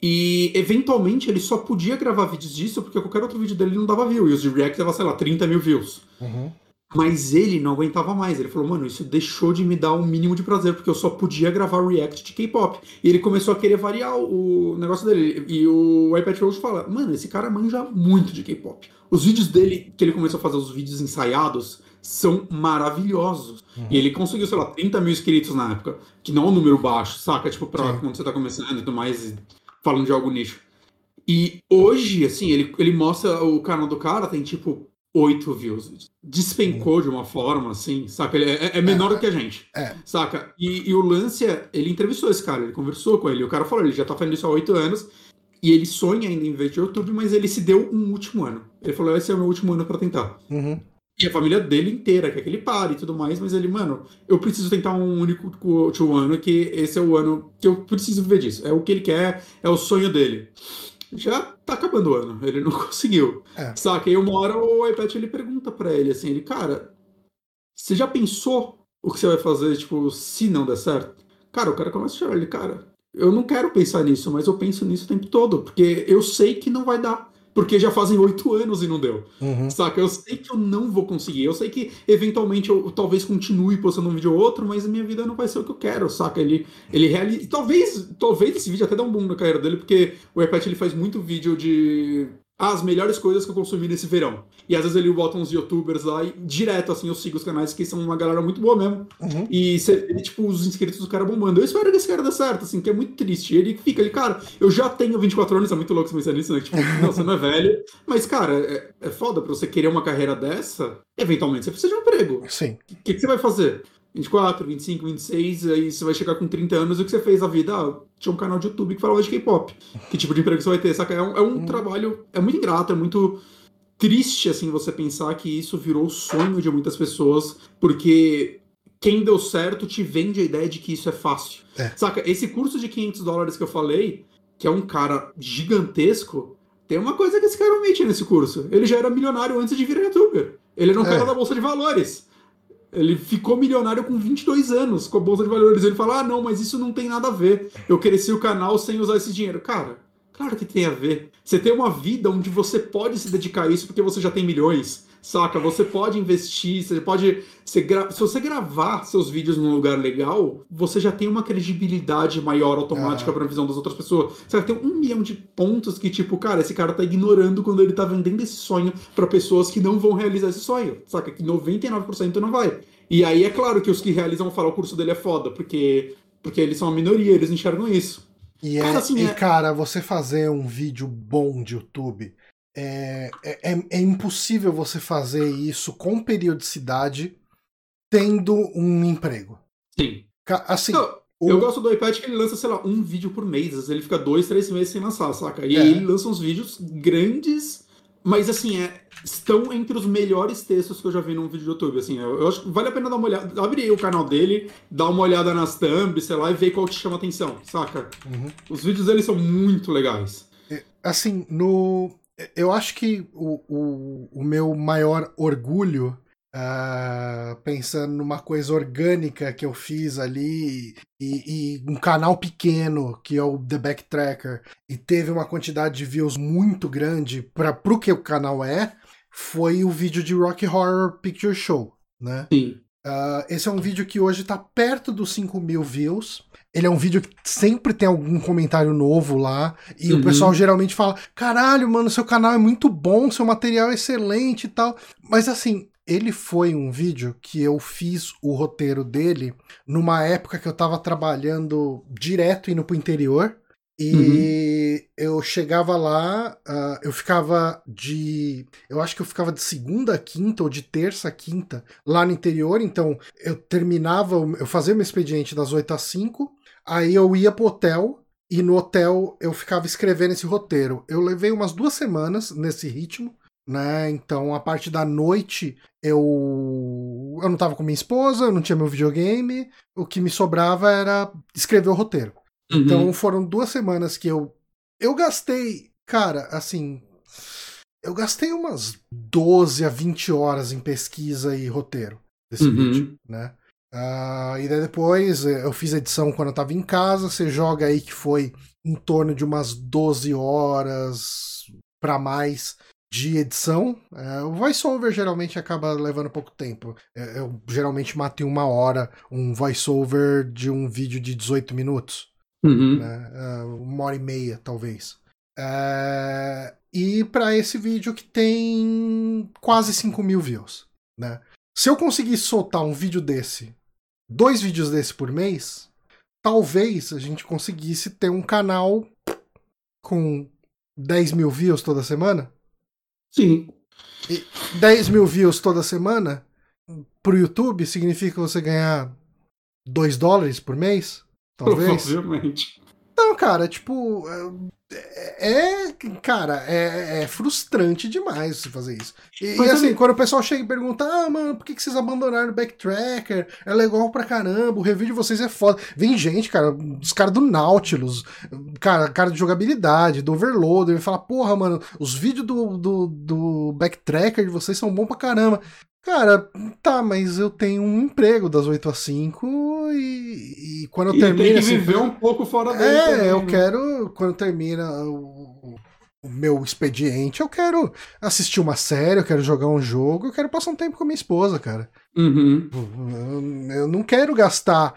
E eventualmente ele só podia gravar vídeos disso porque qualquer outro vídeo dele não dava view. E os de react dava, sei lá, 30 mil views. Uhum. Mas ele não aguentava mais. Ele falou, mano, isso deixou de me dar um mínimo de prazer, porque eu só podia gravar react de K-pop. E ele começou a querer variar o negócio dele. E o iPad Rose fala, mano, esse cara manja muito de K-pop. Os vídeos dele, que ele começou a fazer os vídeos ensaiados, são maravilhosos. Uhum. E ele conseguiu, sei lá, 30 mil inscritos na época, que não é um número baixo, saca? Tipo, pra Sim. quando você tá começando e tudo mais, falando de algo nicho. E hoje, assim, ele, ele mostra o canal do cara, tem tipo 8 views. Despencou uhum. de uma forma, assim, saca? Ele é, é menor é, do que a gente, é. saca? E, e, o lance é, ele entrevistou esse cara, ele conversou com ele, o cara falou, ele já tá fazendo isso há 8 anos, e ele sonha ainda em ver de YouTube, mas ele se deu um último ano. Ele falou: esse é o meu último ano para tentar. Uhum. E a família dele inteira quer que ele pare e tudo mais, mas ele, mano, eu preciso tentar um único último ano, que esse é o ano que eu preciso viver disso. É o que ele quer, é o sonho dele. Já tá acabando o ano, ele não conseguiu. É. Saca? E uma hora o iPad ele pergunta para ele assim: ele, cara, você já pensou o que você vai fazer, tipo, se não der certo? Cara, o cara começa a chorar. Ele, cara, eu não quero pensar nisso, mas eu penso nisso o tempo todo, porque eu sei que não vai dar. Porque já fazem oito anos e não deu. Uhum. Saca? Eu sei que eu não vou conseguir. Eu sei que eventualmente eu, eu talvez continue postando um vídeo ou outro, mas a minha vida não vai ser o que eu quero, saca? Ele, ele realiza. Talvez, talvez esse vídeo até dê um boom na carreira dele, porque o iPad ele faz muito vídeo de as melhores coisas que eu consumi nesse verão. E às vezes ele bota uns youtubers lá e direto, assim, eu sigo os canais que são uma galera muito boa mesmo. Uhum. E cê, ele, tipo, os inscritos do cara bombando. Eu espero que esse cara dê certo, assim, que é muito triste. Ele fica ali, cara, eu já tenho 24 anos, é muito louco você pensar nisso, né? Tipo, não, você não é velho. Mas, cara, é, é foda pra você querer uma carreira dessa, eventualmente você precisa de um emprego. Sim. O que, que você vai fazer? 24, 25, 26, aí você vai chegar com 30 anos e o que você fez a vida? Ah, tinha um canal de YouTube que falava de K-pop. Que tipo de emprego você vai ter? Saca? É um, é um hum. trabalho, é muito ingrato, é muito triste, assim, você pensar que isso virou o sonho de muitas pessoas, porque quem deu certo te vende a ideia de que isso é fácil. É. Saca? Esse curso de 500 dólares que eu falei, que é um cara gigantesco, tem uma coisa que esse cara omite nesse curso. Ele já era milionário antes de virar youtuber. Ele era um é. cara da Bolsa de Valores. Ele ficou milionário com 22 anos com a bolsa de valores. Ele fala: ah, não, mas isso não tem nada a ver. Eu cresci o canal sem usar esse dinheiro. Cara, claro que tem a ver. Você tem uma vida onde você pode se dedicar a isso porque você já tem milhões. Saca? Você pode investir, você pode. Você gra... Se você gravar seus vídeos num lugar legal, você já tem uma credibilidade maior automática ah. pra visão das outras pessoas. Você tem um milhão de pontos que, tipo, cara, esse cara tá ignorando quando ele tá vendendo esse sonho para pessoas que não vão realizar esse sonho. Saca? Que 99% não vai. E aí é claro que os que realizam falar o curso dele é foda, porque, porque eles são a minoria, eles enxergam isso. E, é, cara, assim, e é... cara, você fazer um vídeo bom de YouTube é, é, é, é impossível você fazer isso com periodicidade tendo um emprego. Sim. Assim, Não, o- Eu gosto do iPad que ele lança, sei lá, um vídeo por mês. Às vezes ele fica dois, três meses sem lançar, saca? E É. aí ele lança uns vídeos grandes, mas assim, é, estão entre os melhores textos que eu já vi num vídeo do YouTube. Assim, eu, eu acho que vale a pena dar uma olhada. Abre aí o canal dele, dá uma olhada nas thumbs, sei lá, e vê qual te chama atenção, saca? Uhum. Os vídeos dele são muito legais. assim, no. Eu acho que o, o, o meu maior orgulho, ah, pensando numa coisa orgânica que eu fiz ali, e, e um canal pequeno, que é o The Backtracker, e teve uma quantidade de views muito grande para pro que o canal é, foi o vídeo de Rock Horror Picture Show, né? Sim. Ah, esse é um vídeo que hoje tá perto dos 5 mil views. Ele é um vídeo que sempre tem algum comentário novo lá. E Uhum. o pessoal geralmente fala: caralho, mano, seu canal é muito bom, seu material é excelente e tal. Mas assim, ele foi um vídeo que eu fiz o roteiro dele numa época que eu tava trabalhando direto indo pro interior. E eu chegava lá, ah, eu ficava de. Eu acho que eu ficava de segunda a quinta ou de terça a quinta lá no interior. Então eu terminava, eu fazia meu expediente das 8 às 5, aí eu ia pro hotel. E no hotel eu ficava escrevendo esse roteiro. Eu levei umas duas semanas nesse ritmo, né? Então a parte da noite eu eu não tava com minha esposa, eu não tinha meu videogame, o que me sobrava era escrever o roteiro. Uhum. Então foram duas semanas que eu. Eu gastei, cara, assim. Eu gastei umas 12 a 20 horas em pesquisa e roteiro desse Uhum. vídeo, né? Ah, e daí depois eh, eu fiz edição quando eu tava em casa. Você joga aí que foi em torno de umas 12 horas pra mais de edição. Eh, o voiceover geralmente acaba levando pouco tempo. Eh, Eu geralmente mato em uma hora um voiceover de um vídeo de 18 minutos Uhum. né? Ah, uma hora e meia, talvez. Ah, e para esse vídeo que tem quase 5 mil views. Né? Se eu conseguisse soltar um vídeo desse, dois vídeos desse por mês, talvez a gente conseguisse ter um canal com 10 mil views toda semana. Sim. 10 mil views toda semana pro YouTube significa você ganhar 2 dólares por mês? Talvez. Provavelmente. Não, cara, tipo. É. é- cara, é, é frustrante demais você fazer isso. E, e, assim, quando o pessoal chega e pergunta: Ah, mano, por que, que vocês abandonaram o Backtracker? É legal pra caramba, o review de vocês é foda. Vem gente, cara, os caras do Nautilus, cara, cara de jogabilidade, do Overloader, e fala: Porra, mano, os vídeos do, do, do Backtracker de vocês são bons pra caramba. Cara, tá, mas eu tenho um emprego das 8 às 5 e, e quando eu E tem termino que esse viver um pouco fora dele. é, também, eu né? quero, quando termina o, o meu expediente, eu quero assistir uma série, eu quero jogar um jogo, eu quero passar um tempo com a minha esposa, cara. Uhum. Eu, eu não quero gastar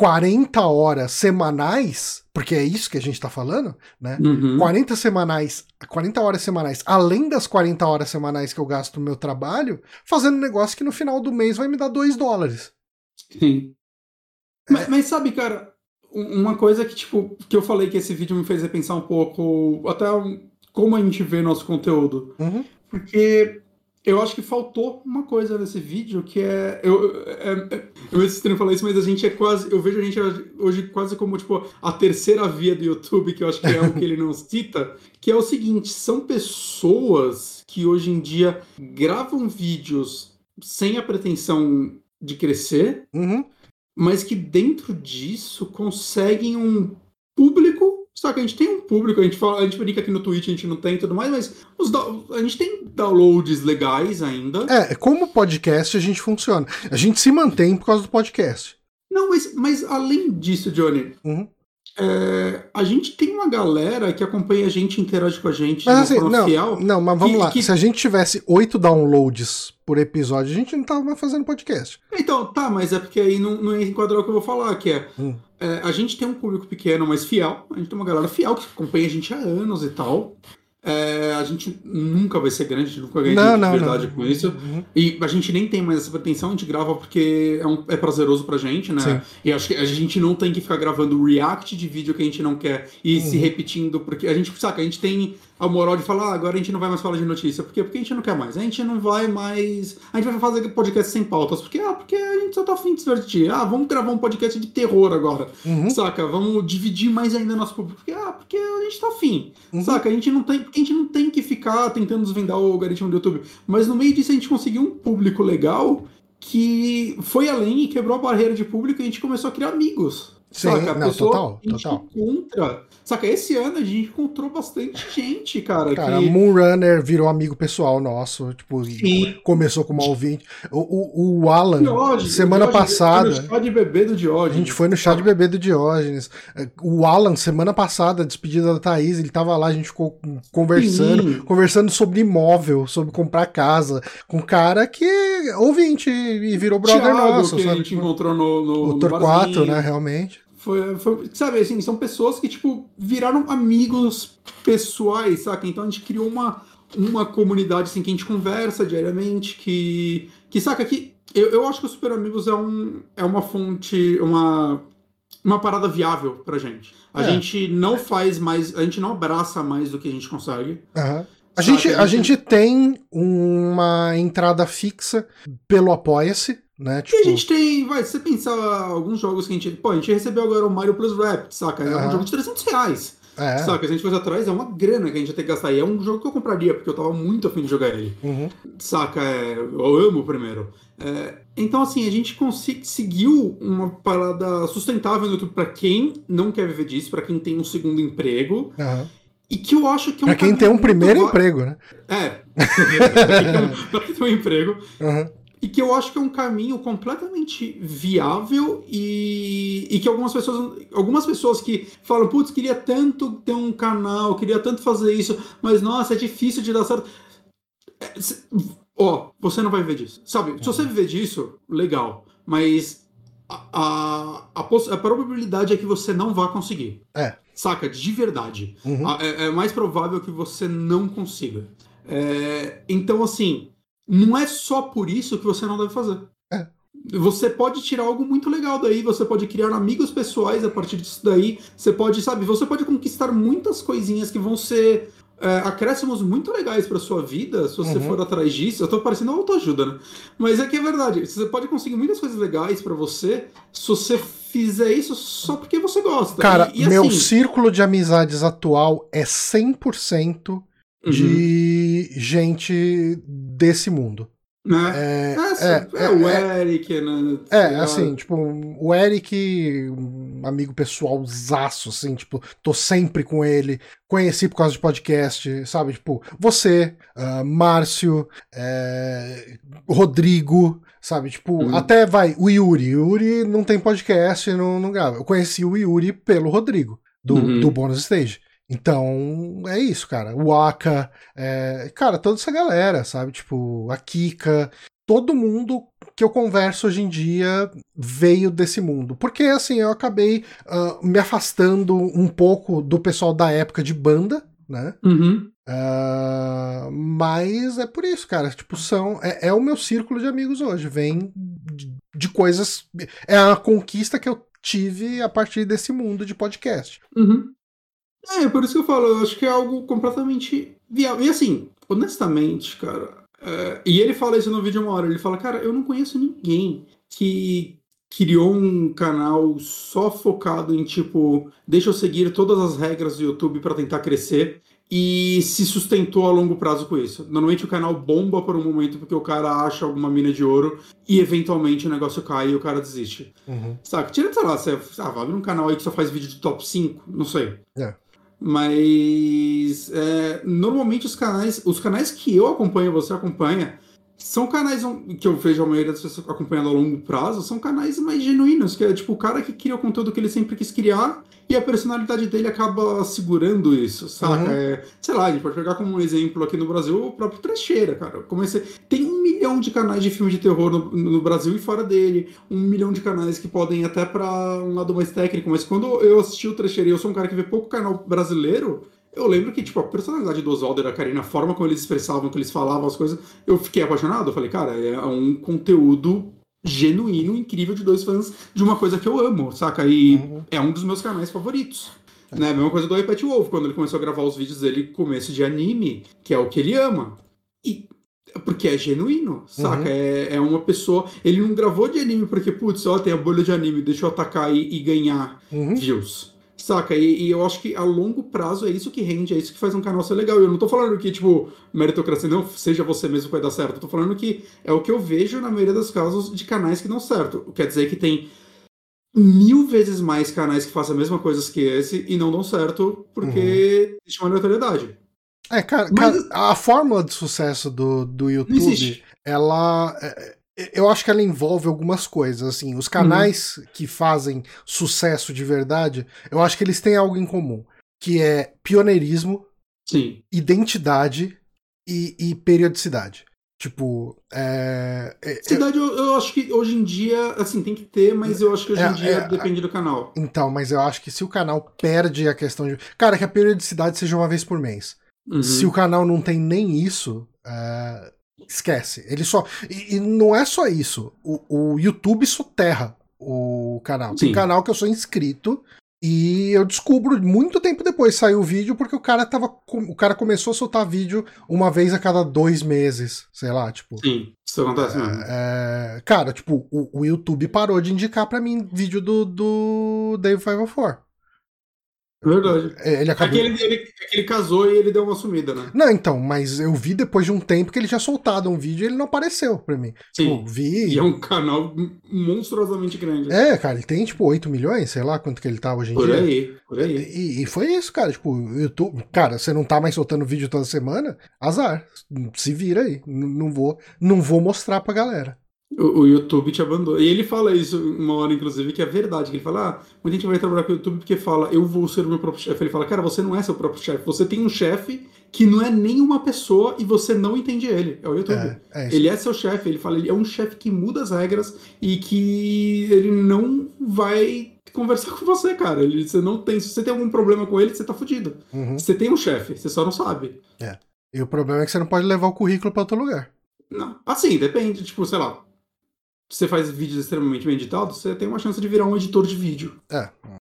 40 horas semanais, porque é isso que a gente tá falando, né? Uhum. 40 semanais, 40 horas semanais, além das 40 horas semanais que eu gasto no meu trabalho, fazendo um negócio que no final do mês vai me dar 2 dólares. Sim. Mas, mas sabe, cara, um- uma coisa que, tipo, que eu falei que esse vídeo me fez repensar um pouco, até como a gente vê nosso conteúdo. Uhum. Porque eu acho que faltou uma coisa nesse vídeo que é. Eu, é, é, eu estranho falar isso, mas a gente é quase. Eu vejo a gente hoje quase como tipo, a terceira via do YouTube, que eu acho que é o que ele não cita, que é o seguinte: são pessoas que hoje em dia gravam vídeos sem a pretensão de crescer, Uhum. mas que dentro disso conseguem um público. Só que a gente tem um público, a gente, fala, a gente brinca aqui no Twitch, a gente não tem e tudo mais, mas os a gente tem downloads legais ainda. É, como podcast a gente funciona. A gente se mantém por causa do podcast. Não, mas, mas além disso, Johnny, Uhum. É, a gente tem uma galera que acompanha a gente, interage com a gente Mas assim, não, fiel. não, mas vamos que- lá. que- Se a gente tivesse oito downloads por episódio, a gente não tava mais fazendo podcast. Então, tá, mas é porque aí não, não ia enquadrar o que eu vou falar, que é, Hum. é, a gente tem um público pequeno, mas fiel. A gente tem uma galera fiel que acompanha a gente há anos e tal. É, a gente nunca vai ser grande, a gente nunca ganha Não, de não, verdade não. com isso. Uhum. E a gente nem tem mais essa pretensão, a gente grava porque é, um- é prazeroso pra gente, né? Sim. E acho que a gente não tem que ficar gravando react de vídeo que a gente não quer e se Uhum. repetindo, porque a gente, saca, a gente tem a moral de falar, ah, agora a gente não vai mais falar de notícia. Por quê? Porque a gente não quer mais. A gente não vai mais. A gente vai fazer podcast sem pautas. Porque, ah, porque a gente só tá afim de se divertir. Ah, vamos gravar um podcast de terror agora. Uhum. Saca? Vamos dividir mais ainda nosso público. Porque, ah, porque a gente tá afim. Uhum. Saca? A gente não tem. Porque a gente não tem que ficar tentando desvendar o algoritmo do YouTube. Mas no meio disso a gente conseguiu um público legal que foi além e quebrou a barreira de público e a gente começou a criar amigos. Sim, saca? não, total, a total. encontra. Saca? Esse ano a gente encontrou bastante gente, cara. Cara, que... Moonrunner virou amigo pessoal nosso, tipo, Sim. começou como ouvinte. O, o, o Alan, Diógenes, semana Diógenes, passada, foi no chá de bebê do a Diógenes. gente foi no chá de bebê do Diógenes. O Alan, semana passada, despedida da Thaís, ele tava lá, a gente ficou conversando, Sim. conversando sobre imóvel, sobre comprar casa, com um cara que é ouvinte e virou brother Thiago, nosso, que a sabe? gente Tipo, encontrou no, no, o Torquato, né, realmente. Foi, foi- sabe, assim, são pessoas que, tipo, viraram amigos pessoais, saca? Então a gente criou uma, uma comunidade, assim, que a gente conversa diariamente, que, que saca, que eu, eu acho que o Super Amigos é, um, é uma fonte, uma, uma parada viável pra gente. A É. gente não faz mais, a gente não abraça mais do que a gente consegue. Aham. A gente, a gente tem uma entrada fixa pelo Apoia-se, né? E a Tipo, gente tem, vai, se você pensar alguns jogos que a gente. Pô, a gente recebeu agora o Mario Plus Rapid, saca? É um jogo de 300 reais. é. Saca? Se a gente fosse atrás, é uma grana que a gente ia ter que gastar. E é um jogo que eu compraria, porque eu tava muito afim de jogar ele. Uhum. Saca? É, eu amo o primeiro. É, então, assim, a gente conseguiu uma parada sustentável no YouTube pra quem não quer viver disso, pra quem tem um segundo emprego. aham. E que eu acho que é um Pra quem tem um primeiro va- emprego, né? É. pra quem tem um- emprego. Aham. E que eu acho que é um caminho completamente viável e, e que algumas pessoas, algumas pessoas que falam, putz, queria tanto ter um canal, queria tanto fazer isso, mas nossa, é difícil de dar certo. É, Ó, você não vai viver disso. Sabe, se você viver disso, legal. Mas a, a, a, a probabilidade é que você não vá conseguir. É. Saca? De verdade. Uhum. A- É, é mais provável que você não consiga. É, então, assim, não é só por isso que você não deve fazer. É. Você pode tirar algo muito legal daí, você pode criar amigos pessoais a partir disso daí, você pode, sabe, você pode conquistar muitas coisinhas que vão ser é, acréscimos muito legais pra sua vida, se você Uhum. for atrás disso. Eu tô parecendo autoajuda, né? Mas é que é verdade, você pode conseguir muitas coisas legais pra você se você fizer isso só porque você gosta. Cara, E- e meu assim- círculo de amizades atual é 100% Uhum. de gente desse mundo. Né? É, É, é, é, o é, Eric, né? É, assim, tipo, o Eric, um amigo pessoal zaço, assim, tipo, tô sempre com ele, conheci por causa de podcast, sabe? Tipo, você, ah, Márcio, é, Rodrigo, sabe? Tipo, Uhum. até vai, o Yuri. O Yuri não tem podcast, não, não grava. Eu conheci o Yuri pelo Rodrigo, do, Uhum. do Bonus Stage. Então, é isso, cara. O Aka, é, cara, toda essa galera, sabe? Tipo, a Kika, todo mundo que eu converso hoje em dia veio desse mundo. Porque, assim, eu acabei ah, me afastando um pouco do pessoal da época de banda, né? Uhum. Ah, mas é por isso, cara. Tipo, são. É, é o meu círculo de amigos hoje. Vem de, de coisas. É a conquista que eu tive a partir desse mundo de podcast. Uhum. É, por isso que eu falo, eu acho que é algo completamente viável. E assim, honestamente, cara, é, e ele fala isso no vídeo uma hora, ele fala, cara, eu não conheço ninguém que criou um canal só focado em, tipo, deixa eu seguir todas as regras do YouTube pra tentar crescer e se sustentou a longo prazo com isso. Normalmente o canal bomba por um momento porque o cara acha alguma mina de ouro e eventualmente o negócio cai e o cara desiste. Uhum. Saca? Tira, sei lá, você ah, vai abrir um canal aí que só faz vídeo de top 5, não sei. É. Mas é, normalmente os canais, os canais que eu acompanho, você acompanha, são canais que eu vejo a maioria das pessoas acompanhando a longo prazo, são canais mais genuínos, que é tipo o cara que cria o conteúdo que ele sempre quis criar e a personalidade dele acaba segurando isso, saca? Uhum. É, sei lá, a gente pode pegar como um exemplo aqui no Brasil o próprio Trecheira, cara. Eu comecei, tem um milhão de canais de filme de terror no, no Brasil e fora dele, um milhão de canais que podem ir até pra um lado mais técnico, mas quando eu assisti o Trecheira e eu sou um cara que vê pouco canal brasileiro, eu lembro que, tipo, a personalidade do Oswaldo e da Karina, a forma como eles expressavam, que eles falavam as coisas, eu fiquei apaixonado. Eu falei, cara, é um conteúdo genuíno, incrível de dois fãs de uma coisa que eu amo, saca? E uhum. é um dos meus canais favoritos. É. Né? A mesma coisa do iPad Wolf, quando ele começou a gravar os vídeos dele começo de anime, que é o que ele ama. E porque é genuíno, saca? Uhum. É, é uma pessoa. Ele não gravou de anime porque, putz, ó, tem a bolha de anime, deixa eu atacar e, e ganhar uhum. views. Saca? E, e, eu acho que a longo prazo é isso que rende, é isso que faz um canal ser legal. E eu não tô falando que, tipo, meritocracia não seja você mesmo que vai dar certo. Eu tô falando que é o que eu vejo na maioria dos casos de canais que dão certo. Quer dizer que tem mil vezes mais canais que façam a mesma coisa que esse e não dão certo porque uhum. existe uma aleatoriedade. É, cara, Mas... cara, a fórmula de sucesso do, do YouTube, ela. É, eu acho que ela envolve algumas coisas, assim, os canais uhum. que fazem sucesso de verdade, eu acho que eles têm algo em comum, que é pioneirismo, Sim. identidade e, e periodicidade. Tipo, é. é Cidade, eu, eu, acho que hoje em dia, assim, tem que ter, mas eu acho que hoje é, em dia é, depende do canal. Então, mas eu acho que se o canal perde a questão de. Cara, que a periodicidade seja uma vez por mês. Uhum. Se o canal não tem nem isso, é, esquece. Ele só. E, e, não é só isso. O, o YouTube soterra o canal. Sim. Tem canal que eu sou inscrito e eu descubro muito tempo depois saiu o vídeo porque o cara tava. O cara começou a soltar vídeo uma vez a cada dois meses, sei lá, tipo. Sim, isso acontece é, mesmo. É, cara, tipo, o, o YouTube parou de indicar para mim vídeo do, do Dave 504. Verdade. É, ele acabou... É que ele, é ele, casou e ele deu uma sumida, né? Não, então, mas eu vi depois de um tempo que ele já soltado um vídeo e ele não apareceu pra mim. Sim. Tipo, vi. E é um canal monstruosamente grande. É, cara, ele tem tipo 8 milhões, sei lá quanto que ele tá hoje em por dia. Por aí, por aí. E, e, foi isso, cara. Tipo, YouTube. Cara, você não tá mais soltando vídeo toda semana? Azar. Se vira aí. N não vou, não vou mostrar pra galera. O, o, YouTube te abandona. E ele fala isso uma hora, inclusive, que é verdade. Que ele fala: ah, muita gente vai trabalhar com o YouTube porque fala, eu vou ser o meu próprio chefe. Ele fala, cara, você não é seu próprio chefe. Você tem um chefe que não é nenhuma pessoa e você não entende ele. É o YouTube. É, é ele é seu chefe. Ele fala, ele é um chefe que muda as regras e que ele não vai conversar com você, cara. Ele, você não tem. Se você tem algum problema com ele, você tá fudido. Uhum. Você tem um chefe, você só não sabe. É. E o problema é que você não pode levar o currículo para outro lugar. Não. Assim, depende. Tipo, sei lá você faz vídeos extremamente bem editados, você tem uma chance de virar um editor de vídeo. É.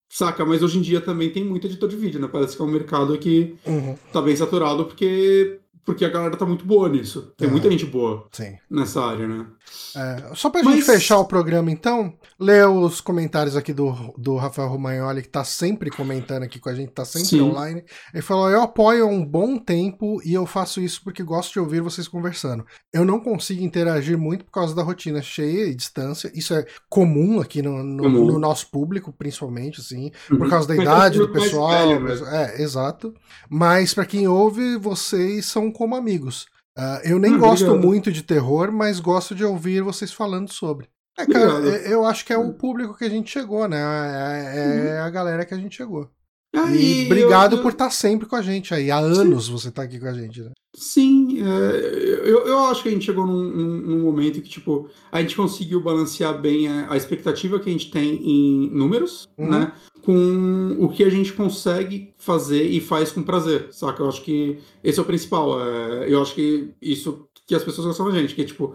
Saca? Mas hoje em dia também tem muito editor de vídeo, né? Parece que é um mercado que uhum. tá bem saturado porque porque a galera tá muito boa nisso. Tem muita gente boa Sim. nessa área, né? É, só pra Mas... gente fechar o programa, então, ler os comentários aqui do, do Rafael Romagnoli, que tá sempre comentando aqui com a gente, tá sempre Sim. online. Ele falou: Eu apoio há um bom tempo e eu faço isso porque gosto de ouvir vocês conversando. Eu não consigo interagir muito por causa da rotina cheia e distância. Isso é comum aqui no, no, no nosso público, principalmente, assim, uhum. por causa da Mas idade do pessoal. Velho, né? é, exato. Mas para quem ouve, vocês são como amigos. Uh, eu nem hum, gosto obrigado. muito de terror, mas gosto de ouvir vocês falando sobre. É, cara, eu acho que é o público que a gente chegou, né? É, é uhum. a galera que a gente chegou. e obrigado eu, eu... por estar sempre com a gente aí. Há anos Sim. você está aqui com a gente, né? Sim, é, eu, eu acho que a gente chegou num, num, momento que, tipo, a gente conseguiu balancear bem a, a expectativa que a gente tem em números, uhum. né? Com o que a gente consegue fazer e faz com prazer, saca? Eu acho que esse é o principal. É, eu acho que isso que as pessoas gostam da gente, que, tipo,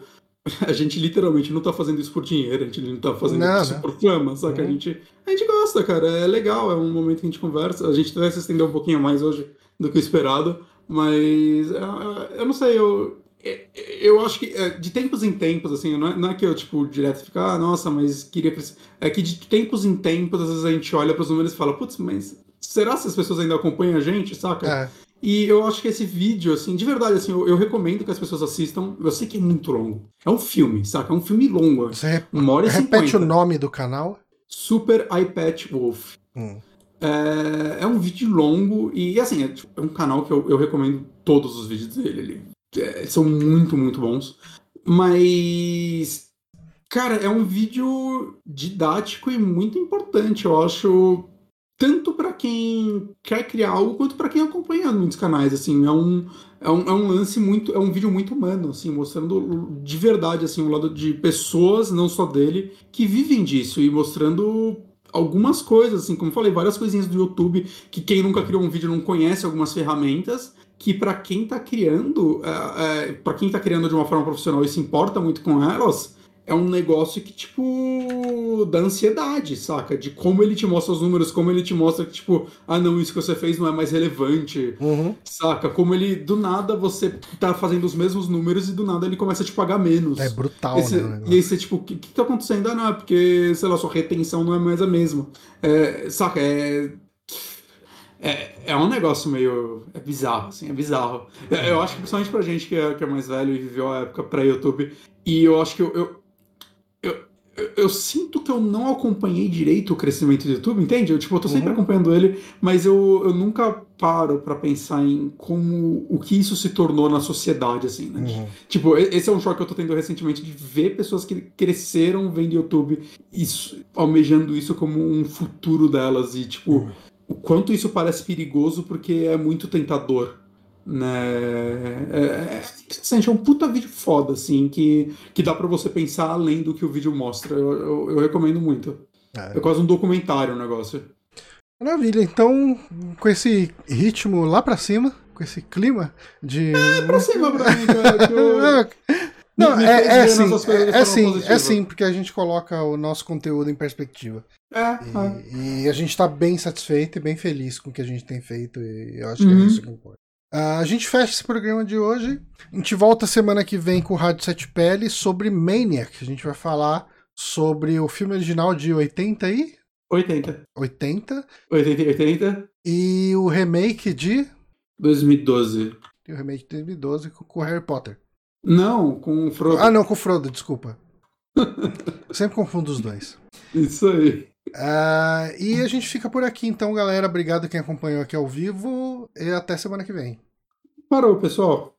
a gente literalmente não tá fazendo isso por dinheiro, a gente não tá fazendo não, isso por fama, saca? Uhum. A, gente, a gente gosta, cara, é legal, é um momento que a gente conversa. A gente vai se estender um pouquinho mais hoje do que o esperado. Mas é, é, eu não sei, eu, é, eu acho que de tempos em tempos, assim, não é, não é que eu, tipo, direto ficar, ah, nossa, mas queria. É que de tempos em tempos, às vezes a gente olha para os números e fala, putz, mas será que as pessoas ainda acompanham a gente, saca? É. E eu acho que esse vídeo, assim, de verdade, assim, eu, eu, recomendo que as pessoas assistam. Eu sei que é muito longo. É um filme, saca? É um filme longo. Você uma hora e repete 50. o nome do canal? Super iPad Wolf. Hum. É, é um vídeo longo e, assim, é, tipo, é um canal que eu, eu, recomendo todos os vídeos dele. Ele, é, são muito, muito bons. Mas, cara, é um vídeo didático e muito importante, eu acho. Tanto para quem quer criar algo, quanto para quem acompanha muitos canais, assim, é um, é um, é um lance muito, é um vídeo muito humano, assim, mostrando de verdade, assim, o lado de pessoas, não só dele, que vivem disso e mostrando algumas coisas, assim, como falei, várias coisinhas do YouTube que quem nunca criou um vídeo não conhece algumas ferramentas que para quem tá criando, é, é, para quem tá criando de uma forma profissional e se importa muito com elas, é um negócio que, tipo, dá ansiedade, saca? De como ele te mostra os números, como ele te mostra que, tipo, ah, não, isso que você fez não é mais relevante, Uhum. saca? Como ele, do nada, você tá fazendo os mesmos números e do nada ele começa a te pagar menos. É brutal, E, você- né? e aí você, tipo, o que, que tá acontecendo? Ah, não, é porque, sei lá, sua retenção não é mais a mesma. É, saca? É. É, é um negócio meio. É bizarro, assim, é bizarro. É, Eu acho que principalmente pra gente que é, que é mais velho e viveu a época pré-YouTube, e eu acho que eu, eu, eu, sinto que eu não acompanhei direito o crescimento do YouTube, entende? Eu, tipo, eu tô sempre Uhum. acompanhando ele, mas eu, eu nunca paro pra pensar em como o que isso se tornou na sociedade, assim, né? Uhum. Tipo, esse é um choque que eu tô tendo recentemente de ver pessoas que cresceram vendo YouTube isso, almejando isso como um futuro delas e, tipo, Uhum. o quanto isso parece perigoso porque é muito tentador, né? É, é interessante, é um puta vídeo foda, assim, que, que dá pra você pensar além do que o vídeo mostra. Eu, eu, eu recomendo muito. É. É quase um documentário o negócio. Maravilha, então, com esse ritmo lá pra cima, com esse clima de. É pra cima pra mim, cara. que Não, me é, fez é assim, é, é forma assim, é assim, porque a gente coloca o nosso conteúdo em perspectiva. É, é. E, e a gente tá bem satisfeito e bem feliz com o que a gente tem feito, e eu acho que Uhum. é isso que importa. Ah, a gente fecha esse programa de hoje. A gente volta semana que vem com o Rádio Sete Pele sobre Maniac. A gente vai falar sobre o filme original de 80 e 80. 80 80 e 80. e o remake de 2012. e o remake de 2012 com o Harry Potter. Não, com o Frodo. Ah, não, com o Frodo, desculpa. Sempre confundo os dois. Isso aí. Ah, e a gente fica por aqui, então, galera. Obrigado quem acompanhou aqui ao vivo e até semana que vem. Parou, pessoal.